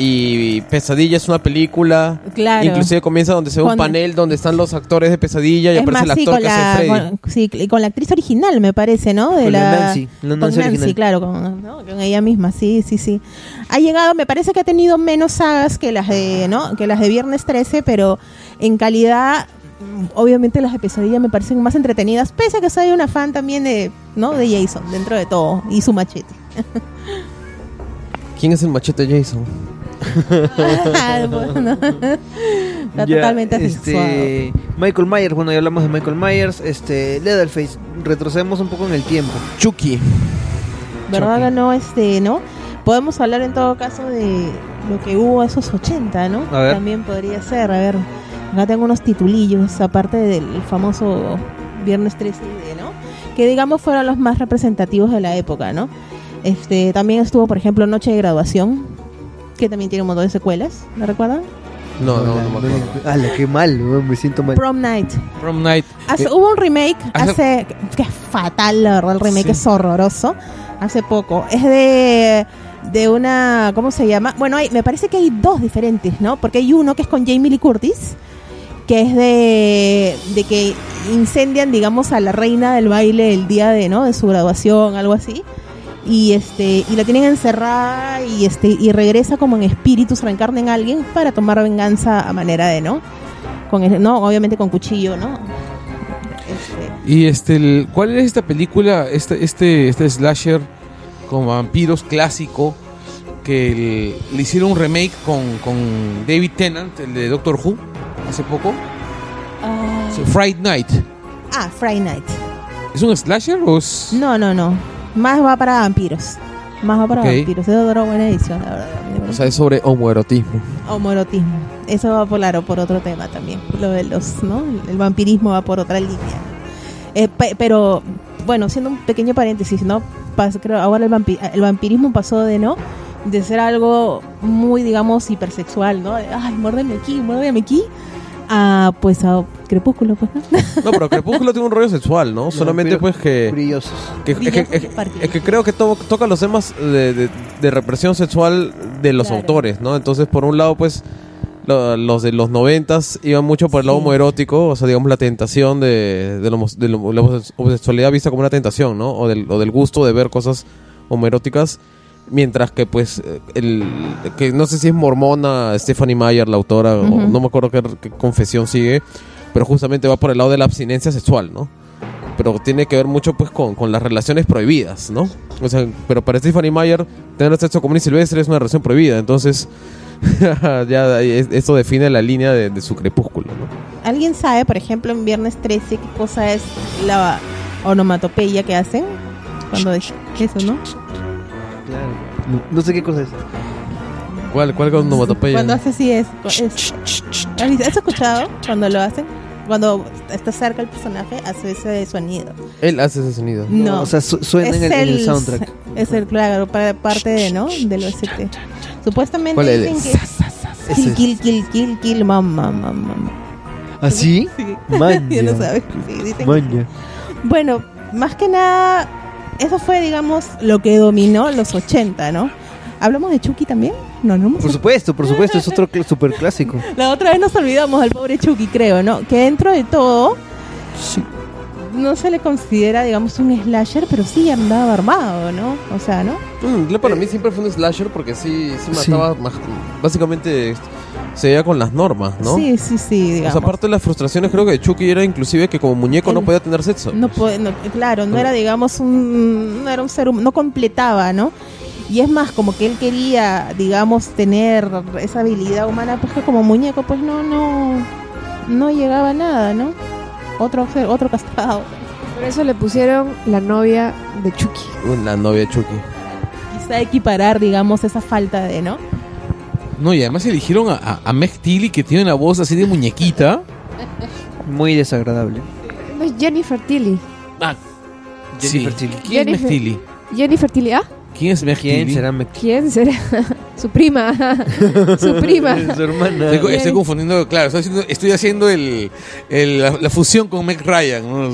S4: y Pesadilla es una película.
S6: Claro.
S4: Inclusive comienza donde se ve un panel donde están los actores de Pesadilla y
S6: es
S4: aparece
S6: más,
S4: el
S6: sí,
S4: actor
S6: con
S4: que
S6: la,
S4: hace Freddy.
S6: con, sí, y con la actriz original, me parece, ¿no? De
S5: Con
S6: la,
S5: la Nancy, la
S6: con
S5: Nancy
S6: claro, con, ¿no? con ella misma, sí, sí, sí. Ha llegado, me parece que ha tenido menos sagas que las de, ¿no? Que las de Viernes 13, pero en calidad, mm, obviamente las de Pesadilla me parecen más entretenidas, pese a que soy una fan también de, ¿no? De Jason, dentro de todo, y su machete. [laughs]
S4: ¿Quién es el machete Jason? [laughs]
S6: Bueno, [laughs] Está
S5: Ya,
S6: totalmente
S5: este, Michael Myers, bueno, ya hablamos de Michael Myers. Este, Leatherface, retrocedemos un poco en el tiempo.
S4: Chucky.
S6: ¿Verdad que no? Este, ¿no? Podemos hablar en todo caso de lo que hubo esos 80, ¿no?
S5: A ver.
S6: También podría ser, a ver, acá tengo unos titulillos, aparte del famoso Viernes 13, de, ¿no? Que digamos fueron los más representativos de la época, ¿no? Este, también estuvo, por ejemplo, Noche de Graduación, que también tiene un montón de secuelas, ¿me recuerdan?
S4: No, no, no, me acuerdo.
S5: ¡Hala, qué mal! weón, Me siento mal.
S6: Prom Night.
S2: Prom Night.
S6: Hace-
S2: Eh,
S6: hubo un remake
S2: hace-
S6: hace que es fatal, la verdad, el remake
S2: Sí.
S6: es horroroso. Hace poco. Es de de una ¿cómo se llama? Bueno, hay, me parece que hay dos diferentes, ¿no? Porque hay uno que es con Jamie Lee Curtis, que es de de que incendian, digamos, a la reina del baile el día de, ¿no? de su graduación, algo así. Y este y la tienen encerrada y este y regresa como en espíritu, se reencarna en alguien para tomar venganza a manera de, ¿no? Con el- no, obviamente con cuchillo, ¿no? Este,
S2: Y este, el- ¿cuál es esta película, este, este, este slasher con vampiros clásico que el- le hicieron un remake con, con David Tennant, el de Doctor Who, hace poco? Sí, Friday Night.
S6: ah, Friday Night.
S2: ¿Es un slasher o es...?
S6: No, no, no. Más va para vampiros. Más va para
S2: Ok.
S6: vampiros. Es otra buena edición, la verdad.
S4: O sea, es sobre homoerotismo.
S6: Homoerotismo. Eso va por, claro, por otro tema también. Lo de los, ¿no? El vampirismo va por otra línea. Eh, pe- pero, bueno, siendo un pequeño paréntesis, ¿no? Pas- creo, ahora el, vampi- el vampirismo pasó de, ¿no? De ser algo muy, digamos, hipersexual, ¿no? De, Ay, muérdeme aquí, muérdeme aquí. A, pues, a crepúsculo, pues, ¿no? [laughs]
S4: No, pero Crepúsculo tiene un rollo sexual, ¿no? Solamente pues que...
S5: Brillosos.
S4: que- es, que, es- es creo que to- toca los temas de, de- de represión sexual de los
S6: Claro.
S4: autores, ¿no? Entonces, por un lado, pues, lo- los de los noventas iban mucho por el lado
S6: Sí.
S4: homoerótico, o sea, digamos, la tentación de, de, lo de lo- la homosexualidad vista como una tentación, ¿no? O del, o del gusto de ver cosas homoeróticas. Mientras que, pues, el, que no sé si es mormona Stephanie Meyer, la autora, o no me acuerdo qué, qué confesión sigue, pero justamente va por el lado de la abstinencia sexual, ¿no? Pero tiene que ver mucho, pues, con, con las relaciones prohibidas, ¿no? O sea, pero para Stephanie Meyer, tener sexo común y silvestre es una relación prohibida, entonces, [laughs] ya eso define la línea de, de su crepúsculo, ¿no?
S6: ¿Alguien sabe, por ejemplo, en Viernes 13 qué cosa es la, onomatopeya que hacen. Cuando es eso, ¿no?
S5: Claro. No, no sé qué cosa es.
S4: ¿Cuál, cuál onomatopeya?
S6: Cuando hace así es. es- ¿Has escuchado cuando lo hacen? Cuando está cerca el personaje, hace ese sonido.
S4: Él hace ese sonido.
S6: No.
S5: O sea, su- suena en el, en el soundtrack.
S6: Es el, claro, para parte de, ¿no? Del OST. Supuestamente
S4: ¿Cuál es?
S6: dicen que es
S5: Ese
S6: kill, kill, kill, kill, kill, mamá, mamá.
S5: ¿Así?
S6: Sí.
S5: Maña.
S6: ya lo sabes. Sí, dicen que
S5: Maña.
S6: Bueno, más que nada, eso fue, digamos, lo que dominó los 80, ¿no? ¿Hablamos de Chucky también? No, no
S5: Por supuesto, por supuesto, es otro cl- super clásico.
S6: La otra vez nos olvidamos al pobre Chucky, creo, ¿no? Que dentro de todo, no se le considera, digamos, un slasher, pero sí andaba armado, ¿no? O sea, ¿no?
S4: Mm, para mí siempre fue un slasher porque sí, sí
S5: Sí.
S4: mataba, ma- básicamente se veía con las normas, ¿no?
S6: Sí, sí, sí,
S4: O
S6: digamos.
S4: sea, aparte de las frustraciones, creo que Chucky era inclusive que como muñeco no podía tener sexo.
S6: No puede, no, claro, no era, digamos, un, no era un ser humano, no completaba, ¿no? Y es más, como que él quería, digamos, tener esa habilidad humana, pues que como muñeco, pues no, no, no llegaba a nada, ¿no? Otro ser, otro castrado.
S3: Por eso le pusieron la novia de Chucky.
S4: Uh, La novia de Chucky.
S6: Quizá equiparar, digamos, esa falta de, ¿no?
S2: No, y además eligieron a, a, a Meg Tilly, que tiene una voz así de muñequita.
S5: Muy desagradable.
S3: No es Jennifer Tilly.
S2: Ah,
S5: Jennifer
S2: sí.
S5: Tilly.
S2: ¿Quién es
S3: Jennifer-
S2: Meg Tilly?
S3: Jennifer Tilly, ¿ah?
S2: ¿Quién es Meg
S5: ¿Quién
S2: Tilly?
S5: será Meg
S3: ¿Quién será? [laughs] Su prima. [laughs] Su prima.
S5: Su hermana.
S2: Estoy, estoy confundiendo, claro, estoy haciendo, estoy haciendo el, el- la, la fusión con Meg Ryan. ¿no?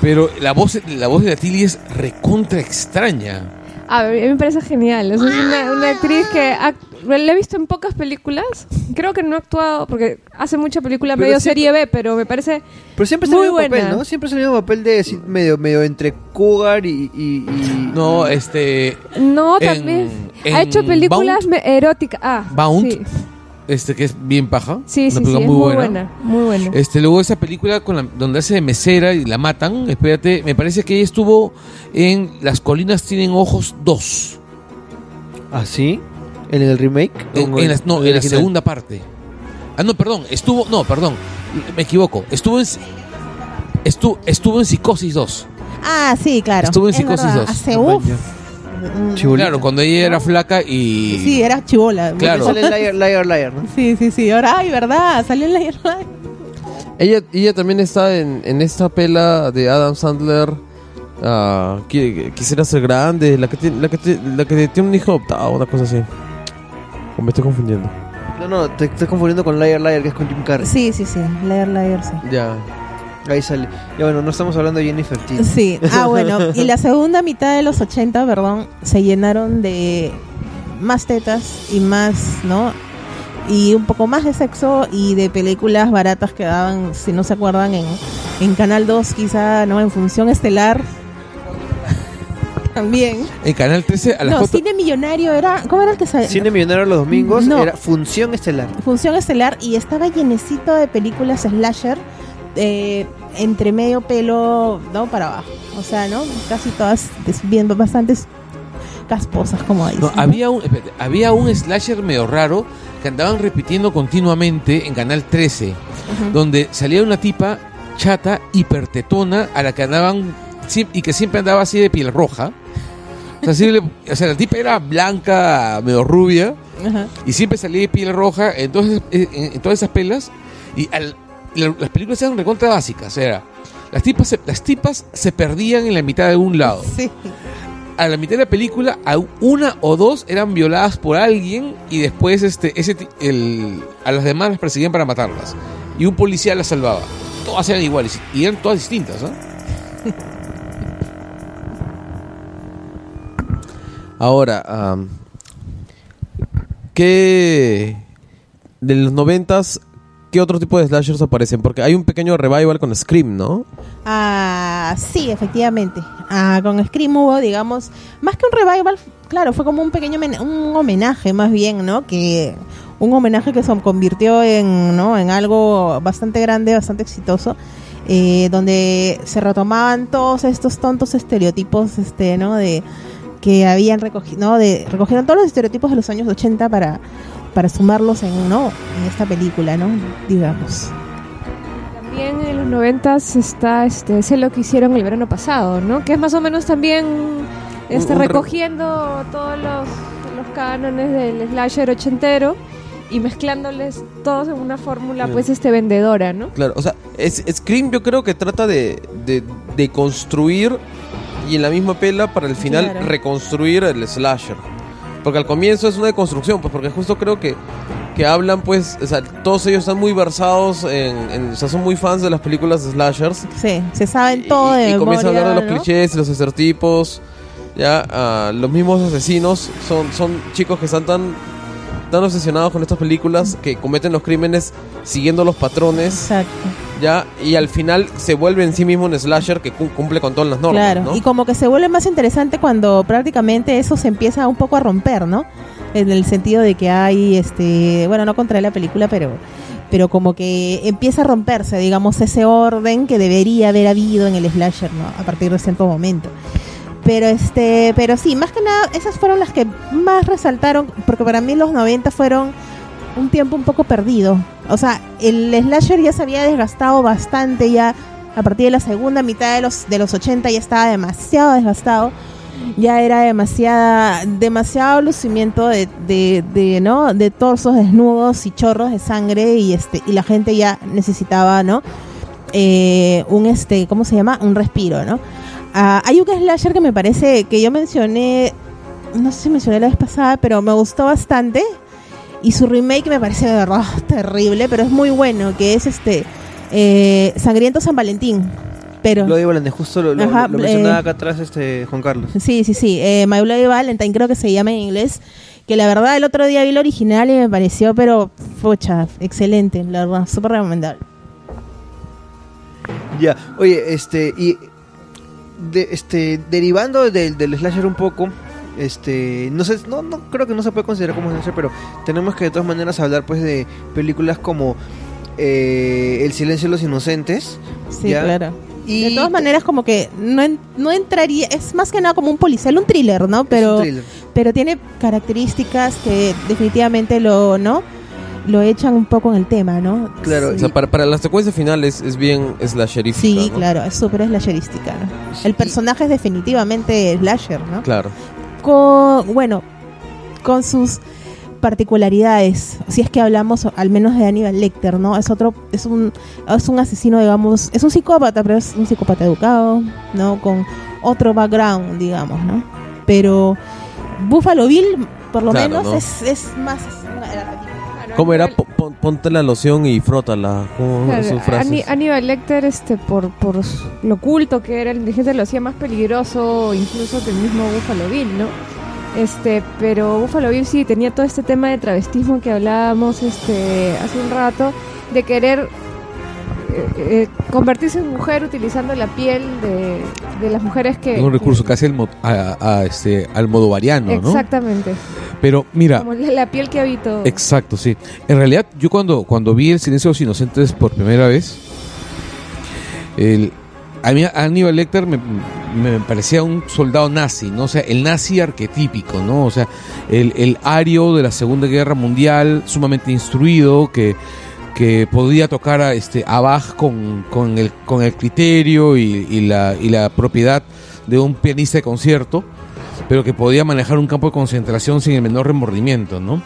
S2: Pero la voz, la voz de la Tilly es recontra extraña.
S3: A mí me parece genial. O sea, es una, una actriz que act- la he visto en pocas películas. Creo que no ha actuado porque hace mucha película
S5: Pero
S3: medio
S5: siempre-
S3: serie B, pero me parece
S5: Pero siempre
S3: Muy
S5: mismo papel,
S3: buena.
S5: ¿no? Siempre es el mismo papel de sí, medio, medio entre cougar y... y- y-
S2: No, este.
S3: no también
S2: en
S3: ha hecho películas eróticas. Ah,
S2: Bound.
S3: Sí,
S2: Este que es bien paja.
S3: sí,
S2: Una
S3: sí, sí, es muy buena. muy buena.
S2: Este, luego esa película con la- donde hace de mesera y la matan, espérate, me parece que ella estuvo en Las colinas tienen ojos 2.
S5: ¿Ah, sí? ¿En el remake?
S2: En,
S5: ¿O
S2: en la, no, en la segunda parte. Ah, no, perdón, estuvo, no, perdón, me equivoco. Estuvo en estuvo, estuvo en Psicosis 2.
S6: Ah, sí, claro.
S2: Estuvo en
S6: Es
S2: Psicosis
S6: verdad,
S2: 2.
S6: Hace uf. Mm,
S5: Chibolita.
S2: Claro, cuando ella era flaca y
S6: Sí, era chivola.
S2: Claro.
S5: Sale Liar, Liar, Liar, ¿no?
S6: Sí, sí, sí. Ahora, ay, ¿verdad? Salió la Liar.
S4: Ella, ella también está en, en esta pela de Adam Sandler. ah, qui- quisiera ser grande, la que, tiene, la, que ti- la que tiene un hijo adoptado, una cosa así. O me estoy confundiendo.
S5: No, no, te estás confundiendo con Liar, Liar, que es con Jim Carrey.
S6: Sí, sí, sí. Liar, Liar, sí.
S4: Ya.
S5: Ahí sale. Ya bueno, no estamos hablando de Jennifer Tilly.
S6: Sí, ah [laughs] bueno, y la segunda mitad de los 80, perdón, se llenaron de más tetas y más, ¿no? Y un poco más de sexo y de películas baratas que daban, si no se acuerdan, en, en Canal 2 quizá, ¿no? En Función Estelar. [laughs] También.
S2: en Canal 13 a las
S6: No,
S2: cuatro-
S6: Cine Millonario era... ¿Cómo era el que se
S5: Cine Millonario los domingos
S6: No.
S5: era Función Estelar.
S6: Función Estelar y estaba llenecito de películas slasher eh, entre medio pelo, ¿no? Para abajo. O sea, ¿no? Casi todas bien bastantes casposas, como dicen.
S2: Había un, había un slasher medio raro que andaban repitiendo continuamente en Canal 13,
S6: Ujú.
S2: donde salía una tipa chata, hipertetona, a la que andaban y que siempre andaba así de piel roja. O sea, así le- o sea, la tipa era blanca, medio rubia, y siempre salía de piel roja entonces en, en todas esas pelas y al- las películas eran recontra básicas era las tipas se, las tipas se perdían en la mitad de un lado [laughs]
S6: Sí.
S2: a la mitad de la película a una o dos eran violadas por alguien y después este ese el, a las demás las perseguían para matarlas y un policía las salvaba todas eran iguales y eran todas distintas ¿ah? [laughs]
S4: Ahora, am, ¿qué de los noventas, qué otro tipo de slashers aparecen? Porque hay un pequeño revival con Scream, ¿no?
S6: Ah, sí, efectivamente. Ah, con Scream hubo, digamos, más que un revival, claro, fue como un pequeño un homenaje más bien, ¿no? Que un homenaje que se convirtió en, ¿no? en algo bastante grande, bastante exitoso. eh, donde se retomaban todos estos tontos estereotipos, este, ¿no? De que habían recogido, ¿no? De recogieron todos los estereotipos de los años 80 para para sumarlos en, ¿no? En esta película, ¿no? Digamos.
S3: También en los noventas está este sé lo que hicieron el verano pasado, ¿no? Que es más o menos también este
S4: Un- un re-
S3: recogiendo todos los, los cánones del slasher ochentero y mezclándoles todos en una fórmula pues este vendedora, ¿no?
S4: Claro, o sea, es, Scream yo creo que trata de, de, de construir y en la misma pela para el final
S6: Claro.
S4: reconstruir el slasher. Porque al comienzo es una deconstrucción, pues porque justo creo que, que hablan pues, o sea, todos ellos están muy versados en, en- o sea, son muy fans de las películas de slashers.
S6: Sí, se saben todo
S4: y,
S6: de
S4: y comienzan a hablar de los
S6: ¿no?
S4: clichés, los estereotipos. Ya, ah, los mismos asesinos son, son chicos que están tan, tan obsesionados con estas películas que cometen los crímenes siguiendo los patrones.
S6: Exacto.
S4: Ya, y al final se vuelve en sí mismo un slasher que cu- cumple con todas las normas,
S6: Claro,
S4: ¿no?
S6: y como que se vuelve más interesante cuando prácticamente eso se empieza un poco a romper, ¿no? En el sentido de que hay, este, bueno, no contra la película, pero, pero como que empieza a romperse, digamos, ese orden que debería haber habido en el slasher, ¿no? A partir de cierto momento. Pero este, pero sí, más que nada, esas fueron las que más resaltaron, porque para mí los 90 fueron un tiempo un poco perdido. O sea, el slasher ya se había desgastado bastante ya a partir de la segunda mitad de los de los 80 ya estaba demasiado desgastado. Ya era demasiada demasiado lucimiento de, de, de, no de torsos desnudos y chorros de sangre y este y la gente ya necesitaba, ¿no? Eh, un este, ¿cómo se llama? Un respiro, ¿no? Ah, hay un slasher que me parece que yo mencioné no sé si mencioné la vez pasada, pero me gustó bastante. Y su remake me parece de verdad [laughs] terrible, pero es muy bueno, que es este eh, Sangriento San Valentín. Pero
S5: Bloody Valentine, justo lo, lo-
S6: Ajá,
S5: lo mencionaba
S6: eh,
S5: acá atrás este Juan Carlos.
S6: sí, sí, sí, eh, My Bloody Valentine creo que se llama en inglés. Que la verdad el otro día vi el original y me pareció, pero, fucha, excelente, la verdad, súper recomendable.
S5: Ya, oye, este, y de, este, derivando del, del slasher un poco, este, no sé, no, no creo que no se puede considerar como slasher, pero tenemos que de todas maneras hablar pues de películas como eh, El silencio de los inocentes.
S6: Sí,
S5: ¿ya?
S6: claro.
S5: Y
S6: de todas maneras, como que no, en- no entraría, es más que nada como un policial, un thriller, ¿no?
S5: es un
S6: Pero,
S5: thriller.
S6: pero tiene características que definitivamente lo, ¿no? Lo echan un poco en el tema, ¿no?
S5: Claro,
S4: O sea, para, para la secuencia final es, es bien slasherífica,
S6: Sí,
S4: ¿no?
S6: claro, es súper slasherística, ¿no?
S5: Sí,
S6: El personaje es definitivamente slasher, ¿no?
S4: Claro.
S6: Con, bueno, con sus particularidades, si es que hablamos al menos de Aníbal Lecter, ¿no? Es otro, es un, es un asesino, digamos, es un psicópata, pero es un psicópata educado, ¿no? Con otro background, digamos, ¿no? Pero Buffalo Bill, por lo
S4: Claro,
S6: menos,
S4: ¿no?
S6: es, es más...
S4: ¿Cómo era? Po- pon- ponte la loción y frótala. ¿Cómo
S3: Claro,
S4: sus frases?
S3: Ani- Aníbal Lecter, este, por, por lo oculto que era el indigente, lo hacía más peligroso incluso que el mismo Buffalo Bill, ¿no? Este, pero Buffalo Bill sí tenía todo este tema de travestismo que hablábamos este, hace un rato, de querer eh, eh, convertirse en mujer utilizando la piel de, de las mujeres que...
S2: Es un recurso
S3: que-
S2: casi al, a, a, este, al modo variano, ¿no?
S3: Exactamente.
S2: Pero mira,
S3: Como la, la piel que habito.
S2: Exacto, sí. En realidad, yo cuando, cuando vi El Silencio de los Inocentes por primera vez, el, a mí Aníbal Lecter me, me parecía un soldado nazi, ¿no? O sea, el nazi arquetípico, ¿no? O sea, el, el ario de la Segunda Guerra Mundial, sumamente instruido, que, que podía tocar a, este, con, con, el, con el criterio y, y la, y la propiedad de un pianista de concierto pero que podía manejar un campo de concentración sin el menor remordimiento, ¿no?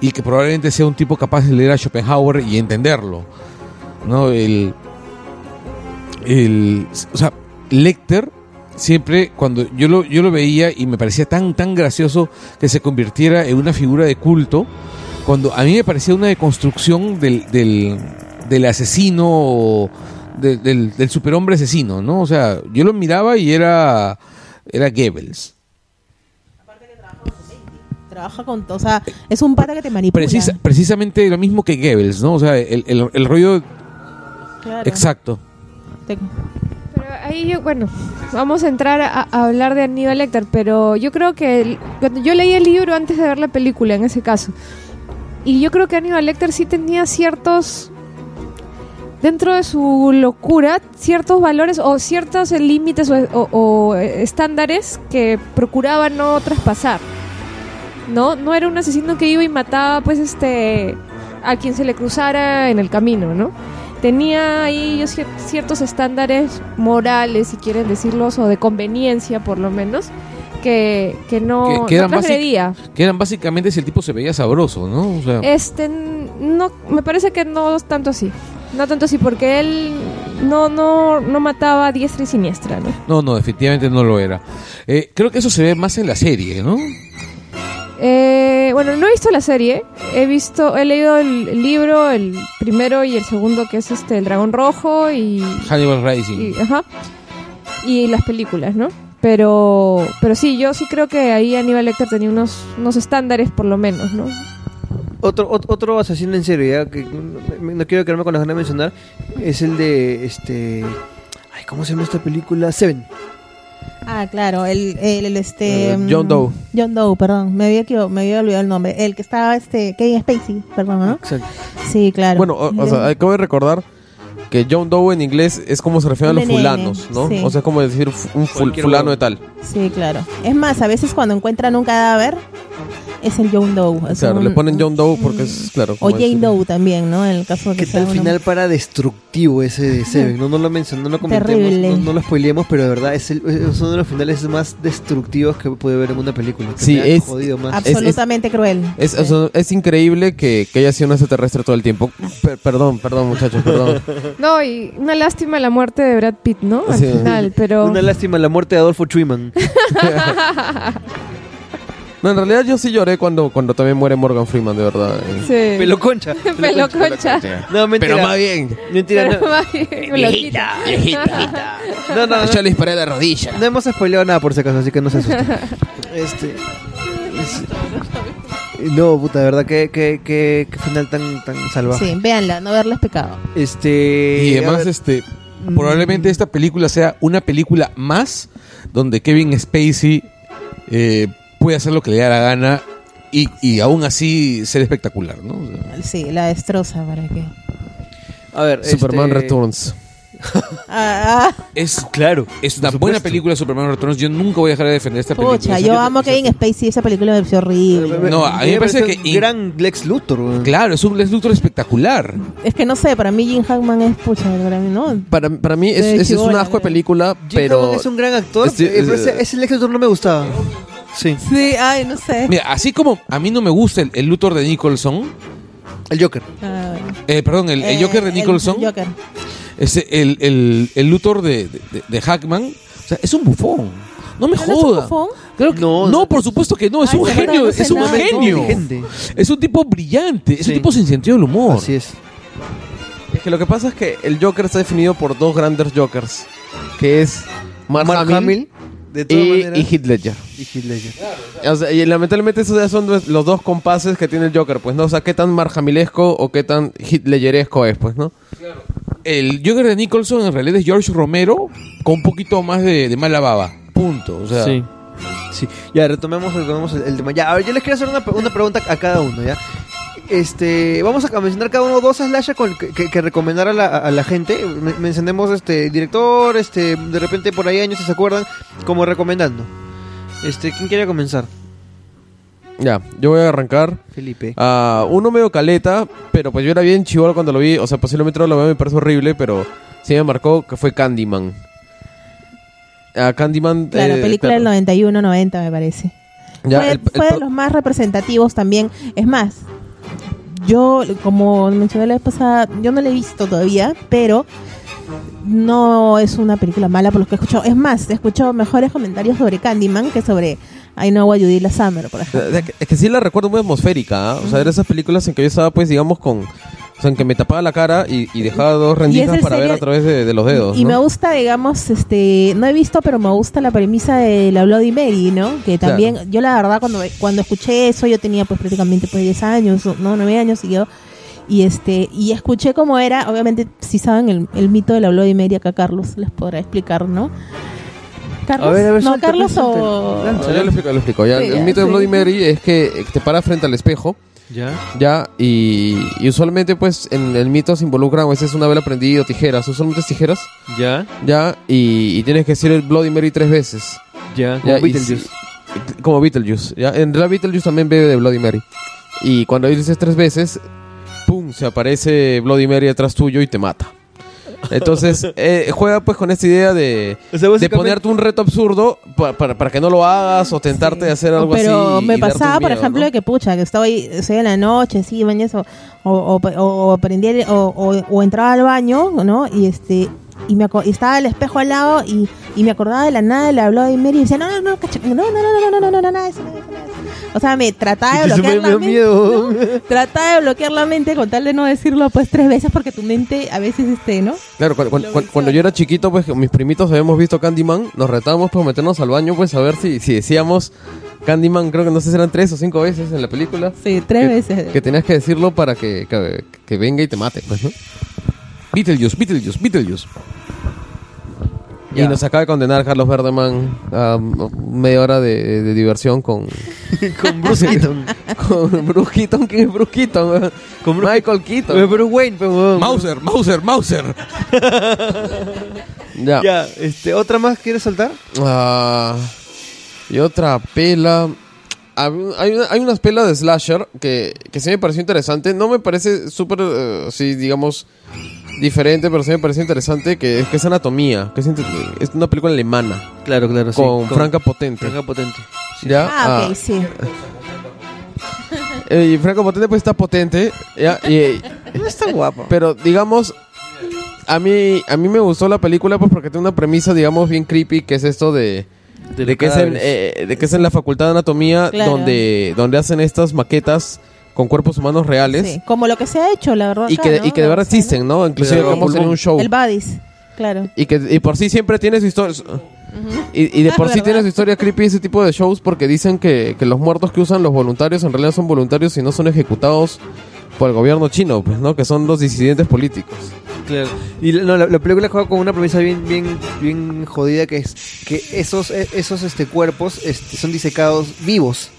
S2: Y que probablemente sea un tipo capaz de leer a Schopenhauer y entenderlo, ¿no? El, el, o sea, Lecter siempre cuando yo lo, yo lo veía y me parecía tan, tan gracioso que se convirtiera en una figura de culto, cuando a mí me parecía una deconstrucción del, del, del asesino, de- del, del superhombre asesino, ¿no? O sea, yo lo miraba y era, era Goebbels.
S6: Trabaja con, o sea, es un pata que te manipula.
S2: Precisa- precisamente lo mismo que Goebbels, ¿no? O sea, el, el, el rollo
S6: Claro.
S2: exacto.
S6: Te-
S3: Pero ahí yo, bueno, vamos a entrar a, a hablar de Aníbal Lecter, pero yo creo que el- cuando yo leí el libro antes de ver la película, en ese caso, y yo creo que Aníbal Lecter sí tenía ciertos, dentro de su locura, ciertos valores o ciertos límites o, estándares que procuraba no traspasar. No, no era un asesino que iba y mataba, pues, este, a quien se le cruzara en el camino, ¿no? tenía ahí ciertos estándares morales, si quieren decirlos, o de conveniencia por lo menos, que, que no,
S2: Que- que
S3: no
S2: eran basic-
S3: transgredía.
S2: Que eran básicamente si el tipo se veía sabroso, ¿no? O sea,
S3: Este, no, me parece que no tanto así. No tanto así, porque él no, no, no mataba a diestra y siniestra, ¿no?
S2: no, no, definitivamente no lo era. Eh, creo que eso se ve más en la serie, ¿no?
S3: Eh, bueno, no he visto la serie. He visto, he leído el, el libro, el primero y el segundo, que es este, el Dragón Rojo y,
S2: Hannibal Rising.
S3: y, ajá, y las películas, ¿no? Pero, pero sí, yo sí creo que ahí Aníbal Lecter tenía unos, unos estándares, por lo menos, ¿no?
S5: Otro, ot- otro asesino en serio, ya, que no, no quiero quedarme con las ganas de mencionar, es el de este. Ay, ¿cómo se llama esta película? Seven.
S6: Ah, claro, el, el, el, este...
S4: Eh, John
S6: mm,
S4: Doe.
S6: John Doe, perdón, me había, me había olvidado el nombre. El que estaba, este, Kevin Spacey, perdón, ¿no?
S5: Exacto.
S6: Sí, claro.
S4: Bueno, o, o sea, acabo de recordar que John Doe en inglés es como se refieren a los fulanos, ¿no?
S6: sí.
S4: O sea, es como decir un ful- fulano de tal.
S6: Sí, claro. Es más, a veces cuando encuentran un cadáver, es el John Doe. es
S4: Claro,
S6: un-
S4: le ponen John Doe porque es, claro.
S6: O Jane Doe también, ¿no? En el caso de que
S5: ¿Qué
S6: sea
S5: tal
S6: una-
S5: final para destructivo ese de Seven? No, no lo mencioné, no lo comentemos,
S6: Terrible.
S5: no, no lo spoileemos, pero de verdad es, el- es uno de los finales más destructivos que puede ver en una película. que
S4: Sí, es-
S5: jodido más.
S4: es-
S6: Absolutamente cruel.
S4: Es,
S6: Sí.
S4: o sea, es increíble que, que haya sido un extraterrestre todo el tiempo. Per- perdón, perdón, muchachos, perdón. [laughs]
S3: No, y una lástima la muerte de Brad Pitt, ¿no? Al
S4: Sí.
S3: final, pero...
S5: Una lástima la muerte de Adolfo Truman. [laughs] [laughs]
S4: No, en realidad yo sí lloré cuando, cuando también muere Morgan Freeman, de verdad.
S3: Sí.
S5: Pelo concha. [laughs]
S3: Pelo concha.
S5: No, mentira.
S4: Pero más bien.
S5: Mentira,
S3: Pero
S5: no. [laughs]
S3: más bien.
S5: No, [laughs] no, no.
S4: Yo le disparé de rodilla.
S5: No hemos spoileado nada por si acaso, así que no se asusten. este. es- No, puta, de verdad, qué, qué, qué, qué final tan, tan salvaje.
S6: Sí, véanla, no verla es pecado.
S5: Este.
S2: Y además, este, probablemente esta película sea una película más donde Kevin Spacey eh, puede hacer lo que le da la gana y, y aún así ser espectacular, ¿no? O sea,
S6: Sí, la destroza para que.
S5: a ver,
S4: Superman
S5: este-
S4: Returns. [laughs]
S6: Ah, ah,
S2: es,
S5: Claro.
S2: es una
S5: por
S2: buena
S5: supuesto.
S2: película Superman Returns. Yo nunca voy a dejar de defender esta película.
S6: pucha, yo amo a Kevin Spacey, esa película me pareció horrible.
S2: No, a mí me parece que-
S5: un gran Lex Luthor. weón.
S2: Claro, es un Lex Luthor espectacular.
S6: Es que no sé, para mí Jim Hackman es pucha, para mí no.
S4: Para, para mí es,
S6: De
S4: es, es
S6: chibola,
S4: un asco de película,
S5: Jim
S4: pero...
S5: Hammond es un gran actor,
S4: Este,
S5: eh, pero ese, ese Lex Luthor no me gustaba. Sí.
S6: Sí, ay, no sé.
S2: Mira, así como a mí no me gusta el, el Luthor de Nicholson,
S5: El Joker.
S6: Ah,
S2: eh, perdón, el, el
S6: Eh,
S2: Joker de
S6: el
S2: Nicholson,
S6: Joker.
S2: ese, el, el, el Luthor de, de, de Hackman, o sea, es un bufón. No me
S6: ¿No es un
S2: joda.
S6: bufón?
S2: Claro que-
S5: No,
S2: no, por supuesto que no, es
S6: Ay,
S2: un
S6: de verdad,
S2: genio,
S6: no sé
S2: es un
S6: nada.
S2: genio.
S5: Inteligente.
S2: Es un tipo brillante, es un
S5: Sí.
S2: tipo sin sentido del humor.
S5: Así es.
S4: Es que lo que pasa es que el Joker está definido por dos grandes Jokers, que es Mark,
S5: Mark
S4: Hamill,
S5: Hamill, de todas
S4: y,
S5: maneras.
S4: y Heath Ledger.
S5: Y Heath Ledger.
S4: O sea, y lamentablemente esos ya son los dos compases que tiene el Joker, pues, ¿no? O sea, qué tan Mark Hamillesco o qué tan Heath Ledgeresco es, pues, ¿no?
S2: El Joker de Nicholson en realidad es George Romero con un poquito más de, de mala baba. Punto. O sea,
S5: Sí. Sí. Ya, retomemos, retomemos el, el tema. Ya, a ver, yo les quiero hacer una, una pregunta a cada uno, ¿ya? Este, vamos a mencionar cada uno dos slasher con, que, que, que recomendar a la, a la gente. Men- Mencionemos este director, este, de repente por ahí años si se acuerdan, como recomendando. Este, ¿quién quiere comenzar?
S4: Ya, yo voy a arrancar.
S5: Felipe.
S4: a uno medio caleta, pero pues yo era bien chivolo cuando lo vi. O sea, posiblemente no lo veo, me parece horrible, pero sí me marcó que fue Candyman. A Candyman.
S6: Claro,
S4: eh,
S6: película
S4: claro.
S6: del 91-90 me parece.
S4: Ya,
S6: fue
S4: el- el
S6: fue de los más representativos también. Es más, yo, como mencioné la vez pasada, yo no la he visto todavía, pero no es una película mala por lo que he escuchado. Es más, he escuchado mejores comentarios sobre Candyman que sobre I Know What You Did Last Summer, por ejemplo.
S4: Es que- es que sí la recuerdo muy atmosférica, ¿ah? O sea, era esas películas en que yo estaba, pues, digamos, con... O sea, en que me tapaba la cara y, y dejaba dos rendijas para ver a través de, de los dedos,
S6: Y
S4: ¿no?
S6: me gusta, digamos, este, no he visto, pero me gusta la premisa de la Bloody Mary, ¿no? Que
S4: Claro.
S6: también, yo la verdad, cuando, cuando escuché eso, yo tenía pues prácticamente pues 10 años, no, 9 años y yo, y este, y escuché cómo era, obviamente, si saben el, el mito de la Bloody Mary, acá Carlos les podrá explicar, ¿no? Carlos,
S5: A ver, a ver,
S6: no, Carlos
S5: suelta.
S6: o...
S5: Lanza.
S4: No, yo lo explico, lo explico. Ya,
S6: Sí,
S4: el
S6: ya,
S4: mito de. Bloody Mary es que te para frente al espejo,
S5: Ya.
S4: ya, y, y usualmente, pues, en el mito se involucran a veces una vela prendida o tijeras, usualmente es tijeras,
S5: Ya.
S4: ya, y, y tienes que decir el Bloody Mary tres veces.
S5: Ya. Como Beetlejuice.
S4: como Beetlejuice. ¿ya? En realidad Beetlejuice también bebe de Bloody Mary. Y cuando dices tres veces, ¡pum! se aparece Bloody Mary atrás tuyo y te mata. Entonces, eh, juega pues con esta idea de,
S5: O sea,
S4: de ponerte un reto absurdo pa- para, para que no lo hagas o tentarte de hacer algo
S6: Pero
S4: así.
S6: me
S4: y darte un
S6: pasaba, por ejemplo,
S4: ¿no?
S6: de que pucha, que estaba ahí, estoy en la noche, sí, bañas, o, o, o, o o, o, o entraba al baño, ¿no? Y este y me aco- y estaba el espejo al lado y, y me acordaba de la nada de la Bloody Mary y decía, no, no, no, cacha- no, no, no, no, no, no, no, no, nada de eso, nada de eso, nada de eso. O sea, me trataba de bloquear la mente.
S5: miedo.
S6: Trataba de bloquear la mente con tal de no decirlo pues tres veces porque tu mente a veces este, ¿no?
S4: Claro, cu- cu- cu- cuando, yo era chiquito, pues mis primitos habíamos visto Candyman, nos retábamos por meternos al baño, pues a ver si, si decíamos Candyman, creo que no sé si eran tres o cinco veces en la película.
S6: Sí, tres
S4: que,
S6: veces.
S4: Que tenías que decirlo para que, que, que venga y te mate, pues, ¿no?
S2: Beetlejuice, Beetlejuice, Beetlejuice.
S4: Y nos acaba de condenar Carlos Verdeman a media hora de, de diversión con, [laughs]
S5: Con Bruce Keaton. [laughs]
S4: con Bruce Keaton. ¿Quién es Bruce Keaton? Con Michael Keaton.
S5: Pero Bruce Wayne, pues, weón.
S2: Mauser, Mauser, Mauser. [laughs]
S4: Ya.
S5: Ya, este, ¿otra más quieres soltar?
S4: Ah, y otra pela. Hay, una- hay unas pelas de slasher que, que sí me pareció interesante. No me parece súper, eh, sí, digamos, diferente, pero sí me pareció interesante que, es que es Anatomía. Que es, es una película alemana
S5: Claro, claro, sí.
S4: con, Franca Potente.
S5: Franca Potente.
S4: ¿Ya?
S6: Ah, ok,
S4: Ah,
S6: sí.
S4: eh, y Franca Potente pues está potente. ¿ya? Y,
S5: No está guapa.
S4: Pero digamos, a mí, a mí me gustó la película pues porque tiene una premisa, digamos, bien creepy, que es esto de,
S5: De
S4: de,
S5: los
S4: que, es en,
S5: cadáveres.
S4: eh, de que es en la Facultad de Anatomía
S6: Claro.
S4: donde, donde hacen estas maquetas con cuerpos humanos reales
S6: Sí, Como lo que se ha hecho, la verdad.
S4: y,
S6: acá,
S4: que,
S6: ¿no?
S4: y que de verdad existen, ¿no? Inclusive
S5: Claro,
S4: vamos en
S5: pulmón.
S4: un show.
S6: El Badis, claro.
S4: Y que y por sí siempre tiene su historia. Y, y de [laughs] por sí tiene su historia creepy ese tipo de shows porque dicen que, que los muertos que usan los voluntarios en realidad son voluntarios y no son ejecutados por el gobierno chino, pues, ¿no? Que son los disidentes políticos.
S5: Claro. Y la- no, la, la película juega con una premisa bien, bien, bien jodida que es que esos, eh, esos este, cuerpos este, son disecados vivos.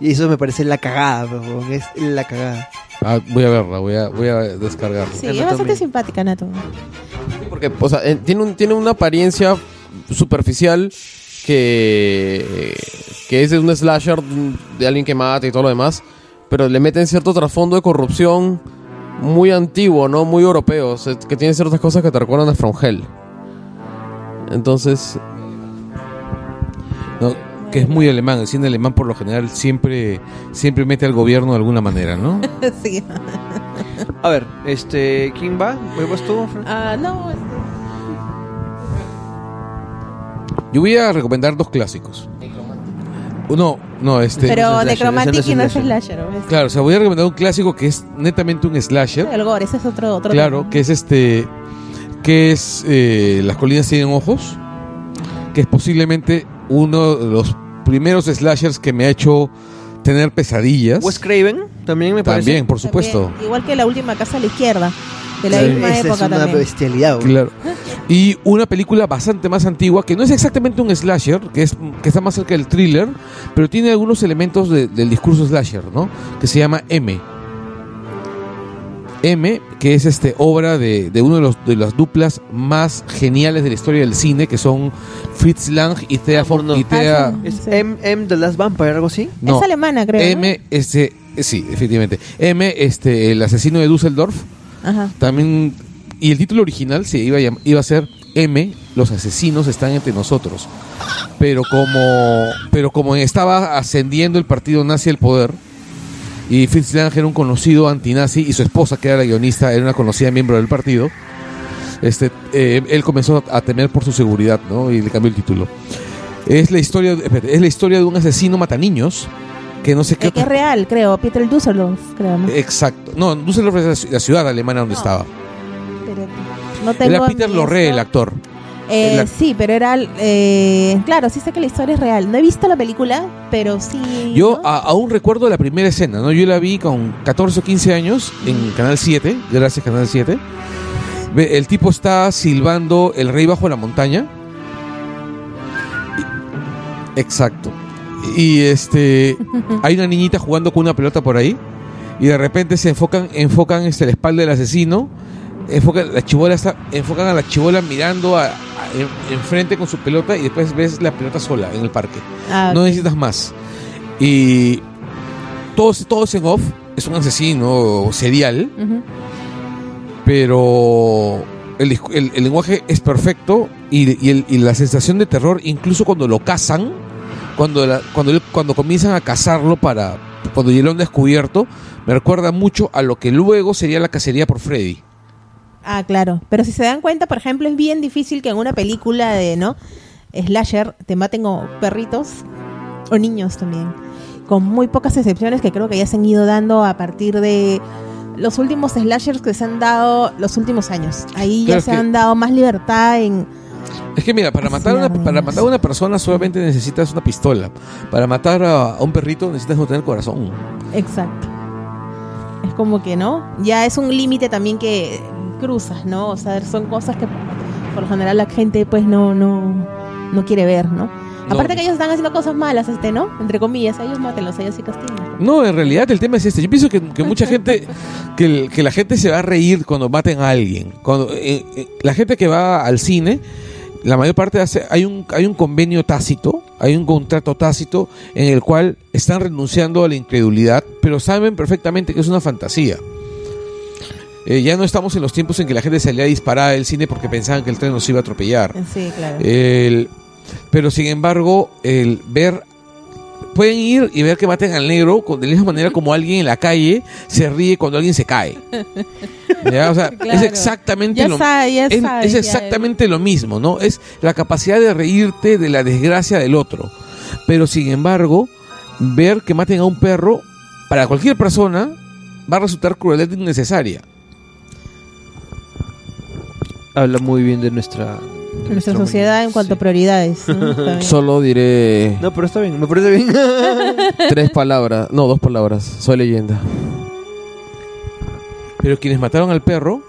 S5: Y eso me parece la cagada, pero, weón, es la cagada.
S2: Ah, voy a verla, voy a, voy a descargarla.
S6: Sí, es bastante simpática, Nato.
S4: Sí, porque, o sea, eh, tiene, un, tiene una apariencia superficial que, que es de un slasher de alguien que mata y todo lo demás, pero le meten cierto trasfondo de corrupción muy antiguo, ¿no? Muy europeo, o sea, que tiene ciertas cosas que te recuerdan a From Hell. Entonces,
S2: No, que es muy alemán. El cine alemán por lo general siempre, siempre mete al gobierno de alguna manera, ¿no? [laughs]
S6: sí.
S5: A ver, este, ¿quién va? ¿Me vas tú, Fran?
S6: Ah, no, este,
S2: Yo voy a recomendar dos clásicos. No, no, este...
S6: pero
S5: slasher,
S6: Necromantic y
S5: no es
S6: es
S5: slasher.
S6: slasher. ¿ves?
S2: Claro, o sea, voy a recomendar un clásico que es netamente un slasher.
S6: El gore, ese es otro, otro
S2: Claro,
S6: tema.
S2: que es este, que es eh, Las colinas tienen ojos, que es posiblemente uno de los primeros slashers que me ha hecho tener pesadillas.
S5: Wes Craven, también me parece.
S2: También, por supuesto.
S6: También, igual que la última casa a la izquierda, de la
S5: Esa
S6: misma
S5: es
S6: época
S5: una
S6: también.
S5: bestialidad, weón.
S2: Claro. Y una película bastante más antigua, que no es exactamente un slasher, que, es, que está más cerca del thriller, pero tiene algunos elementos de- del discurso slasher, ¿no? Que se llama M. M, que es este obra de, de uno de, los, de las duplas más geniales de la historia del cine, que son Fritz Lang y Thea,
S5: Amor, no.
S2: y Thea-
S6: Ah, sí.
S5: Es M, M The Last Vampire, algo así.
S2: no,
S6: Es alemana, creo. ¿no?
S2: M, este, sí, efectivamente. M, este, el asesino de Düsseldorf.
S6: Ajá.
S2: También. Y el título original se iba a, llam- iba a ser M, los asesinos están entre nosotros. Pero como, pero como estaba ascendiendo el partido nazi al poder, y Fritz Lang era un conocido antinazi, y su esposa, que era la guionista, era una conocida miembro del partido, este, eh, él comenzó a temer por su seguridad, ¿no? Y le cambió el título. Es la historia, es la historia de un asesino mataniños que no sé qué
S6: Eh, que es real, creo. Peter Dusseldorf, creo. ¿no?
S2: Exacto. No, Düsseldorf es la ci- la ciudad alemana donde
S6: No.
S2: estaba.
S6: Pero no tengo
S2: Era Peter Lorre, el actor.
S6: Eh, sí, pero era. eh, claro, sí sé que la historia es real. No he visto la película, pero sí.
S2: Yo
S6: ¿no?
S2: a- aún recuerdo la primera escena, ¿no? Yo la vi con 14 o 15 años en Canal 7, gracias Canal 7. Ve, El tipo está silbando El Rey bajo la montaña. Exacto. Y este [laughs] hay una niñita jugando con una pelota por ahí y de repente se enfocan enfocan este la espalda del asesino, enfocan la chibola está enfocan a la chibola mirando a, a- en- enfrente con su pelota y después ves la pelota sola en el parque
S6: Ah,
S2: no necesitas más. Y todo, es- todo es en off, es un asesino serial, pero el, el- el lenguaje es perfecto y, y el- y la sensación de terror, incluso cuando lo cazan, cuando, la- cuando, cuando comienzan a cazarlo para cuando ya lo han descubierto, me recuerda mucho a lo que luego sería la cacería por Freddy.
S6: Ah, claro. Pero si se dan cuenta, por ejemplo, es bien difícil que en una película de, ¿no? Slasher te maten como perritos o niños también. Con muy pocas excepciones que creo que ya se han ido dando a partir de los últimos slashers que se han dado los últimos años. Ahí
S2: Claro,
S6: ya se han dado más libertad en...
S2: Es que mira, para matar, a una, para matar a una persona solamente necesitas una pistola. Para matar a, a un perrito necesitas no tener corazón.
S6: Exacto. Es como que, ¿no? Ya es un límite también que cruzas, ¿no? O sea, son cosas que por lo general la gente pues no, no, no quiere ver, ¿no?
S2: No.
S6: Aparte que ellos están haciendo cosas malas, este, ¿no? Entre comillas, ellos mátenlos, ellos sí castigan.
S2: No, en realidad el tema es este. Yo pienso que, que mucha gente, [laughs] que, el- que la gente se va a reír cuando maten a alguien. Cuando eh, eh, la gente que va al cine, la mayor parte hace, hay un hay un convenio tácito, hay un contrato tácito en el cual están renunciando a la incredulidad, pero saben perfectamente que es una fantasía. Eh, ya no estamos en los tiempos en que la gente salía a disparar del cine porque pensaban que el tren nos iba a atropellar.
S6: Sí, claro.
S2: El- pero sin embargo, el ver. Pueden ir y ver que maten al negro con- de la misma manera como alguien en la calle se ríe cuando alguien se cae. [laughs] ¿Ya? O sea, es exactamente
S6: ya
S2: lo
S6: sabe, ya
S2: es,
S6: sabe,
S2: es exactamente lo mismo, ¿no? Es la capacidad de reírte de la desgracia del otro. Pero sin embargo, ver que maten a un perro, para cualquier persona, va a resultar crueldad innecesaria.
S5: Habla muy bien de nuestra... de
S6: Nuestra sociedad en cuanto a prioridades. ¿no? [laughs] Está bien.
S4: Solo diré
S5: No, pero está bien, me parece bien. [laughs]
S4: tres palabras. No, dos palabras. Soy leyenda.
S2: Pero quienes mataron al perro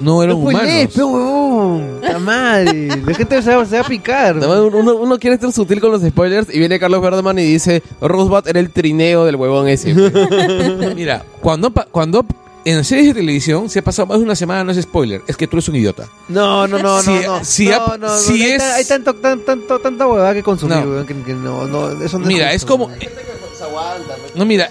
S2: no eran humanos.
S5: pe, huevón. La madre. La gente se va, se va a picar.
S4: Uno, uno quiere ser sutil con los spoilers y viene Carlos Verdeman y dice Rosebud era el trineo del huevón ese. [laughs]
S2: Mira, cuando, pa- cuando en series de televisión se ha pasado más de una semana, no es spoiler, es que tú eres un idiota.
S5: No, no, no,
S2: Si-
S5: no, no.
S2: si
S5: no,
S2: ha-
S5: no, no,
S2: si es-
S5: hay tanto, tan- tanto, tanta huevada que consumir, weón, que, que no, no, eso no
S2: Mira,
S5: justo,
S2: es como...
S5: weón.
S2: No, mira,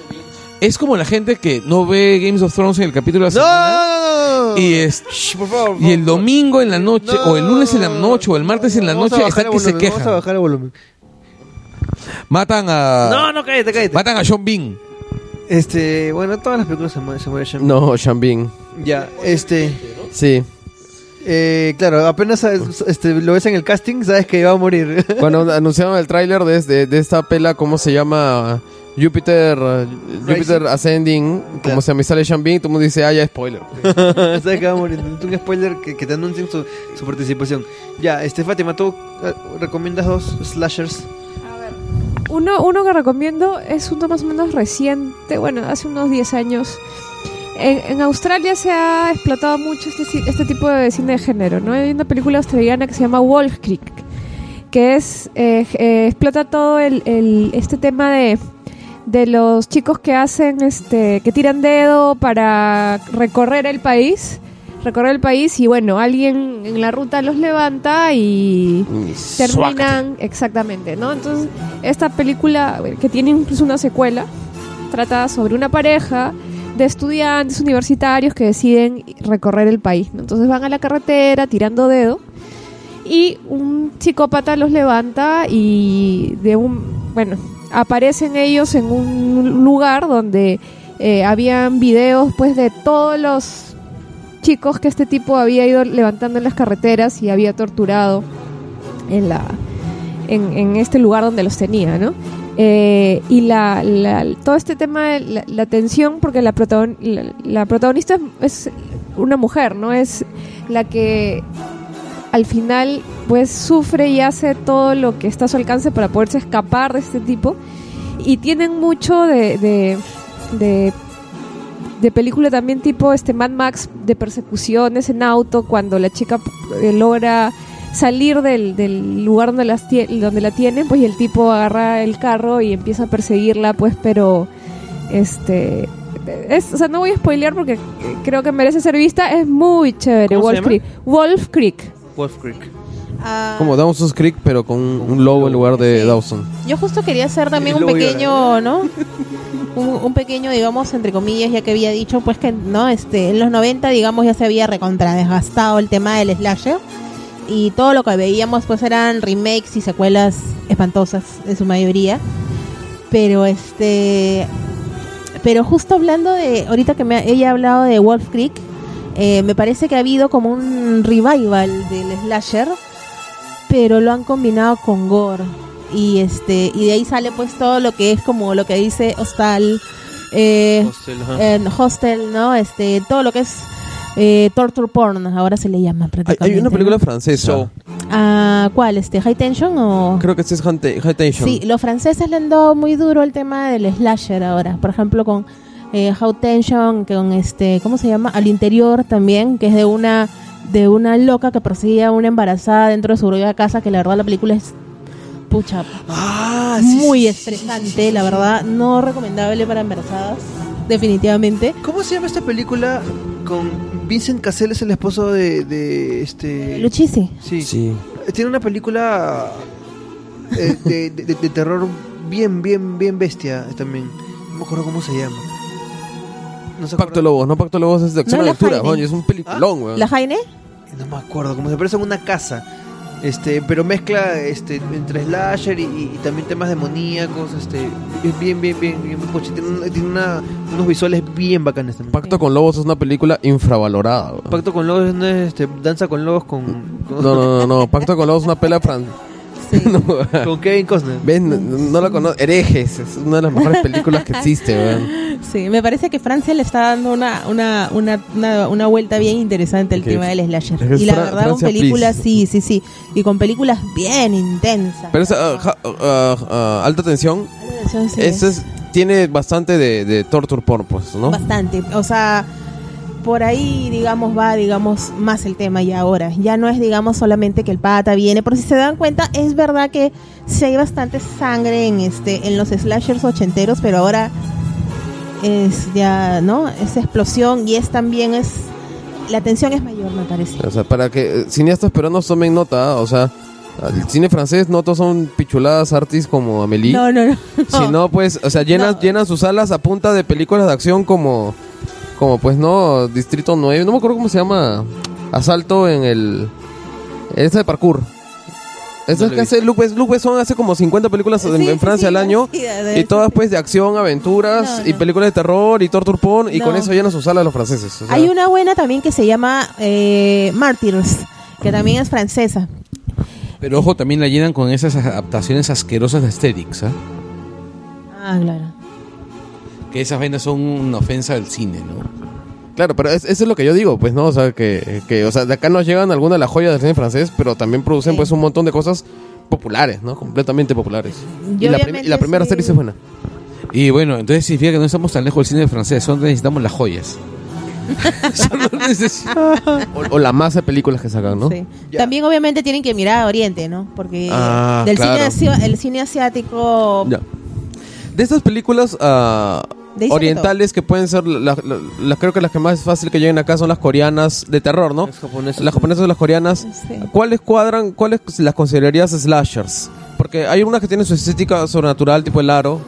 S2: es como la gente que no ve Games of Thrones en el capítulo de la
S5: No,
S2: semana
S5: no, no, no, no.
S2: y, es,
S5: Shh, por favor, por
S2: y el domingo en la noche,
S5: No,
S2: o el lunes en la noche, o el martes en la noche, están que se
S5: volumen, Vamos a
S2: quejan.
S5: bajar el volumen.
S2: Matan a...
S5: No, no, cállate, cállate.
S2: Matan a Sean Bean.
S5: Este, bueno, todas las películas se muere, se muere Sean.
S4: No, Shambin.
S5: Ya, este,
S4: Sí.
S5: eh, claro, apenas este, lo ves en el casting, sabes que va a morir. [laughs]
S4: Cuando anunciaron el tráiler de, de, de esta pela, ¿cómo se llama? Jupiter, Jupiter Ascending,
S5: Claro.
S4: como se me sale Shambin, todo el mundo dice, ah, ya spoiler. [laughs]
S5: sabes que va a morir. Un spoiler que, que te anuncien su, su participación. Ya, este, Fátima, ¿tú eh, recomiendas dos slashers?
S3: Uno, uno que recomiendo es uno más o menos reciente, bueno, hace unos 10 años. En, en Australia se ha explotado mucho este, este tipo de cine de género, ¿no? Hay una película australiana que se llama Wolf Creek, que es eh, eh, explota todo el, el- este tema de, de los chicos que hacen, este, que tiran dedo para recorrer el país, recorrer el país y bueno, alguien en la ruta los levanta y terminan exactamente, ¿no? Entonces, esta película que tiene incluso una secuela trata sobre una pareja de estudiantes universitarios que deciden recorrer el país, ¿no? Entonces van a la carretera tirando dedo y un psicópata los levanta y de un, bueno, aparecen ellos en un lugar donde eh, habían videos pues de todos los chicos que este tipo había ido levantando en las carreteras y había torturado en la en, este lugar donde los tenía, ¿no? Eh, y la, la- todo este tema la, tensión, porque la, protagon- la, protagonista es, una mujer, ¿no? Es la que al final pues sufre y hace todo lo que está a su alcance para poderse escapar de este tipo. Y tienen mucho de de película también tipo este Mad Max de persecuciones en auto cuando la chica eh, logra salir del, del lugar donde, las donde la tienen pues y el tipo agarra el carro y empieza a perseguirla pues pero este es, o sea no voy a spoilear porque creo que merece ser vista es muy chévere
S5: ¿Cómo se
S3: Wolf? Creek Wolf Creek
S5: Wolf Creek.
S6: Ah,
S4: Como Dawson's Creek, pero con un lobo en lugar de
S6: Sí.
S4: Dawson.
S6: Yo justo quería hacer también un pequeño, ¿no? un, un pequeño, digamos, entre comillas, ya que había dicho, pues que, ¿no? Este, en los 90, digamos, ya se había recontra desgastado el tema del slasher. Y todo lo que veíamos, pues eran remakes y secuelas espantosas, en su mayoría. Pero este. Pero justo hablando de. Ahorita que me, ella ha hablado de Wolf Creek, eh, me parece que ha habido como un revival del slasher, pero lo han combinado con gore. Y este y de ahí sale pues todo lo que es como lo que dice Hostal, eh,
S5: Hostel,
S6: Hostel, ¿no? Este, todo lo que es eh, torture porn, ahora se le llama
S4: Hay,
S6: prácticamente.
S4: hay una película
S6: ¿no?
S4: francesa.
S2: So.
S6: Ah, ¿Cuál? Este, High Tension o
S4: Creo que este es High High Tension.
S6: Sí, los franceses le han dado muy duro el tema del slasher ahora. Por ejemplo, con eh, How Tension, con este, ¿cómo se llama? Al interior también, que es de una de una loca que persigue a una embarazada dentro de su propia casa, que la verdad la película es pucha
S5: Ah, sí,
S6: muy
S5: sí,
S6: estresante, la verdad, no recomendable para embarazadas, definitivamente.
S5: ¿Cómo se llama esta película con Vincent Cassel es el esposo de, de este
S6: Luchisi.
S5: sí.
S4: Sí.
S5: tiene una película eh, de, de- de- de terror bien bien bien bestia también no me acuerdo cómo se llama no se
S4: Pacto de Lobos, no Pacto de Lobos es de acción
S6: No, la
S4: aventura,
S6: Jaime.
S4: coño, es un peliculón, weón.
S6: ¿La Jaine?
S5: no me acuerdo cómo se parece en una casa este pero mezcla este entre slasher y, y también temas demoníacos este es bien bien bien bien tiene, tiene una- unos visuales bien bacanes también
S4: Pacto con Lobos es una película infravalorada, weón.
S5: Pacto con lobos no es este, danza con lobos con con,
S4: No, no, no, no, Pacto con Lobos es una pela fran...
S6: Sí. [laughs]
S4: No,
S5: con Kevin Costner
S4: ¿Ves? No, no la conozco. Herejes, es una de las mejores películas que existe, [laughs] weón.
S6: Sí, me parece que Francia le está dando una, una, una, una, una vuelta bien interesante al tema del slasher.
S4: es
S6: Y la
S4: Fra-
S6: verdad, con películas,
S4: please.
S6: sí, sí, sí. Y con películas bien intensas.
S4: Pero esa ja- ah, ah, alta tensión,
S6: Sí, sí.
S4: ese es, tiene bastante de, de torture porn, pues, ¿no?
S6: Bastante. O sea, por ahí, digamos, va, digamos, más el tema ya ahora. Ya no es, digamos, solamente que el pata viene. Por si se dan cuenta, es verdad que sí hay bastante sangre en este en los slashers ochenteros, pero ahora es ya, ¿no? Esa explosión y es también es... La tensión es mayor, me parece.
S4: O sea, para que eh, cineastas peruanos tomen nota, ¿ah? o sea, el cine francés no todos son pichuladas artis como Amélie.
S6: No, no, no.
S4: sino pues, o sea, llenan,
S6: No.
S4: llenan sus salas a punta de películas de acción como, como pues no, Distrito 9, no me acuerdo cómo se llama, Asalto en el, esa de parkour. Esa
S2: No
S4: es que hace Luc, Besson- Luc Besson hace como 50 películas en,
S6: Sí,
S4: en
S6: sí,
S4: Francia
S6: sí,
S4: al año. Y todas pues de acción, aventuras
S6: No,
S4: y películas de terror y torture porn y
S6: No.
S4: con eso llenan sus salas los franceses. o sea.
S6: Hay una buena también que se llama eh, Martyrs, que también es francesa.
S2: Pero ojo, también la llenan con esas adaptaciones asquerosas de Asterix, ¿ah?
S6: Ah, claro.
S2: Que esas vainas son una ofensa del cine, ¿no?
S4: Claro, pero es- eso es lo que yo digo, pues, ¿no? O sea, que, que o sea, de acá nos llegan algunas de las joyas del cine francés, pero también producen,
S6: Sí.
S4: pues, un montón de cosas populares, ¿no? Completamente populares.
S6: Yo
S4: y, la, prim-
S6: obviamente
S4: y la primera
S6: sí-
S4: serie sí es buena.
S2: Y bueno, entonces significa que no estamos tan lejos del cine francés, solo necesitamos las joyas. [laughs] [laughs] Solo necesitamos-
S4: O, o la masa de películas que sacan, ¿no?
S6: Sí. También obviamente tienen que mirar a Oriente, ¿no? Porque
S4: Ah,
S6: del
S4: claro.
S6: cine, el cine asiático...
S4: Ya. De estas películas ah,
S6: De
S4: orientales que pueden ser, la- la- las creo que las que más es fácil que lleguen acá son las coreanas de terror, ¿no?
S5: Las japonesas.
S4: Las japonesas o las coreanas.
S6: Sí.
S4: ¿Cuáles cuadran, cuáles las considerarías slashers? Porque hay unas que tienen su estética sobrenatural, tipo el aro.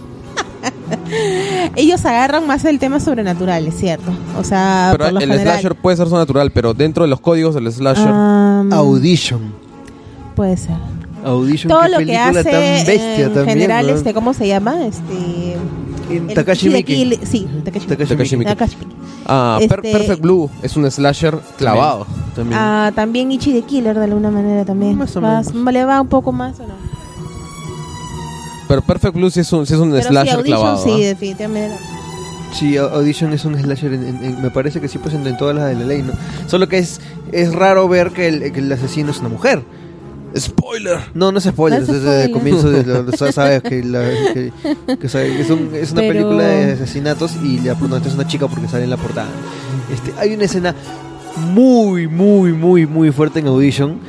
S4: [laughs]
S6: Ellos agarran más el tema sobrenatural, es cierto. O sea,
S4: pero
S6: por lo
S4: el
S6: general.
S4: slasher puede ser sobrenatural, pero dentro de los códigos del slasher.
S6: Am,
S5: Audition
S6: puede ser.
S5: Audition
S6: Todo
S5: qué
S6: lo que hace
S5: tan bestia
S6: en
S5: también
S6: general,
S5: ¿no?
S6: este, ¿cómo se llama? Este...
S5: En Takashi Miike
S6: Kill- Sí, Takashi
S5: Takashi
S4: Takashi
S5: Miike.
S4: Miike.
S6: Takashi Miike.
S4: ah, Per-
S6: este-
S4: Perfect Blue es un slasher clavado.
S5: también
S6: Ah, también Ichi de Killer de alguna manera también.
S5: Más o
S6: Vas- ¿Le va un poco más o no?
S4: Pero Perfect Blue sí es un, sí es un
S6: Pero sí,
S4: slasher
S6: Audition
S4: clavado.
S6: sí,
S4: ¿ah?
S6: definitivamente.
S5: Sí, Au- Audition es un slasher, en- en- en- me parece que sí, pues en, en todas las de la ley, ¿no? Solo que es, es raro ver que el, que el asesino es una mujer.
S4: Spoiler.
S5: No, no es spoiler,
S6: No es
S5: es desde el comienzo, de, lo- lo- sabes [laughs] que, la- que- que sabe- que es, un- es una
S6: Pero-
S5: película de asesinatos y la protagonista es una chica porque sale en la portada. Este, hay una escena muy, muy, muy, muy fuerte en Audition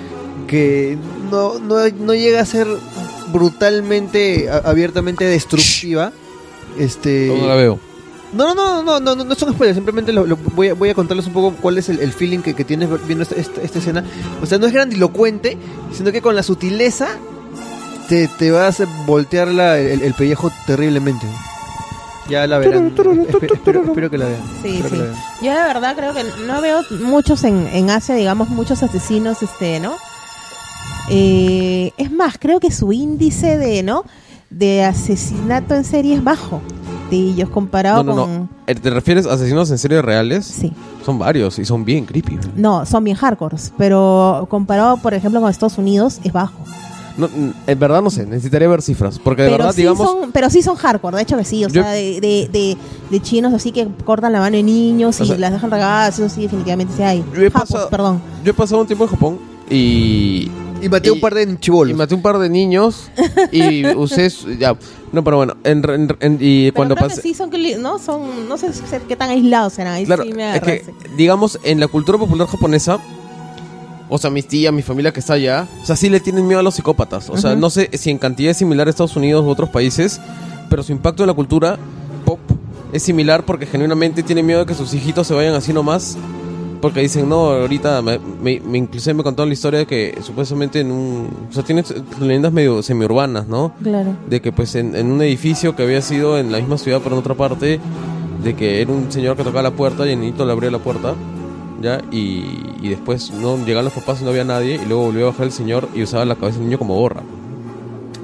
S5: que no, no, no llega a ser brutalmente, a- abiertamente destructiva. Este,
S2: No la veo.
S5: No, no, no, no, no, no, no son spoilers, simplemente lo, lo- voy, a, voy a contarles un poco cuál es el, el feeling que, que tienes viendo esta, esta- esta escena. O sea, no es grandilocuente, sino que con la sutileza te, te vas a voltear la- el, el pellejo terriblemente. Ya la verán. Espe- espero, espero que la vean.
S6: Sí,
S5: Espero que
S6: sí.
S5: la vean.
S6: Yo de verdad creo que no veo muchos en, en Asia, digamos, muchos asesinos, este, ¿no? Eh, es más, creo que su índice de, ¿no? De asesinato en serie es bajo ellos comparado
S4: No, no,
S6: con...
S4: no. Eh, ¿Te refieres a asesinos en serie reales?
S6: Sí.
S4: Son varios y son bien creepy.
S6: No, son bien hardcores, pero comparado, por ejemplo, con Estados Unidos, es bajo.
S4: No, mm, en verdad no sé, necesitaría ver cifras. Porque de
S6: pero,
S4: verdad,
S6: sí
S4: digamos.
S6: son, pero sí son hardcore, de hecho que sí, o
S4: Yo-
S6: sea, de, de, de, de chinos así que cortan la mano de niños y
S4: sea-
S6: las dejan regadas, eso sí, definitivamente sí hay.
S4: Yo he
S6: Japos,
S4: pasado-
S6: perdón.
S4: Yo he pasado un tiempo en Japón y.
S5: Y maté un par de
S4: Y
S5: chibolos.
S4: maté un par de niños y [laughs] usé. su- Ya. No, pero bueno. En, en- en- y
S6: Pero
S4: cuando pasé.
S6: sí son, no son, no sé qué tan aislados serán, ahí
S4: Claro,
S6: sí me
S4: es que, digamos, en la cultura popular japonesa, o sea, mis tías, mi familia que está allá, o sea, sí le tienen miedo a los psicópatas. O sea, no sé si en cantidad es similar a Estados Unidos u otros países, pero su impacto en la cultura pop es similar porque genuinamente tienen miedo de que sus hijitos se vayan así nomás. Porque dicen, no, ahorita me, me, me- inclusive me contaron la historia de que supuestamente en un... O sea, tiene leyendas medio semiurbanas, ¿no?
S6: Claro.
S4: de que pues en, en un edificio que había sido en la misma ciudad pero en otra parte de que era un señor que tocaba la puerta y el niñito le abría la puerta ya y, y después no llegaban los papás y no había nadie y luego volvió a bajar el señor y usaba la cabeza del niño como gorra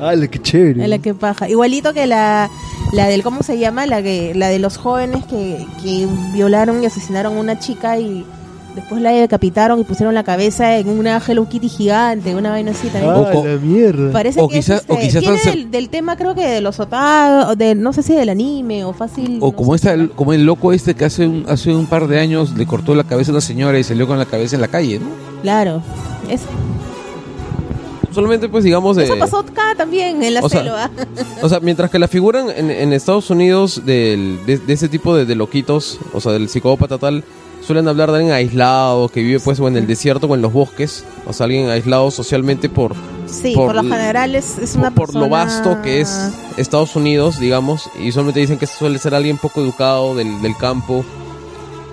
S5: ¡Hala, qué chévere!
S6: Es la que paja. Igualito que la, la del, ¿cómo se llama? La que la de los jóvenes que, que violaron y asesinaron a una chica y después la decapitaron y pusieron la cabeza en una Hello Kitty gigante, una vaina así también.
S5: ¡Ah,
S2: O-
S5: la mierda!
S6: Parece
S2: o
S6: que es, este,
S2: o quizás
S6: tiene del, del tema creo que de los otaku, o de no sé si del anime o fácil.
S2: O
S6: no
S2: como, esta, el- como el loco este que hace un, hace un par de años le cortó la cabeza a una señora y salió con la cabeza en la calle, ¿no?
S6: Claro. Es-
S4: solamente pues digamos de
S6: Eso pasó acá también en la
S4: O sea,
S6: selva.
S4: o sea mientras que la figuran en, en Estados Unidos del, de, de ese tipo de, de loquitos o sea del psicópata tal suelen hablar de alguien aislado que vive pues o en el desierto o en los bosques o sea alguien aislado socialmente por
S6: Sí,
S4: por
S6: por, lo general es, es una
S4: por, por lo vasto que es Estados Unidos, digamos, y solamente dicen que suele ser alguien poco educado del, del campo,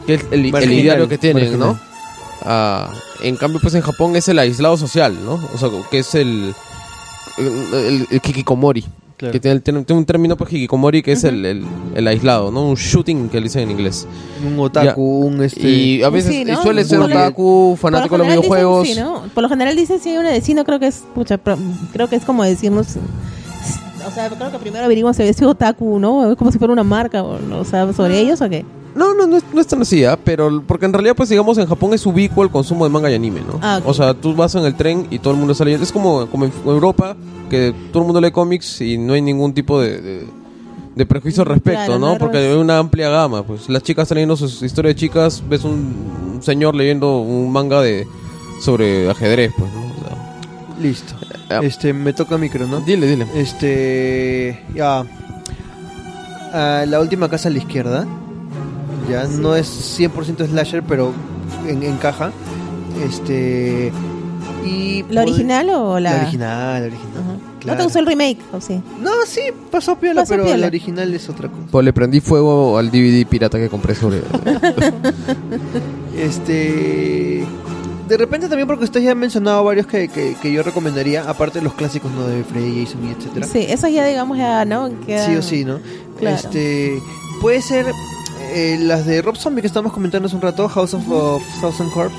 S4: que es el, el ideario que tienen, ¿no? Ah, en cambio, pues en Japón es el aislado social, ¿no? O sea, que es el, el, el- el kikikomori.
S5: Claro.
S4: Que tiene, el- tiene un término, pues, hikikomori, que es el, el, el aislado, ¿no? Un shooting, que le dicen en inglés.
S5: Un otaku, un este...
S4: Y a veces
S6: Sí, ¿no?
S4: y suele ser otaku, fanático de los
S6: dicen,
S4: videojuegos.
S6: sí, ¿no? Por lo general dicen sí, un vecino creo que es, pucha, pro- creo que es como decirnos, o sea, creo que primero averiguamos si es otaku, ¿no? Es como si fuera una marca, o, sea, sobre ellos o qué.
S4: No, no, no es, no es tan así, ¿ah? pero porque en realidad, pues digamos, en Japón es ubicuo el consumo de manga y anime, ¿no?
S6: Ah.
S4: O sea, tú vas en el tren y todo el mundo está leyendo. Es como, como en Europa, que todo el mundo lee cómics y no hay ningún tipo de, de, de prejuicio al respecto,
S6: Claro,
S4: ¿no? Porque hay una amplia gama. Pues las chicas están leyendo sus historias de chicas, ves un, un señor leyendo un manga de sobre ajedrez, pues, ¿no?
S5: Listo.
S4: Ya.
S5: Este, me toca micro, ¿no?
S4: dile, dile.
S5: Este. Ya. Ah, la última casa a la izquierda. Ya, no es 100% slasher, pero en- encaja. Este. Y.
S6: ¿La original o la...?
S5: La original, la original.
S6: Ajá.
S5: claro.
S6: ¿No te gustó el remake o sí?
S5: No, sí, pasó piola,
S6: Pasó
S5: pero
S6: piola.
S5: la original es otra cosa.
S4: Pues le prendí fuego al DVD pirata que compré sobre... [laughs] [laughs]
S5: Este. De repente también porque ustedes ya han mencionado varios que, que, que yo recomendaría, aparte de los clásicos, ¿no? De Freddy, Jason y etcétera.
S6: Sí, eso ya digamos ya, ¿no?
S5: Sí o sí, ¿no?
S6: Claro.
S5: Este. Puede ser eh, las de Rob Zombie que estamos comentando hace un rato, House of, of Thousand Corpse,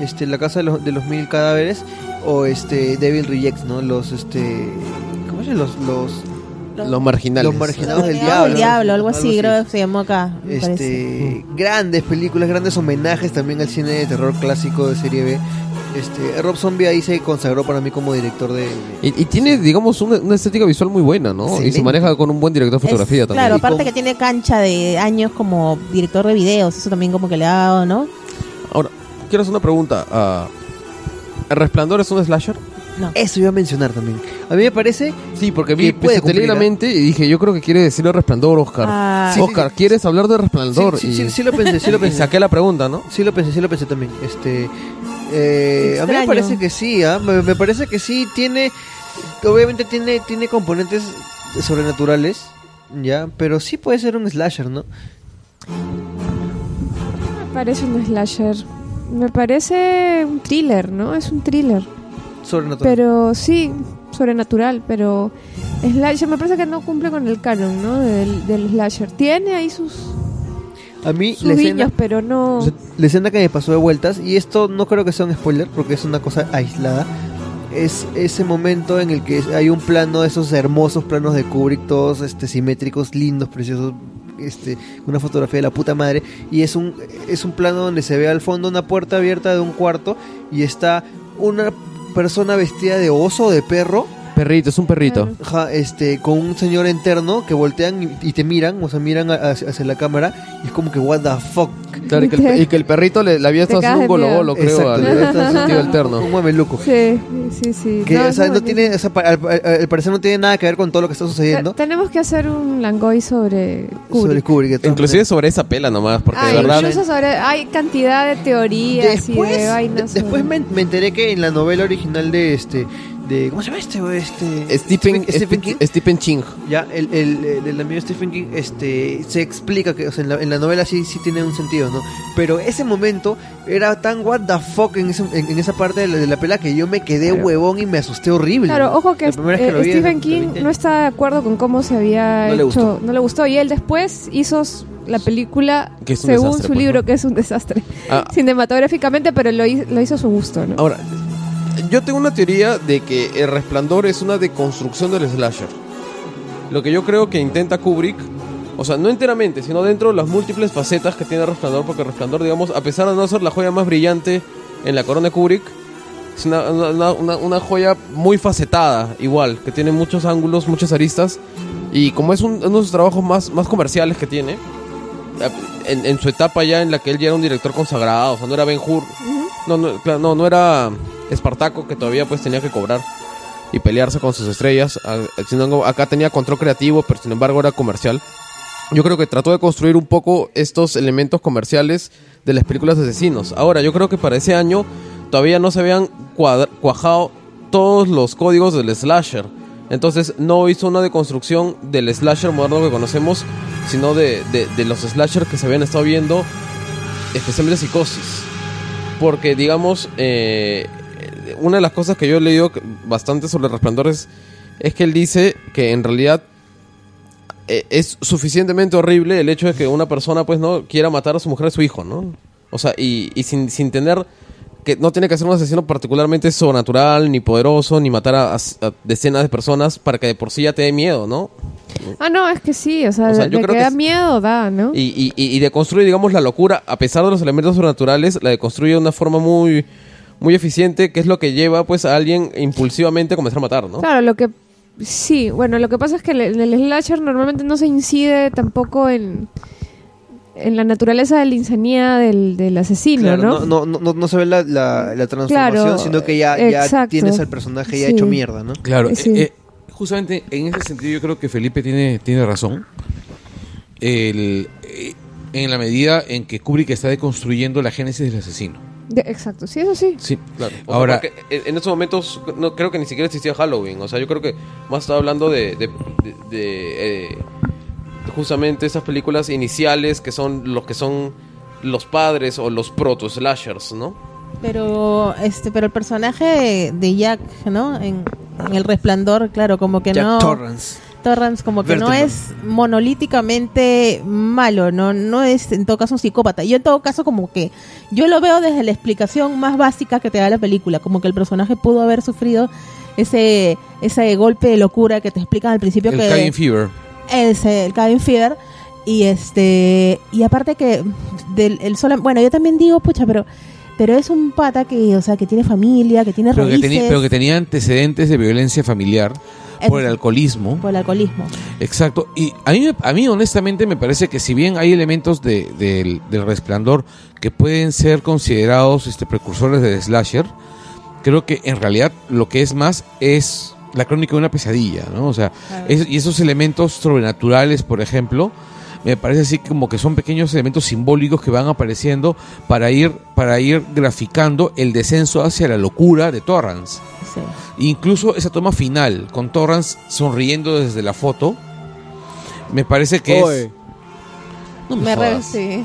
S5: este, la casa de los, de los mil cadáveres, o este Devil Rejects, ¿no? Los este. ¿Cómo se llaman? Los, los,
S4: Los marginales.
S5: los marginados del diablo.
S6: del diablo,
S5: ¿no?
S6: algo así, creo que se llamó acá.
S5: Este, grandes películas, grandes homenajes también al cine de terror clásico de serie B. Este, Rob Zombie ahí se consagró para mí como director de.
S4: Y, y tiene, digamos, una, una estética visual muy buena, ¿no? Y se maneja con un buen director de
S6: Es-
S4: fotografía también.
S6: Claro, aparte
S5: con-
S6: que tiene cancha de años como director de videos, eso también como que le ha dado, ¿no?
S4: Ahora, quiero hacer una pregunta. ah, ¿El resplandor es un slasher?
S5: Eso iba a mencionar también. A mí me parece.
S4: Sí, porque
S5: vi- puede
S4: se te leí
S5: cumplir,
S4: la mente y dije, yo creo que quiere decir el resplandor, Oscar.
S6: Ah,
S5: Sí, sí,
S4: Oscar,
S5: sí.
S4: ¿quieres hablar de resplandor?
S5: Sí,
S4: y,
S5: sí, sí, sí lo pensé, sí lo [laughs]
S4: y
S5: pensé.
S4: saqué la pregunta, ¿no?
S5: Sí lo pensé, sí lo pensé también. Este, eh, a mí me
S6: Extraño.
S5: parece que sí, ¿ah? me, me parece que sí tiene, obviamente tiene, tiene componentes sobrenaturales, ya, pero sí puede ser un slasher, ¿no?
S3: Me parece un slasher. Me parece un thriller, ¿no? Es un thriller.
S5: Sobrenatural.
S3: Pero sí, sobrenatural, pero slasher me parece que no cumple con el canon, ¿no? Del, del slasher. Tiene ahí sus,
S5: a mí
S3: sus
S5: la escena,
S3: guiños, pero no...
S5: la escena que me pasó de vueltas, y esto no creo que sea un spoiler porque es una cosa aislada, es ese momento en el que hay un plano esos hermosos planos de Kubrick, todos este, simétricos, lindos, preciosos, este, una fotografía de la puta madre, y es un, es un plano donde se ve al fondo una puerta abierta de un cuarto y está una persona vestida de oso o de perro
S4: Perrito, es un perrito.
S5: Ajá, este, con un señor interno que voltean y, y te miran, o sea, miran a- hacia, hacia la cámara y es como que, what the fuck.
S4: Claro, y, que el, y que el perrito le, le había estado haciendo un
S3: de
S4: golo golo, creo,
S5: Exacto,
S4: al,
S5: le había estado
S4: al sentido alterno.
S5: Un mameluco.
S3: Sí, sí, sí.
S5: Que,
S3: No,
S5: o sea,
S3: no,
S5: no tiene, o sea, pa- al, al- al parecer no tiene nada que ver con todo lo que está
S3: Te-
S5: sucediendo.
S3: Tenemos que hacer un Langoy sobre Kubrick.
S5: Sobre Kubrick. de todas
S4: Inclusive sobre esa pela nomás, porque de verdad...
S3: incluso sobre, hay cantidad de teorías y de vainas.
S5: de- después
S3: sobre-
S5: me, me enteré que en la novela original de este, de, ¿cómo se llama este? este
S4: Stephen,
S5: Stephen King.
S4: Stephen Ching.
S5: Ya, el, el, el, el amigo Stephen King, este, se explica que, o sea, en la, en la novela sí, sí tiene un sentido, ¿no? Pero ese momento era tan what the fuck en, ese- en, en esa parte de la, de la pela que yo me quedé
S3: Claro.
S5: huevón y me asusté horrible.
S3: Claro,
S5: ¿no?
S3: ojo que, eh,
S5: vi
S3: Stephen
S5: hace
S3: King
S5: 20
S3: no está de acuerdo con cómo se había
S5: No le
S3: hecho,
S5: gustó.
S3: no le gustó y él después hizo la película
S4: Que
S3: según
S4: desastre,
S3: su
S4: pues,
S3: libro
S4: ¿no?
S3: que es un desastre
S4: Ah, [laughs]
S3: cinematográficamente, pero lo, lo hizo a su gusto, ¿no?
S4: Ahora, yo tengo una teoría de que El Resplandor es una deconstrucción del slasher. Lo que yo creo que intenta Kubrick, o sea, no enteramente, sino dentro de las múltiples facetas que tiene El Resplandor, porque El Resplandor, digamos, a pesar de no ser la joya más brillante en la corona de Kubrick, es una, una- una- una joya muy facetada, igual, que tiene muchos ángulos, muchas aristas, y como es un- uno de sus trabajos más, más comerciales que tiene, en, en su etapa ya en la que él ya era un director consagrado, o sea, no era Ben Hur, no, no, no, no era Espartaco que todavía pues tenía que cobrar y pelearse con sus estrellas, a- sino acá tenía control creativo, pero sin embargo era comercial. Yo creo que trató de construir un poco estos elementos comerciales de las películas de asesinos. Ahora, yo creo que para ese año todavía no se habían cuajado todos los códigos del slasher. Entonces no hizo una deconstrucción del slasher moderno que conocemos, sino de los slasher que se habían estado viendo, especialmente psicosis. Porque, digamos, eh, una de las cosas que yo he leído bastante sobre el resplandor es, es que él dice que en realidad eh, es suficientemente horrible el hecho de que una persona pues no quiera matar a su mujer a su hijo, ¿no? O sea, y, y sin, sin tener que no tiene que ser un asesino particularmente sobrenatural, ni poderoso, ni matar a, a- a decenas de personas para que de por sí ya te dé miedo, ¿no?
S3: Ah, no, es que sí, o sea,
S4: O sea,
S3: de,
S4: yo
S3: de
S4: creo
S3: que
S4: que
S3: da
S4: es-
S3: miedo, da, ¿no?
S4: Y, y, y, y deconstruye, digamos, la locura, a pesar de los elementos sobrenaturales, la deconstruye de una forma muy, muy eficiente, que es lo que lleva pues a alguien impulsivamente a comenzar a matar, ¿no?
S3: Claro, lo que sí, bueno, lo que pasa es que en el slasher normalmente no se incide tampoco en en la naturaleza de la insanía del, del asesino,
S5: Claro,
S3: ¿no?
S5: no, no, no, no se ve la, la, la transformación,
S3: Claro,
S5: sino que ya, ya tienes al personaje ya
S3: Sí.
S5: hecho mierda, ¿no?
S2: Claro,
S3: Sí.
S2: eh, eh, justamente en ese sentido yo creo que Felipe tiene, tiene razón. El, eh, en la medida en que Kubrick está deconstruyendo la génesis del asesino.
S3: De- exacto, sí, eso sí.
S2: Sí,
S4: Claro. O sea,
S2: Ahora,
S4: porque en en estos momentos no creo que ni siquiera existía Halloween. O sea, yo creo que más estaba hablando de, de, de- de, eh, justamente esas películas iniciales que son los que son los padres o los proto slashers, ¿no?
S6: Pero este, pero el personaje de Jack, ¿no? En, en El Resplandor, claro, como que
S5: Jack
S6: no.
S5: Torrance.
S6: Torrance como que no es monolíticamente malo, no no es en todo caso un psicópata. Yo en todo caso como que yo lo veo desde la explicación más básica que te da la película, como que el personaje pudo haber sufrido ese ese golpe de locura que te explican al principio
S2: el
S6: que
S2: Cabin Fever.
S6: el cabin fever y este y aparte que del el sola- bueno yo también digo pucha pero pero es un pata que o sea que tiene familia que tiene
S2: Pero que,
S6: raíces
S2: tenía, pero que tenía antecedentes de violencia familiar por el alcoholismo.
S6: por el alcoholismo
S2: Exacto. Y a mí, a mí honestamente me parece que si bien hay elementos de- del- del resplandor que pueden ser considerados este, precursores de slasher, creo que en realidad lo que es más es la crónica de una pesadilla, ¿no? O sea, es- y esos elementos sobrenaturales, por ejemplo, me parece así como que son pequeños elementos simbólicos que van apareciendo para ir, para ir graficando el descenso hacia la locura de Torrance.
S6: sí.
S2: Incluso esa toma final, con Torrance sonriendo desde la foto, me parece que es... No me
S6: Me re-
S2: jodas.
S6: sí.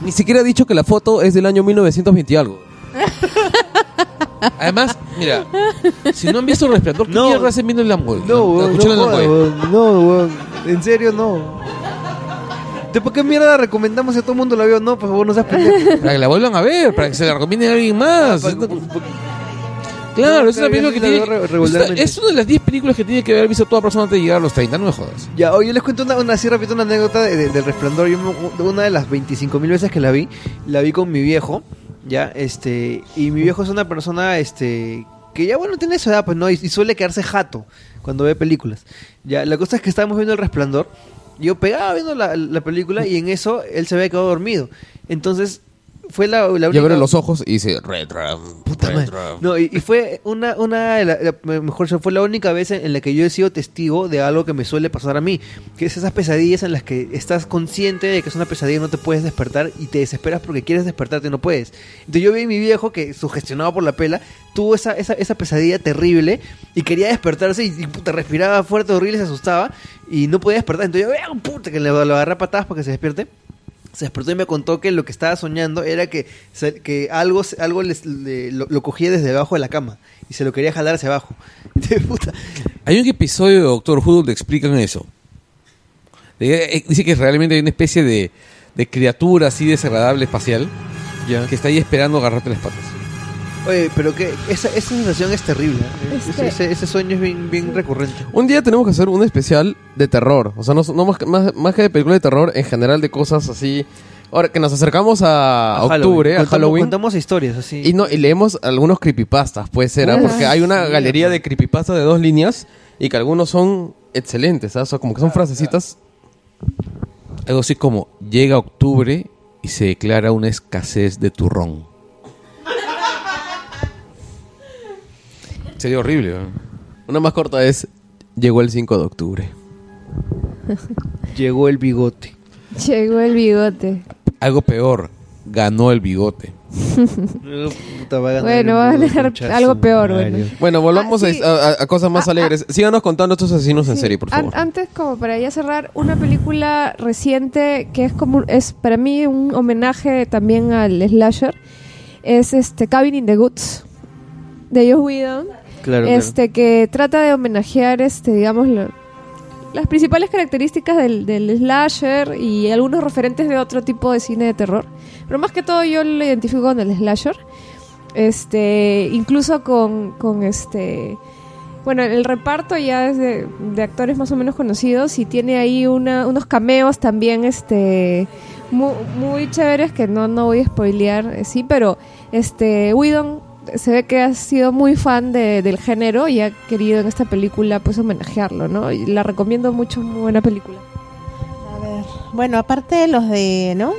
S4: Ni siquiera ha dicho que la foto es del año 1920 y algo. [laughs]
S2: Además, mira, si no han visto Resplandor, ¿qué
S5: No.
S2: mierda hacen viendo el Lamboy?
S5: No, no,
S2: el
S5: no, weón. En serio, no. ¿De por qué mierda recomendamos si a todo el mundo la vio? No, por favor, no seas pendejo. [laughs]
S2: Para que la vuelvan a ver, para que se la recomienden a alguien más.
S5: Pa-
S2: Es una-
S5: pa- pa-
S2: claro,
S5: No,
S2: es una película que
S5: yo
S2: tiene.
S5: veo
S2: es una-
S5: regularmente.
S2: Es una de las 10 películas que tiene que haber visto toda persona antes de llegar a los 30, no me jodas.
S5: Ya, oye, les cuento una, una así rápido, una anécdota de- de- del Resplandor. Yo me- una de las 25 mil veces que la vi, la vi con mi viejo, ya, este, y mi viejo es una persona, este, que ya, bueno, tiene su edad, pues, ¿no? Y, y suele quedarse jato cuando ve películas. Ya, la cosa es que estábamos viendo El Resplandor, yo pegaba viendo la, la película y en eso él se había quedado dormido. Entonces, fue la, la
S4: Y abre los ojos y dice, Retro.
S5: Puta madre.
S4: retro".
S5: No, y, y fue una, una la- la- mejor fue la única vez en, en la que yo he sido testigo de algo que me suele pasar a mí, que es esas pesadillas en las que estás consciente de que es una pesadilla y no te puedes despertar y te desesperas porque quieres despertarte y no puedes. Entonces yo vi a mi viejo que, sugestionado por la pela, tuvo esa, esa, esa pesadilla terrible y quería despertarse y, y, puta, respiraba fuerte, horrible, se asustaba y no podía despertar. Entonces yo, "Vea, puta, que le, lo agarré a patadas para que se despierte se despertó y me contó que lo que estaba soñando era que, se- que algo, algo les- le- lo, lo cogía desde abajo de la cama y se lo quería jalar hacia abajo. [laughs] De puta.
S2: Hay un episodio de Doctor Who donde explican eso. De- eh, Dice que realmente hay una especie de, de criatura así desagradable espacial que está ahí esperando agarrarte las patas.
S5: Oye, pero que esa, esa sensación es terrible. ¿eh?
S3: Este-
S5: Ese, ese- ese sueño es bien, bien recurrente.
S4: Un día tenemos que hacer un especial de terror. O sea, no, no más, que- más, más que de películas de terror, en general de cosas así. Ahora que nos acercamos a,
S5: A
S4: octubre, a
S5: Contamos-
S4: Halloween.
S5: Contamos historias así.
S4: Y, no, y leemos algunos creepypastas, puede ser, porque hay una
S5: sí,
S4: galería de creepypastas de dos líneas y que algunos son excelentes, ¿ah? O sea, como que son frasecitas.
S2: Algo así como llega octubre y se declara una escasez de turrón. Sería horrible. ¿no?
S4: Una más corta es Llegó el 5 de octubre. [laughs]
S5: Llegó el bigote.
S3: Llegó el bigote.
S2: Algo peor, ganó el bigote.
S5: Puta, va a ganar
S3: Bueno, va a ganar algo peor, bueno.
S4: Bueno, volvamos
S3: Ah, sí.
S4: a, a- a cosas más
S3: Ah,
S4: alegres. Síganos contando estos asesinos en serie, por
S3: An-
S4: favor.
S3: antes, como para ya cerrar, una película reciente que es como es para mí un homenaje también al slasher es este Cabin in the Woods de Joss Whedon,
S5: Claro,
S3: este que trata de homenajear este digamos lo- las principales características del, del slasher y algunos referentes de otro tipo de cine de terror. Pero más que todo yo lo identifico con el slasher. Este, incluso con, con este bueno, el reparto ya es de, de actores más o menos conocidos y tiene ahí una, unos cameos también este muy, muy chéveres que no, no voy a spoilear, eh, sí, pero este Whedon se ve que ha sido muy fan de- del género y ha querido en esta película pues homenajearlo, ¿no? Y la recomiendo mucho, muy buena película.
S6: A ver, bueno, aparte de los de, ¿no?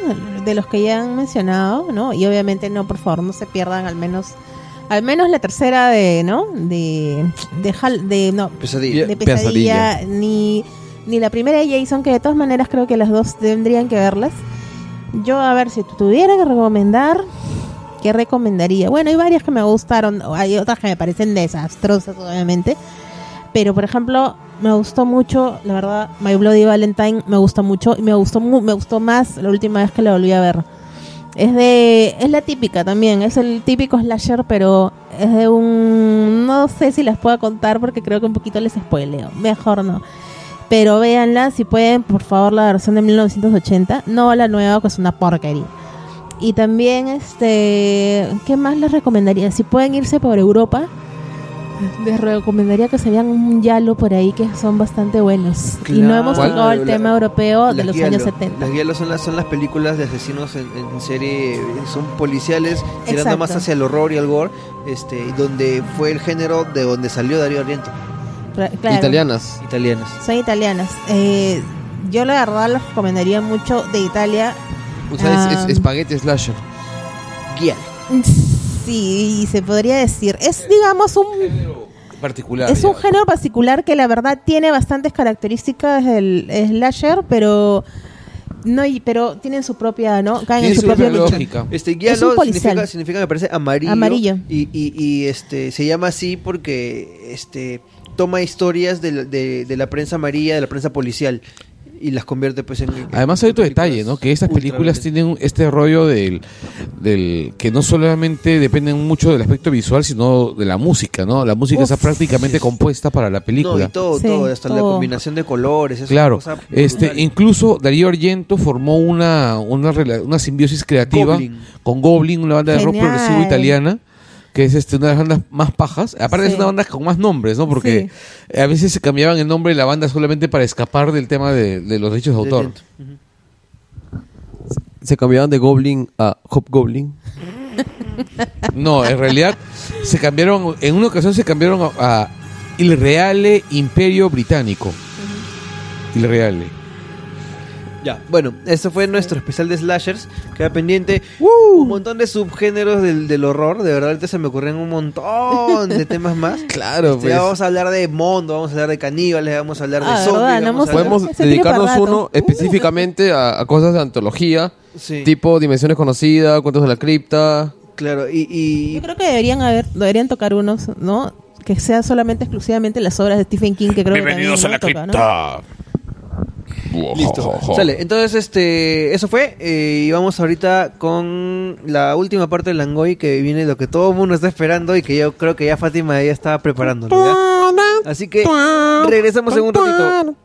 S6: De los que ya han mencionado, ¿no? Y obviamente no, por favor, no se pierdan al menos al menos la tercera de, ¿no? De de, Hal- de no,
S5: Pesadilla.
S6: de pesadilla, ni ni la primera de Jason que de todas maneras creo que las dos tendrían que verlas. Yo a ver si tuviera que recomendar ¿qué recomendaría? Bueno, hay varias que me gustaron, hay otras que me parecen desastrosas obviamente. Pero por ejemplo, me gustó mucho, la verdad, My Bloody Valentine me gustó mucho y me gustó me gustó más la última vez que la volví a ver. Es de es la típica también, es el típico slasher, pero es de un no sé si las puedo contar porque creo que un poquito les spoileo. Mejor no. Pero véanla si pueden, por favor, la versión de 1980, no la nueva que es una porquería. Y también este, ¿qué más les recomendaría? Si pueden irse por Europa, les recomendaría que se vean un yalo por ahí que son bastante buenos. y no hemos
S5: Claro.
S6: tocado el
S5: La-
S6: tema europeo de
S5: Las
S6: los años 70.
S5: Las Giallo son las, son las películas de asesinos en, en serie, son policiales, tirando más hacia el horror y el gore, este, donde fue el género de donde salió Darío
S6: claro,
S4: Italianas.
S5: italianas.
S6: Son italianas. Eh, yo la verdad les recomendaría mucho de Italia.
S4: O sea, es, es- espagueti slasher.
S5: Guía.
S6: Sí, se podría decir. Es, digamos, un
S2: Particular.
S6: Es un género particular que la verdad tiene bastantes características del slasher, pero no pero tienen su propia, ¿no? Caen en su
S2: su
S6: propia
S2: lógica.
S5: Este
S6: Es un
S5: significa, significa, me parece, amarillo.
S6: Amarillo.
S5: Y, y, y, este, se llama así porque este, toma historias de, la- de, de la prensa amarilla, de la prensa policial. Y las convierte pues en...
S2: Además hay otro detalle, ¿no? Que estas películas tienen este rollo del, del que no solamente dependen mucho del aspecto visual, sino de la música, ¿no? La música
S6: Uf.
S2: está prácticamente compuesta para la
S5: No,
S2: película.
S5: y todo,
S6: Sí,
S5: todo, hasta la combinación de colores. es
S2: Claro,
S5: una cosa
S2: este,
S5: brutal.
S2: incluso Darío Argento formó una, una, rela- una simbiosis creativa
S5: Goblin.
S2: con Goblin, una banda de rock progresivo italiana, que es este, una de las bandas más pajas. Aparte es una banda con más nombres, ¿no? Porque a veces se cambiaban el nombre de la banda solamente para escapar del tema de, de los derechos de autor.
S4: Se cambiaban de Goblin a Hobgoblin. [laughs]
S2: No, en realidad se cambiaron, en una ocasión se cambiaron a, a Il Reale Imperio Británico. Il Reale.
S5: Ya, bueno, este fue nuestro especial de slashers. Queda pendiente un montón de subgéneros del, del horror. De verdad, ahorita se me ocurren un montón de temas más. [laughs]
S4: Claro,
S5: Este, ya vamos a hablar de mondo, vamos a hablar de caníbales, vamos a hablar de
S6: Ah,
S5: zombies.
S6: ¿verdad? No
S5: hablar-
S4: Podemos dedicarnos uno específicamente a, a cosas de antología,
S5: Sí,
S4: tipo Dimensiones Conocidas, Cuentos de la Cripta.
S5: claro. Y, y-
S6: Yo creo que deberían haber, deberían tocar unos, ¿no? Que sea solamente exclusivamente las obras de Stephen King, que creo
S2: Bienvenidos
S6: que
S2: a la
S6: toca, ¿no?
S5: Listo. Sale. Entonces, este, eso fue. eh, y vamos ahorita con la última parte del Langoy que viene lo que todo el mundo está esperando y que yo creo que ya Fátima ya estaba preparándolo. ¿ya? Así que regresamos en un ratito.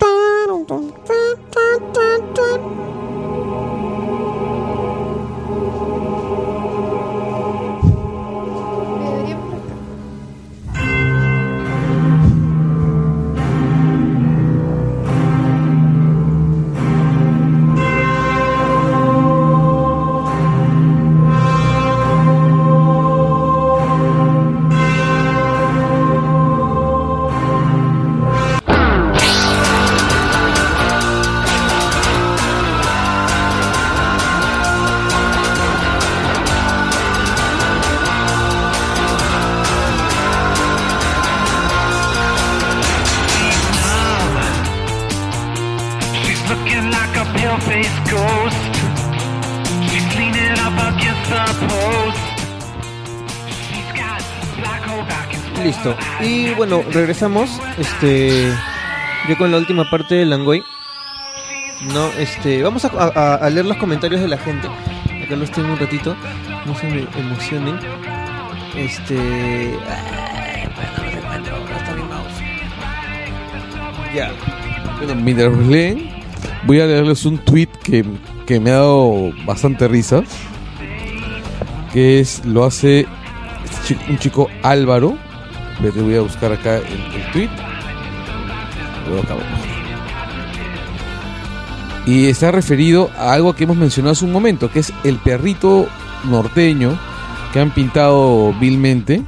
S5: Bueno, regresamos. Este. Yo con la última parte del Langoy. No, este. Vamos a, leer los comentarios de la gente. Acá los tengo un ratito. No se me emocionen. Este. mouse. Ya.
S2: Bueno, mientras voy a leerles un tweet que, que me ha dado bastante risa. Que es, lo hace un chico Álvaro. Voy a buscar acá el, el tweet. Lo acabo. Y está referido a algo que hemos mencionado hace un momento, que es el perrito norteño que han pintado vilmente.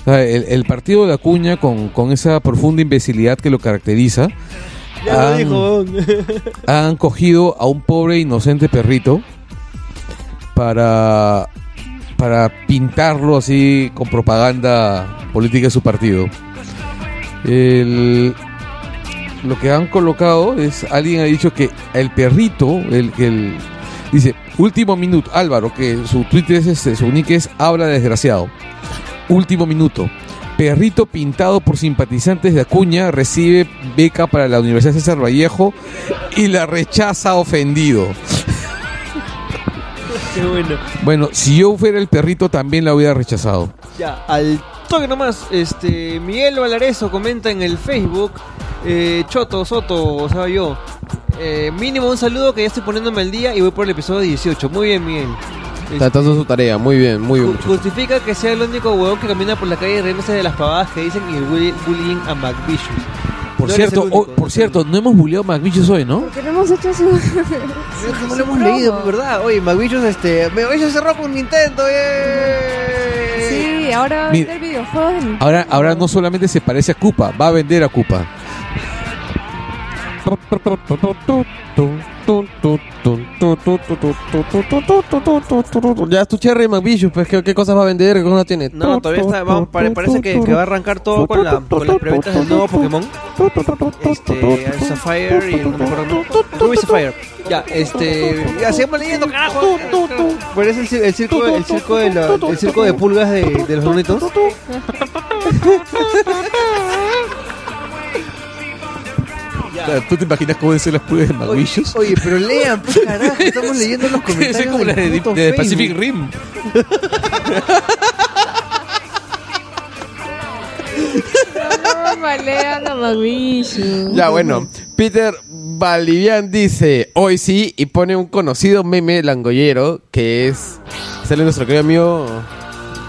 S2: O sea, el, el partido de Acuña con, con esa profunda imbecilidad que lo caracteriza.
S5: Ya lo dijo.
S2: han cogido a un pobre inocente perrito para para pintarlo así con propaganda política de su partido. Lo que han colocado es alguien ha dicho que el perrito, el que el dice último minuto Álvaro que su Twitter es este, su nick es habla desgraciado. Último minuto. Perrito pintado por simpatizantes de Acuña recibe beca para la Universidad César Vallejo y la rechaza ofendido.
S5: Qué bueno.
S2: Bueno, si yo fuera el perrito también la hubiera rechazado.
S5: Ya, al toque nomás, este, Miguel Valareso comenta en el Facebook, eh, Choto, Soto, o sea, yo, eh, mínimo un saludo que ya estoy poniéndome al día y voy por el episodio 18. Muy bien, Miguel.
S4: Está haciendo su tarea, muy bien, muy bien.
S5: Ju-. Justifica que sea el único huevón que camina por la calle riéndose de las pavadas que dicen y el bully- bullying a McVicious.
S2: Por
S5: No
S2: cierto,
S5: el único,
S2: oh,
S5: no
S2: por cierto, no hemos bulleado a McVicious hoy, ¿no?
S3: Porque no hemos hecho su...
S5: No lo hemos leído, ¿verdad? Oye, McVicious, este, McVicious cerró con Nintendo, ¡eh!
S3: Sí, ahora va a vender videojuegos.
S2: Ahora, ahora no solamente se parece a Koopa, va a vender a Koopa.
S4: Ya es tu Cherry McVicious, pues ¿qué, qué cosas va a vender? ¿Qué cosas tiene?
S5: No, todavía está, va- pare- parece que, que va a arrancar todo con, la, con las preventas del nuevo Pokémon. Este, el Sapphire y no me acuerdo. Ruby Sapphire. Ya, este, ya sigamos leyendo, carajo. Parece el, cir- el circo, el circo de la- el circo de pulgas de, de los Looney [laughs]
S2: ¿Tú te imaginas cómo ser las pruebas de Maguillos?
S5: Oye, pero lean, pues carajo, estamos [laughs] leyendo los [laughs] comentarios.
S2: ser como
S5: del
S2: la de, de
S5: Facebook.
S2: Pacific Rim.
S4: Ya, bueno. Peter Valivian dice, hoy sí, y pone un conocido meme langollero que es... Sale nuestro querido amigo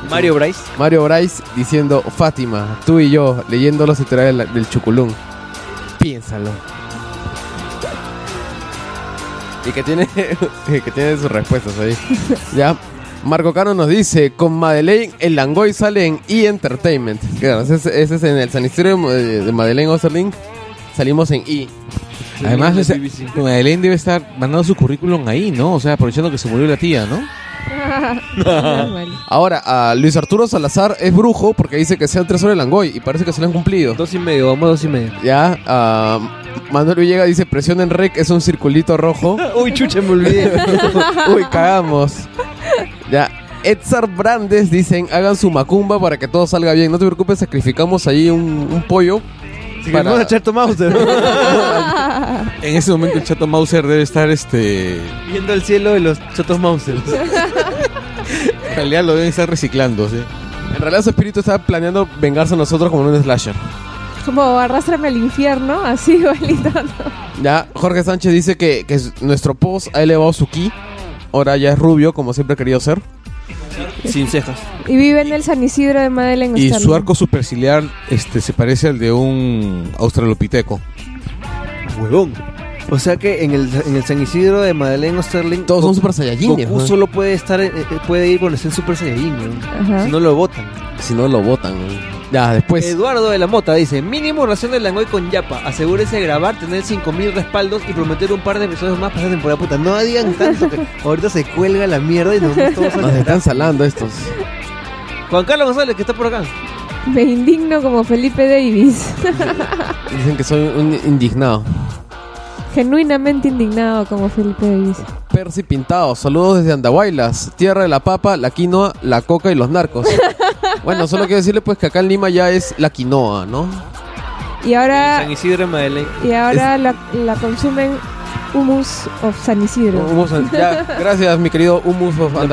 S5: Mario Bryce.
S4: Mario Bryce diciendo, Fátima, tú y yo, leyendo los del, del Chuculún. Piénsalo. Y que tiene, [laughs] que tiene sus respuestas ahí. ya. Marco Cano nos dice, con Madeleine, el Langoy sale en E! Entertainment. Claro, ese, es- ese es en el San de Madeleine Osterling. Salimos en E!
S2: Además, ese- Madeleine debe estar mandando su currículum ahí, ¿no? O sea, aprovechando que se murió la tía, ¿no? [laughs]
S4: Ahora, a Luis Arturo Salazar es brujo porque dice que sean tres horas de Langoy y parece que se lo han cumplido.
S5: Dos y medio, vamos a dos y medio.
S4: Ya, ah, Manuel Villegas dice, presión en rec es un circulito rojo. [laughs]
S5: Uy, chucha, me olvidé. [laughs]
S4: Uy, cagamos. Ya, Edsar Brandes dicen, hagan su macumba para que todo salga bien. No te preocupes, sacrificamos ahí un, un pollo. Para-
S5: vamos a echar Mauser. [laughs]
S2: En ese momento el chato Mauser debe estar, este...
S5: Viendo el cielo de los chatos Mauser.
S2: En realidad lo deben estar reciclando, ¿sí?
S4: En realidad su espíritu está planeando vengarse a nosotros como en un slasher.
S3: Como arrástrame al infierno, así [laughs] igualito. ¿no?
S4: Ya, Jorge Sánchez dice que, que nuestro post ha elevado su ki. Ahora ya es rubio, como siempre ha querido ser.
S5: Sin cejas.
S3: Y vive en el San Isidro de Madeleine.
S2: Y
S3: Osterling.
S2: su arco superciliar este, se parece al de un australopiteco.
S5: Huevón. O sea que en el, en el San Isidro de Madeleine Osterling.
S4: Todos son super saiyajines.
S5: Goku
S4: ¿no?
S5: solo puede estar eh, eh, puede ir cuando esté en Super Saiyajin, ¿no?
S3: Ajá.
S5: Si no lo votan.
S4: Si no lo votan. Ya, después.
S5: Eduardo de la Mota dice, mínimo ración de Langoy con Yapa, asegúrese de grabar, tener 5000 respaldos y prometer un par de episodios más para esta temporada puta. No digan tanto que [laughs] ahorita se cuelga la mierda y nos todos
S4: Nos están salando estos.
S5: Juan Carlos González, que está por acá.
S3: Me indigno como Felipe Davis. [laughs]
S4: Dicen que soy un indignado.
S3: Genuinamente indignado como Felipe Davis.
S4: Percy Pintado, saludos desde Andahuaylas, tierra de la papa, la quinoa, la coca y los narcos. [laughs] bueno, solo quiero decirle pues que acá en Lima ya es la quinoa, ¿no?
S3: Y ahora,
S5: San Isidro de Madeleine.
S3: y ahora la, la consumen Humus of San Isidro.
S4: Humus, ya, [laughs] gracias mi querido Humus of
S5: como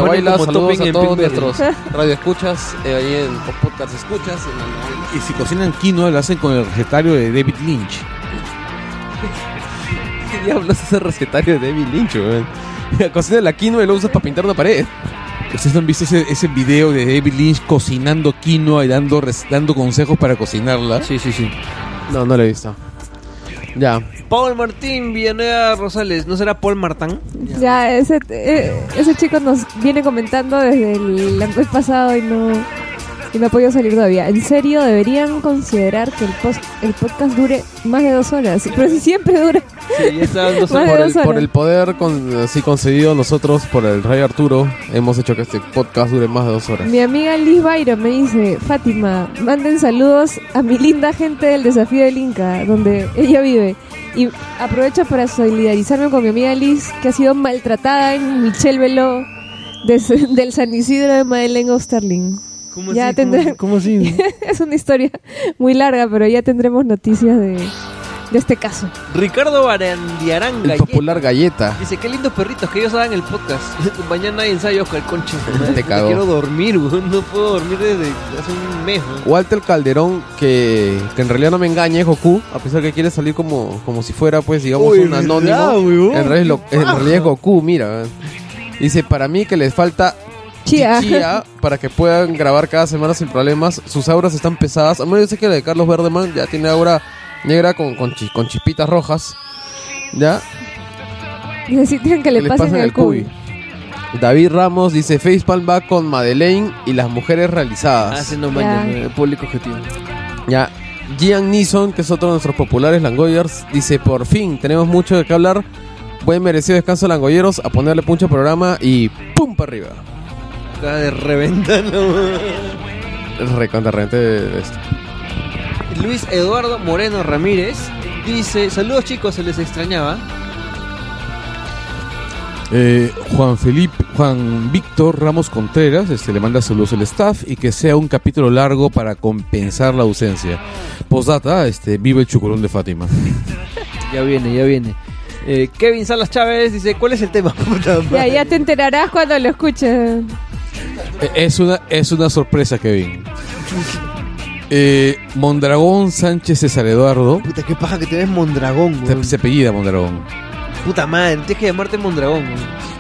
S4: saludos a
S5: en
S4: todos nuestros [laughs] radioescuchas, eh, ahí en o podcast escuchas. en.
S2: Y si cocinan quinoa, lo hacen con el recetario de David Lynch. [laughs]
S4: ¿Qué diablos es ese recetario de David Lynch, weón? Cocina la quinoa y lo usas para pintar una pared.
S2: ¿Ustedes no han visto ese, ese video de David Lynch cocinando quinoa y dando, dando consejos para cocinarla?
S5: Sí, sí, sí.
S4: No, no lo he visto. Ya.
S5: Paul Martín Villanueva Rosales, ¿no será Paul Martán?
S3: Ya, ese, eh, ese chico nos viene comentando desde el mes pasado y no, y no ha podido salir todavía. En serio, deberían considerar que el, post, el podcast dure más de dos horas. [laughs] Pero si siempre dura.
S5: Sí, [laughs]
S3: de
S4: Por
S3: dos
S4: el,
S3: horas.
S4: por el poder con, así concedido nosotros por el Rey Arturo, hemos hecho que este podcast dure más de dos horas.
S3: Mi amiga Liz Byron me dice, Fátima, manden saludos a mi linda gente del desafío del Inca, donde ella vive. Y aprovecho para solidarizarme con mi amiga Liz, que ha sido maltratada en Michelle Veló de s- [laughs] del San Isidro de Madeleine Osterling.
S5: ¿Cómo
S3: Ya
S5: así?
S3: tendré-
S5: ¿Cómo, cómo así? [laughs]
S3: es una historia muy larga, pero ya tendremos noticias de, de este caso.
S5: Ricardo Barandiarán
S4: El
S5: Galleta.
S4: popular galleta.
S5: Dice, qué lindos perritos que ellos hagan el podcast. [laughs] Mañana hay ensayo, Oscar Concha.
S4: Te cagó.
S5: Quiero dormir, weón. No puedo dormir desde hace un mes, weón.
S4: Walter Calderón, que, que en realidad no me engañe, es Goku, a pesar que quiere salir como, como si fuera, pues, digamos,
S5: Uy,
S4: un
S5: ¿verdad,
S4: anónimo.
S5: weón?
S4: En realidad, en realidad es Goku, mira. Dice, para mí que les falta
S3: Chía.
S4: chía para que puedan grabar cada semana sin problemas. Sus auras están pesadas. A mí yo sé que la de Carlos Verdeman ya tiene aura negra con, con, chi- con chispitas rojas. ¿Ya?
S3: Necesitan que le,
S4: Que
S3: pasen, el cubi.
S4: David Ramos dice, Facepalm va con Madeleine y las mujeres realizadas.
S5: Ah, sí, no
S3: Ya.
S5: mañana, eh, público objetivo.
S4: Ya. Gian Neeson, que es otro de nuestros populares Langoyers, dice, por fin, tenemos mucho de qué hablar. Buen merecido descanso Langoyeros, a ponerle puncho al programa y ¡pum! para arriba.
S5: Acaba de reventar, no.
S4: Recontra esto.
S5: Luis Eduardo Moreno Ramírez dice, saludos chicos, se les extrañaba.
S2: Eh, Juan Felipe, Juan Víctor Ramos Contreras, este, le manda saludos al staff y que sea un capítulo largo para compensar la ausencia. Postdata, este, vive el chuculón de Fátima. [laughs]
S5: Ya viene, ya viene. Eh, Kevin Salas Chávez dice, ¿cuál es el tema? Puta [laughs]
S3: Ya, ya te enterarás cuando lo escuches.
S2: Es una, es una sorpresa, Kevin. Eh, Mondragón Sánchez César Eduardo.
S5: Puta, qué paja que tienes Mondragón,
S2: Se,
S5: weón.
S2: se apellida Mondragón.
S5: Puta madre, tienes que llamarte Mondragón.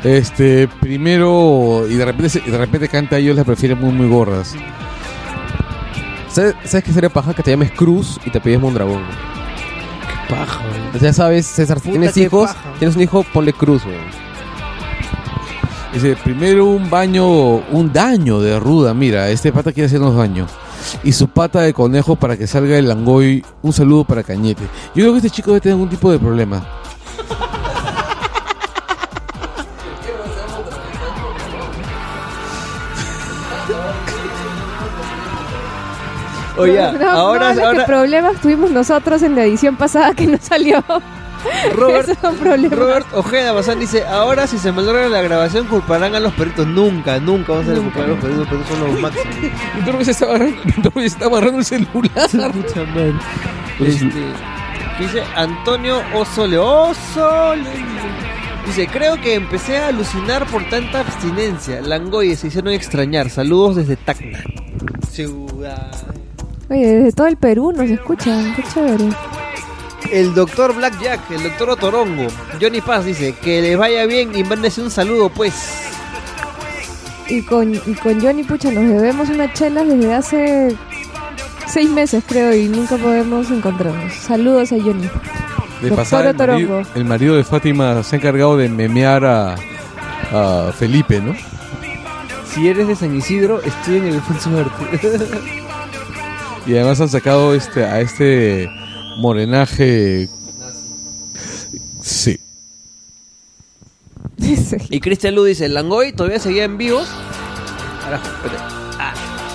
S2: Este, primero, y de repente, se- de repente canta, ellos las prefieren muy, muy gordas.
S4: ¿Sabes, ¿Sabes qué sería paja? Que te llames Cruz y te pides Mondragón.
S5: Qué paja, weón.
S4: Ya sabes, César, si
S5: Puta,
S4: tienes
S5: qué
S4: hijos,
S5: paja.
S4: tienes un hijo, ponle Cruz, weón.
S2: Dice, primero un baño, un daño de ruda, mira, este pata quiere hacernos daño. Y su pata de conejo para que salga el langoy, un saludo para Cañete. Yo creo que este chico debe tener algún tipo de problema.
S5: Oye,
S3: No,
S5: ahora,
S3: no,
S5: ahora
S3: problemas tuvimos nosotros en la edición pasada que no salió.
S5: Robert. [laughs] Robert Ojeda Bazán dice, ahora si se malogra la grabación culparán a los perritos. Nunca, nunca vamos a culpar a los perritos, los perritos son los máximos.
S2: Perro se está agarrando, está agarrando el celular. [laughs]
S5: Madre. Este, ¿qué dice Antonio Osole. Osole. Dice, creo que empecé a alucinar por tanta abstinencia. Langoy se hicieron extrañar. Saludos desde Tacna. Ciudad.
S3: Oye, desde todo el Perú nos escuchan. Qué chévere.
S5: El doctor Blackjack, el doctor Otorongo. Johnny Paz dice, que les vaya bien y mándense un saludo pues.
S3: Y con, y con Johnny Pucha nos debemos unas chelas desde hace seis meses, creo, y nunca podemos encontrarnos. Saludos a Johnny.
S2: De
S3: Doctor
S2: pasar, el marido,
S3: Otorongo.
S2: el marido de Fátima se ha encargado de memear a, a Felipe, ¿no?
S5: Si eres de San Isidro, estoy en el Alfonso Arte. [laughs]
S2: Y además han sacado este a este morenaje. Sí.
S5: Y Cristian Lu dice, Langoy todavía seguía en. Carajo, espérate. Ah,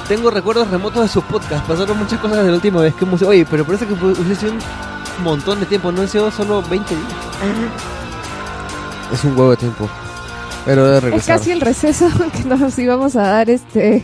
S5: tengo recuerdos remotos de su podcast. Pasaron muchas cosas desde la última vez que hemos... Oye, pero parece que hubiese sido un montón de tiempo. No han sido solo 20 días.
S4: Es un huevo de tiempo. Pero
S3: Es
S4: regresar.
S3: casi el receso [laughs] que nos íbamos a dar este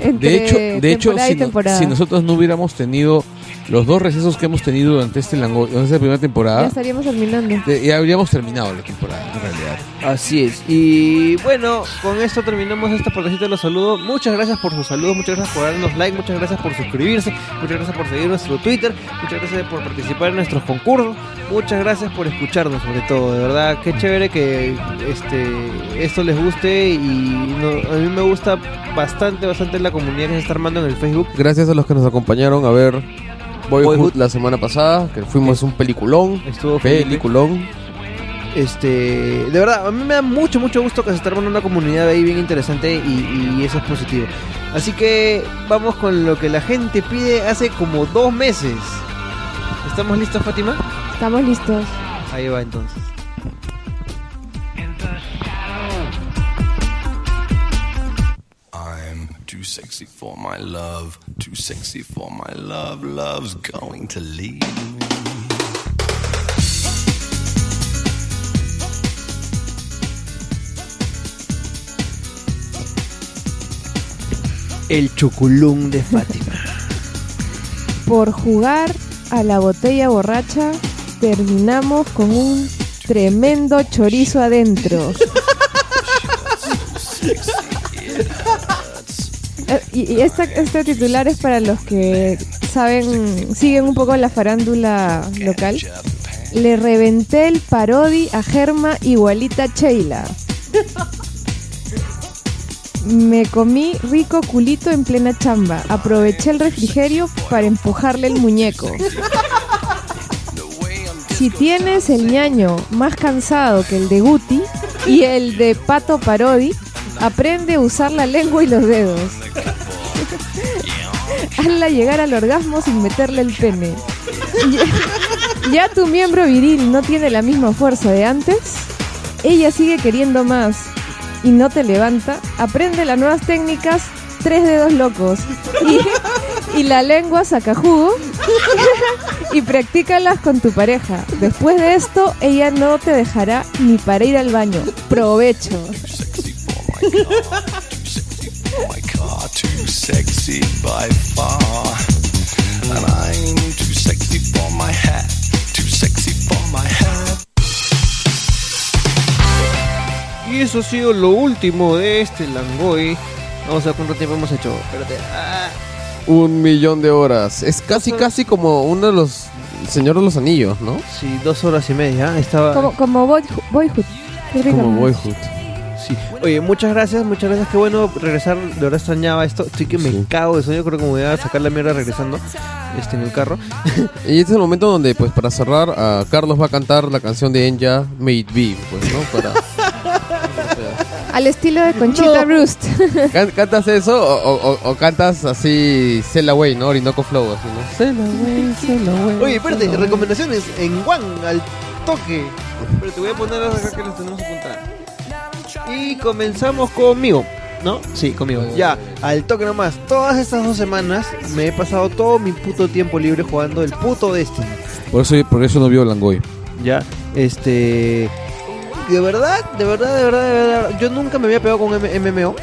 S3: entre
S2: De hecho, de hecho no- si nosotros no hubiéramos tenido los dos recesos que hemos tenido durante este lango, durante esta primera
S3: ya
S2: temporada,
S3: estaríamos terminando.
S2: de- ya habríamos terminado la temporada, en realidad.
S5: Así es. Y bueno, con esto terminamos esta partecita de los saludos. Muchas gracias por sus saludos, muchas gracias por darnos like, muchas gracias por suscribirse, muchas gracias por seguir nuestro Twitter, muchas gracias por participar en nuestros concursos, muchas gracias por escucharnos sobre todo. De verdad, qué chévere que este esto les guste y no- a mí me gusta bastante, bastante la comunidad que se está armando en el Facebook.
S4: Gracias a los que nos acompañaron a ver Boyhood,
S5: Boyhood.
S4: la semana pasada, que fuimos un peliculón.
S5: Estuvo Felipe.
S4: Peliculón.
S5: Este, de verdad, a mí me da mucho, mucho gusto que se esté armando una comunidad ahí bien interesante y, y eso es positivo. Así que vamos con lo que la gente pide hace como dos meses. ¿Estamos listos, Fátima?
S3: Estamos listos.
S5: Ahí va entonces.
S9: Too sexy for my love, too sexy for my love, love's going to leave me.
S5: El chuculum de Fátima.
S3: Por jugar a la botella borracha, terminamos con un tremendo chorizo adentro. [laughs] Eh, Y, esta, este titular es para los que saben, siguen un poco la farándula local. Le reventé el parodi a Germa igualita Sheila. Me comí rico culito en plena chamba. Aproveché el refrigerio para empujarle el muñeco. Si tienes el ñaño más cansado que el de Guti y el de Pato Parodi, aprende a usar la lengua y los dedos. [laughs] Hazla llegar al orgasmo sin meterle el pene. Ya, tu miembro viril no tiene la misma fuerza de antes. Ella sigue queriendo más y no te levanta. Aprende las nuevas técnicas tres dedos locos y, y la lengua saca jugo [laughs] y practícalas con tu pareja. Después de esto, ella no te dejará ni para ir al baño. Provecho.
S9: Oh my god, [laughs] too sexy by far. And I'm too sexy for my hat. Too sexy for my hat.
S5: Y eso ha sido lo último de este Langoy. Vamos a ver cuánto tiempo hemos hecho. Espérate. Ah.
S4: Un millón de horas. Es casi, casi como uno de los Señor de los Anillos, ¿no?
S5: Sí, dos horas y media. Estaba.
S3: Como, como Boyhood. Boyhood.
S4: Como Boyhood.
S5: Sí. Oye, muchas gracias, muchas gracias. Qué bueno regresar. De verdad extrañaba esto. Estoy que me
S4: Sí.
S5: cago de sueño. Creo que me voy a sacar la mierda regresando este, en el carro. [laughs]
S4: Y este es el momento donde, pues, para cerrar, a Carlos va a cantar la canción de Enya, May It Be, pues, ¿no? Para... [laughs]
S3: Al estilo de Conchita Roost. [laughs]
S4: Can- ¿Cantas eso o, o- o- o cantas así Sail Away, ¿no? Orinoco Flow, así, ¿no? Sail Away, Sail Away.
S5: Oye, espérate, recomendaciones en One al toque. Pero te voy a poner acá que las tenemos apuntadas. Y comenzamos conmigo, ¿no? Sí, conmigo. Ya, al toque nomás. Todas estas dos semanas me he pasado todo mi puto tiempo libre jugando el puto Destiny.
S2: Por eso, por eso no vio Langoy.
S5: Ya, este. De verdad, de verdad, de verdad, de verdad. Yo nunca me había pegado con M- MMO.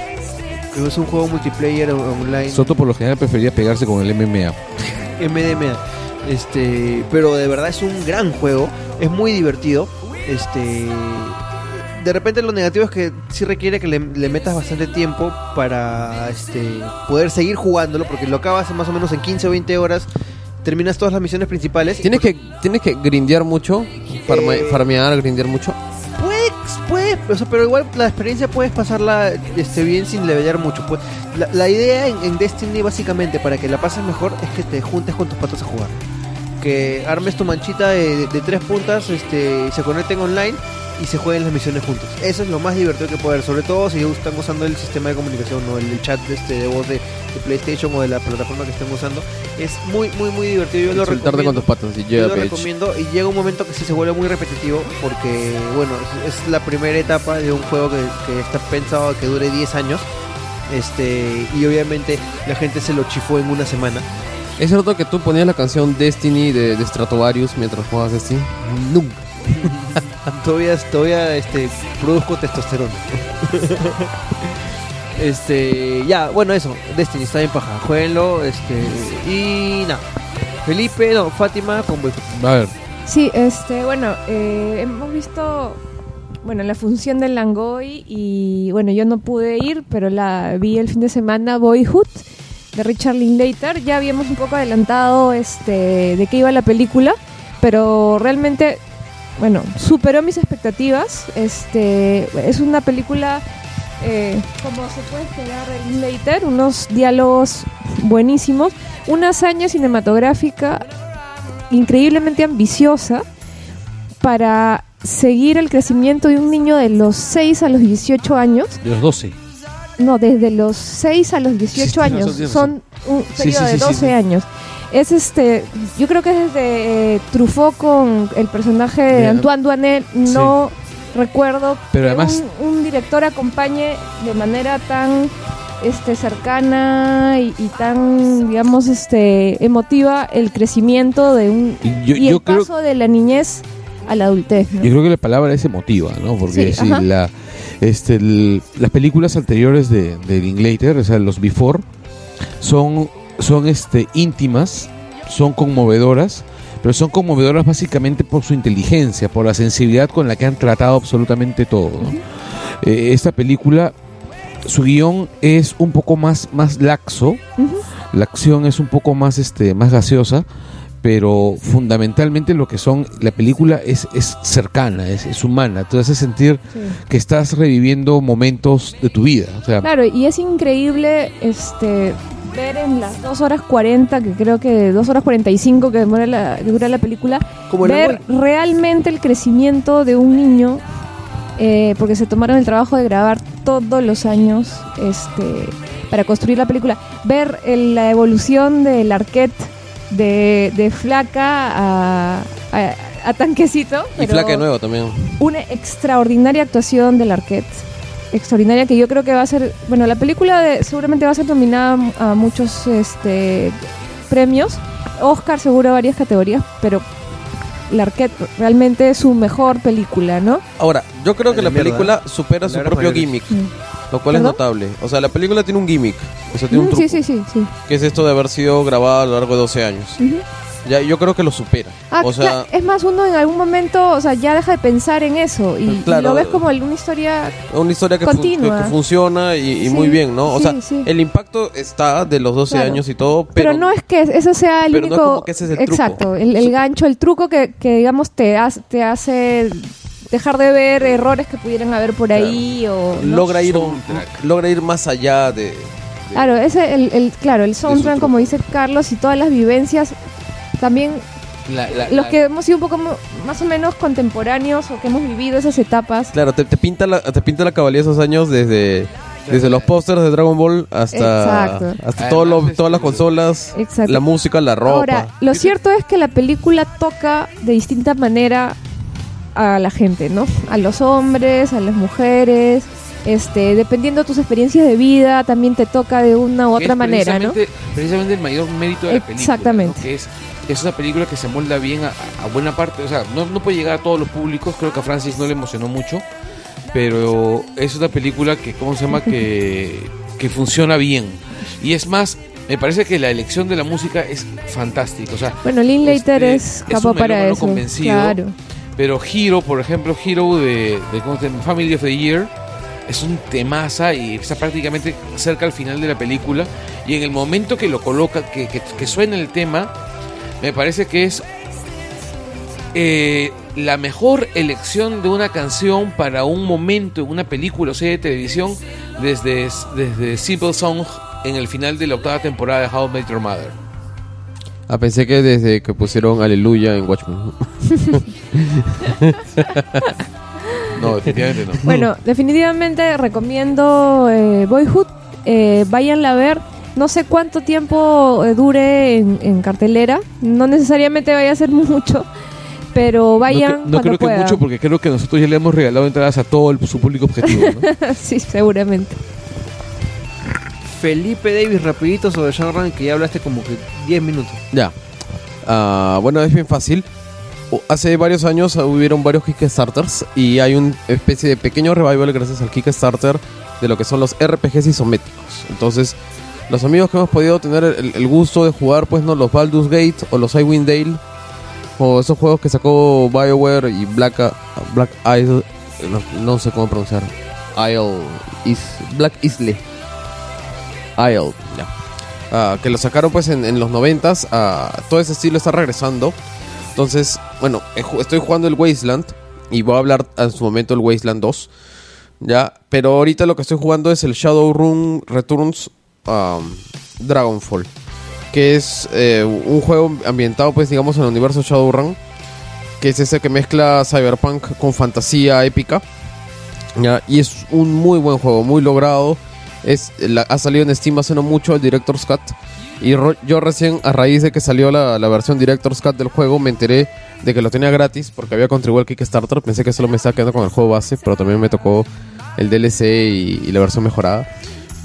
S5: Es un juego multiplayer on- online.
S2: Soto por lo general prefería pegarse con el MMA. [laughs]
S5: MDMA. Este, pero de verdad es un gran juego, es muy divertido. Este, de repente lo negativo es que sí requiere que le, le metas bastante tiempo para este poder seguir jugándolo porque lo acabas más o menos en 15 o 20 horas. Terminas todas las misiones principales.
S4: ¿Tienes que, tienes que grindear mucho,
S5: Eh,
S4: farmear, grindear mucho.
S5: Puedes, puedes, o sea, pero igual la experiencia puedes pasarla este, bien sin levelear mucho. Pues, la, la idea en, en Destiny básicamente para que la pases mejor es que te juntes con tus patos a jugar. Que armes tu manchita de, de- de tres puntas, este, se conecten online y se jueguen las misiones juntos. Eso es lo más divertido que puede haber, sobre todo si están usando el sistema de comunicación o el, el chat de, este, de voz de, de PlayStation o de la plataforma que estén usando. Es muy, muy, muy divertido. Yo lo
S4: Soltarte con
S5: recomiendo.
S4: tus patas y
S5: Yo lo recomiendo y llega un momento que sí se vuelve muy repetitivo porque, bueno, es, es la primera etapa de un juego que, que está pensado que dure 10 años. Este, y obviamente la gente se lo chifó en una semana.
S4: ¿Es cierto que tú ponías la canción Destiny de, de Stratovarius mientras jugabas Destiny?
S5: Nunca. [laughs] todavía, todavía este, produzco testosterona. [laughs] este, ya, bueno, eso. Destiny está bien paja. Jueguenlo. Este, y nada. Felipe, no, Fátima con.
S2: A ver,
S3: Sí, este, bueno, eh, hemos visto, bueno, la función del Langoy y, bueno, yo no pude ir, pero la vi el fin de semana, Boyhood, de Richard Linklater. Ya habíamos un poco adelantado, este, de qué iba la película, pero realmente, bueno, superó mis expectativas. Este, es una película, eh, como se puede esperar de Linklater, unos diálogos buenísimos, una hazaña cinematográfica increíblemente ambiciosa para seguir el crecimiento de un niño de los 6 a los 18 años.
S2: de los 12.
S3: No, desde los 6 a los 18
S2: Sí, tienes
S3: años. Son un periodo
S2: sí,
S3: de
S2: sí,
S3: 12
S2: sí.
S3: años. Es este, yo creo que desde eh, Truffaut con el personaje de Antoine Duanel, no recuerdo
S2: Pero
S3: que
S2: además-
S3: un, un director acompañe de manera tan este cercana y, y tan digamos este emotiva el crecimiento de un
S2: Y yo,
S3: y
S2: yo
S3: el
S2: creo,
S3: paso de la niñez a la adultez. ¿no?
S2: yo creo que la palabra es emotiva, ¿no? Porque
S3: Sí,
S2: si la, este, el- las películas anteriores de, de Linklater, o sea, los Before, son, son este, íntimas, son conmovedoras, pero son conmovedoras básicamente por su inteligencia, por la sensibilidad con la que han tratado absolutamente todo. ¿no? Eh, esta película, su guion es un poco más, más laxo, la acción es un poco más, este, más gaseosa, pero fundamentalmente lo que son, la película es, es cercana, es, es humana, te hace sentir
S3: Sí.
S2: que estás reviviendo momentos de tu vida. O sea,
S3: Claro, y es increíble este ver en las 2 horas 40, que creo que 2 horas 45 que, demora la, que dura la película,
S5: Como el
S3: ver realmente el crecimiento de un niño, eh, porque se tomaron el trabajo de grabar todos los años este, para construir la película, ver el- la evolución del arquet de, de flaca a, a- a tanquecito.
S4: Y
S3: pero-
S4: flaca de nuevo también.
S3: una extraordinaria actuación del Arquette. Extraordinaria que yo creo que va a ser, bueno, la película de- seguramente va a ser nominada a muchos este, premios, Oscar seguro varias categorías, pero la Arquette realmente es su mejor película, ¿no?
S4: Ahora, yo creo que
S5: la
S4: película supera su propio gimmick,
S3: Mm.
S4: Lo cual es notable. O sea, la película tiene un gimmick, o sea, tiene un truco,
S3: sí, sí, sí, sí.
S4: que es esto de haber sido grabada a lo largo de 12 años. Ya, yo creo que lo supera.
S3: Ah,
S4: o sea,
S3: es más, uno en algún momento, o sea, ya deja de pensar en eso y, lo ves como una historia
S4: una historia que,
S3: continua.
S4: que funciona y, y
S3: Sí,
S4: muy bien, ¿no? O
S3: sí,
S4: sea,
S3: sí.
S4: el impacto está de los 12
S3: Claro.
S4: años y todo,
S3: Pero,
S4: pero,
S3: no es que eso sea el
S4: pero no
S3: único.
S4: es como que ese es el truco.
S3: Exacto, el, el gancho, el truco que, que digamos te, hace- te hace dejar de ver errores que pudieran haber por ahí o. ¿no?
S4: logra ir logra ir más allá de, de-
S3: Claro, ese el, el claro, el soundtrack, como dice Carlos, y todas las vivencias, también
S2: La- la-
S3: los
S2: la-
S3: que hemos sido un poco más o menos contemporáneos o que hemos vivido esas etapas.
S4: Claro, te, te pinta la te pinta la cabalía esos años desde desde los pósters de Dragon Ball hasta
S3: Exacto.
S4: hasta todo lo-
S2: este,
S4: todas las consolas,
S3: Exacto.
S4: la música, la ropa.
S3: Ahora, lo cierto es que la película toca de distinta manera a la gente, ¿no? A los hombres, a las mujeres, este, dependiendo de tus experiencias de vida, también te toca de una u otra manera, ¿no?
S2: precisamente- el mayor mérito de la película.
S3: Exactamente.
S2: ¿no? Que es, es una película que se molda bien a, a buena parte. O sea, no, no puede llegar a todos los públicos. Creo que a Francis no le emocionó mucho. Pero es una película que, ¿cómo se llama? Que, [laughs] que funciona bien. Y es más, me parece que la elección de la música es fantástica. O sea,
S3: Bueno, Linklater
S2: este,
S3: es
S2: es
S3: capo
S2: un
S3: para eso.
S2: convencido.
S3: Claro.
S2: Pero Hero, por ejemplo, Hero de, de ¿cómo se llama? Family of the Year es un temaza y está prácticamente cerca al final de la película. Y en el momento que lo coloca, que, que, que suena el tema, me parece que es eh, la mejor elección de una canción para un momento en una película o serie de televisión desde, desde Simple Song en el final de la octava temporada de How I Met Your Mother.
S4: Ah, pensé que desde que pusieron Aleluya en Watchmen. [laughs] [laughs]
S2: No, definitivamente no.
S3: Bueno, definitivamente recomiendo eh, Boyhood. Eh, váyanla a ver. No sé cuánto tiempo eh, dure en, en cartelera. No necesariamente vaya a ser [laughs] mucho. Pero vayan
S2: no, cre- no creo que mucho porque creo que nosotros ya le hemos regalado entradas a todo el- su público objetivo. ¿no? [laughs]
S3: sí, seguramente.
S5: Felipe Davis, rapidito sobre Shadowrun, que ya hablaste como que 10 minutos.
S4: Ya. Ah, bueno, es bien fácil. O- Hace varios años ah, hubieron varios Kickstarters y hay una especie de pequeño revival gracias al Kickstarter de lo que son los RPGs isométricos. Entonces, los amigos que hemos podido tener el, gusto de jugar, pues no, los Baldur's Gate o los Icewind Dale o esos juegos que sacó BioWare y Black, ah, Black Isle, no, sé cómo pronunciar. Isle, is, Black Isle. Isle, ya. Ah, que lo sacaron pues en, los noventas. ah, todo ese estilo está regresando. Entonces, bueno, estoy jugando el Wasteland y voy a hablar en su momento el Wasteland 2. Ya, pero ahorita lo que estoy jugando es el Shadowrun Returns um, Dragonfall, que es eh, un juego ambientado pues digamos en el universo Shadowrun, que es ese que mezcla cyberpunk con fantasía épica. Ya, y es un muy buen juego, muy logrado. Es, ha salido en Steam hace no mucho el Director's Cut. Y yo recién, a raíz de que salió la, la versión Director's Cut del juego, me enteré de que lo tenía gratis porque había contribuido al Kickstarter. Pensé que solo me estaba quedando con el juego base, pero también me tocó el DLC y, y la versión mejorada.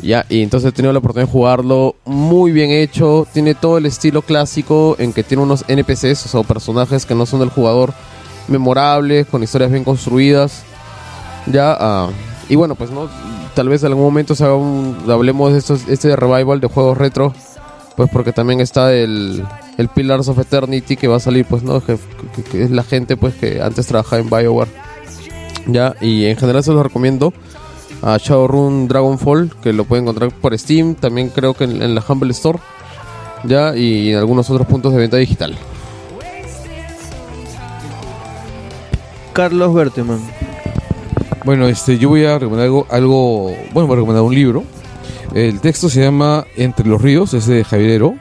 S4: Ya, y entonces he tenido la oportunidad de jugarlo muy bien hecho. Tiene todo el estilo clásico en que tiene unos NPCs, o sea, personajes que no son del jugador, memorables, con historias bien construidas. Ya, ah, y bueno, pues no, tal vez en algún momento un, hablemos de estos, este revival de juegos retro, pues porque también está el, el Pillars of Eternity que va a salir, pues no, que, que- que es la gente pues que antes trabajaba en Bioware. Ya, y en general se los recomiendo a Shadowrun Dragonfall, que lo pueden encontrar por Steam, también creo que en, en la Humble Store, ya, y en algunos otros puntos de venta digital.
S5: Carlos Berteman.
S2: Bueno, este, yo voy a recomendar algo, algo, bueno, voy a recomendar un libro. El texto se llama Entre los ríos, es de Javier Heró.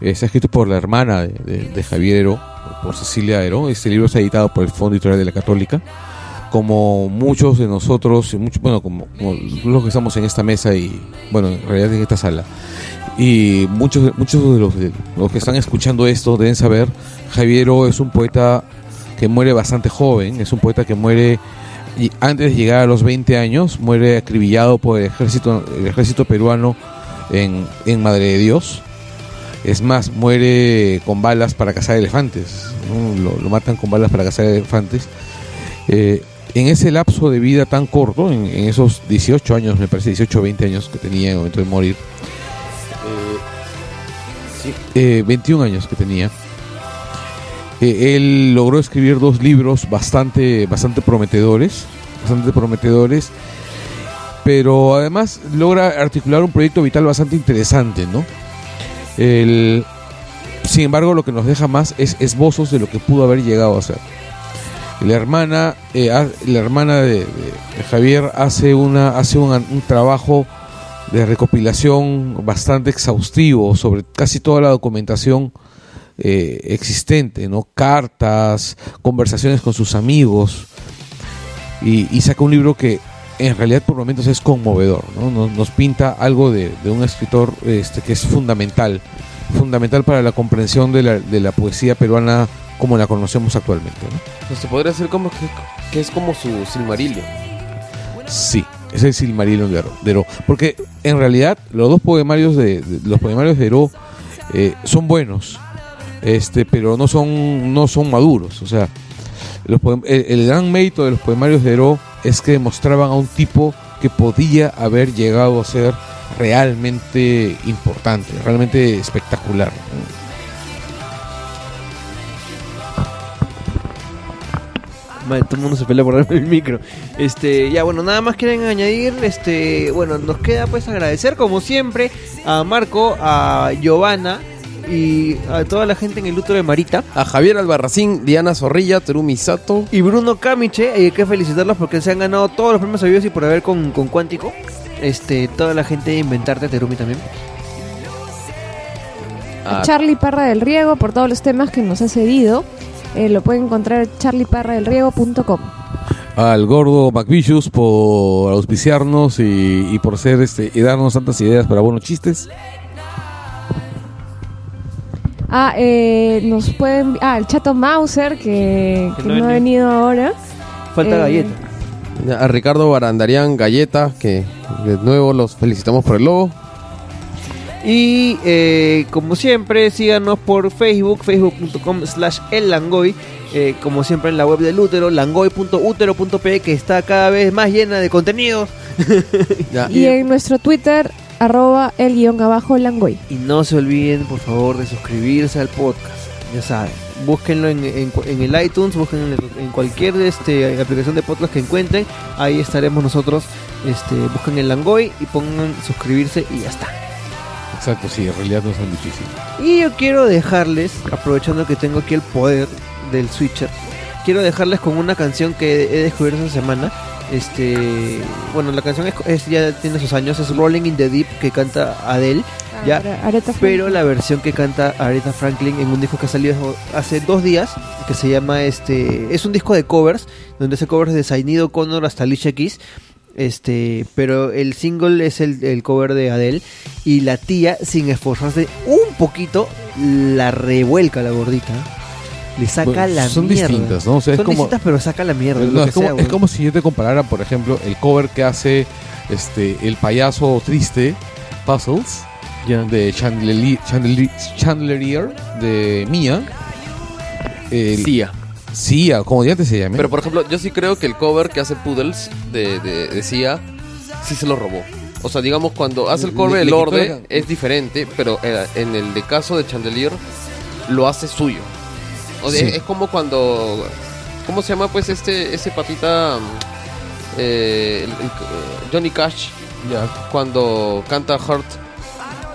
S2: Eh, Está escrito por la hermana de, de- de Javier Heró, por Cecilia Heró. Este libro está editado por el Fondo Editorial de la Católica. Como muchos de nosotros, mucho- bueno, como, como los que estamos en esta mesa y, bueno, en realidad en esta sala. Y muchos, muchos de los, de los que están escuchando esto deben saber, Javier Heró es un poeta que muere bastante joven, es un poeta que muere y antes de llegar a los 20 años muere acribillado por el ejército, el ejército peruano en, en Madre de Dios. Es más, muere con balas para cazar elefantes. ¿no? Lo, lo matan con balas para cazar elefantes. Eh, en ese lapso de vida tan corto, en, en esos 18 años, me parece 18 o 20 años que tenía en el momento de morir, eh, sí, eh, 21 años que tenía, Eh, él logró escribir dos libros bastante, bastante prometedores, bastante prometedores, pero además logra articular un proyecto vital bastante interesante, ¿no? El- sin embargo, lo que nos deja más es esbozos de lo que pudo haber llegado a ser. La hermana, eh, la hermana de, de- de Javier hace una, hace un, un trabajo de recopilación bastante exhaustivo sobre casi toda la documentación eh, existente, ¿no? Cartas, conversaciones con sus amigos. Y, y saca un libro que en realidad por momentos es conmovedor, ¿no? Nos, nos pinta algo de, de un escritor este, que es fundamental, fundamental para la comprensión de la, de la poesía peruana como la conocemos actualmente, ¿no?
S4: Pues se podría decir como que, que es como su Silmarillion.
S2: Sí, es el Silmarillion de de Ero. Porque en realidad los dos poemarios de, de- los poemarios de Ero eh, son buenos, este, pero no son no son maduros. O sea, los el, el gran mérito de los poemarios de Ero es que demostraban a un tipo que podía haber llegado a ser realmente importante, realmente espectacular.
S5: todo el mundo se pelea por el micro. Este, ya bueno, nada más quieren añadir, este, bueno, nos queda pues agradecer como siempre a Marco, a Giovanna y a toda la gente en el útero de Marita.
S4: A Javier Albarracín, Diana Zorrilla, Terumi Sato.
S5: Y Bruno Camiche, hay que felicitarlos porque se han ganado todos los premios sabidos y por haber con, con Cuántico. Este, toda la gente de Inventarte, Terumi también.
S3: A Charlie Parra del Riego por todos los temas que nos ha cedido. Eh, lo pueden encontrar en charlieparradelriego.com.
S2: al gordo McVicious por auspiciarnos y, y por ser este y darnos tantas ideas para buenos chistes.
S3: Ah, eh, nos pueden. Ah, el chato Mauser que,
S5: Que
S3: que
S5: no
S3: no, ha venido ahora.
S5: Falta
S3: Eh,
S5: galleta.
S4: A Ricardo Barandarian Galleta, que de nuevo los felicitamos por el logo.
S5: Y eh, como siempre, síganos por Facebook, facebook.com slash el Langoy. Eh, como siempre en la web del útero, langoy.utero.pe, que está cada vez más llena de contenidos. [laughs]
S4: Ya,
S3: Y en nuestro Twitter, arroba el guion abajo Langoy.
S5: Y no se olviden, por favor, de suscribirse al podcast. Ya saben, búsquenlo en, en- en el iTunes, búsquenlo en, en cualquier este, aplicación de podcast que encuentren. Ahí estaremos nosotros. Este, busquen el Langoy y pongan suscribirse y ya está.
S2: Exacto, sí, en realidad no es tan difícil.
S5: Y yo quiero dejarles, aprovechando que tengo aquí el poder del Switcher, quiero dejarles con una canción que he descubierto esta semana. Este, bueno, la canción es, es- ya tiene sus años, es Rolling in the Deep que canta Adele, ya,
S3: Ah, Aretha
S5: pero la versión que canta Aretha Franklin en un disco que ha salido hace dos días, que se llama este, es un disco de covers, donde hace covers de Sainido Connor hasta Alicia Keys. Este, pero el single es el, el cover de Adele y la tía, sin esforzarse un poquito, la revuelca la gordita. Le saca
S2: Bueno,
S5: la
S2: son
S5: mierda.
S2: distintas, ¿no? O sea, es
S5: son
S2: como-
S5: distintas, pero saca la mierda.
S2: No,
S5: lo que
S2: es, como,
S5: sea,
S2: es
S5: weón.
S2: como si yo te comparara, por ejemplo, el cover que hace este el payaso triste Puzzles de Chandelier, Chandelier, Chandelier de Mia. El,
S4: Sia.
S2: Sia, como ya te se llame.
S4: Pero por ejemplo, yo sí creo que el cover que hace Poodles de, de, de Sia sí se lo robó. O sea, digamos, cuando hace el cover,
S2: le
S4: el orden es diferente, pero eh, en el de caso de Chandelier lo hace suyo. O
S2: Sí.
S4: es, como cuando. ¿Cómo se llama, pues, este ese patita? mm, eh, el- el- eh, Johnny Cash, cuando canta Hurt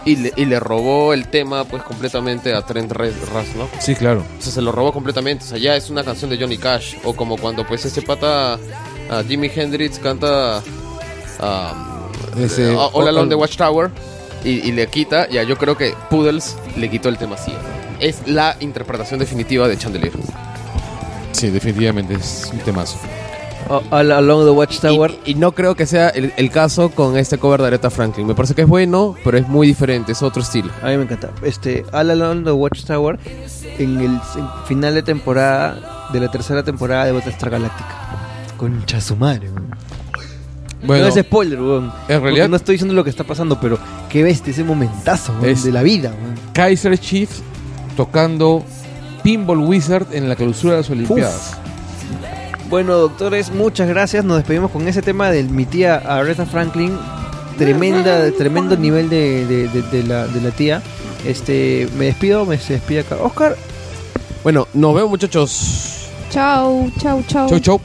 S4: y le, y le robó el tema, pues, completamente a Trent Re- Reznor.
S2: Sí, claro.
S4: O sea, se lo robó completamente. O sea, ya es una canción de Johnny Cash. O como cuando pues ese pata a Jimi Hendrix canta ah,
S2: Ese-
S4: All Along the Watchtower y, y le quita. Ya yo creo que Poodles le quitó el tema así. Es la interpretación definitiva de Chandelier.
S2: Sí, definitivamente es un temazo.
S5: Oh, All Along the Watchtower.
S4: Y, y no creo que sea el, el caso con este cover de Aretha Franklin. Me parece que es bueno, pero es muy diferente. Es otro estilo.
S5: A mí me encanta. Este, All Along the Watchtower en el en final de temporada de la tercera temporada de Battlestar Galactica. Concha su madre.
S2: Bueno,
S5: no es spoiler, weón.
S2: en realidad-
S5: no estoy diciendo lo que está pasando, pero qué bestia ese momentazo weón,
S2: Es-
S5: de la vida, weón.
S2: Kaiser Chief tocando Pinball Wizard en la clausura de las Olimpiadas.
S5: Bueno, doctores, muchas gracias. Nos despedimos con ese tema de mi tía Aretha Franklin. Tremenda, tremendo nivel de, de- de- de la, de la tía. Este, me despido, me se despide acá. Oscar.
S10: Bueno, nos vemos muchachos.
S3: Chau, chau, chau.
S10: Chau, chau.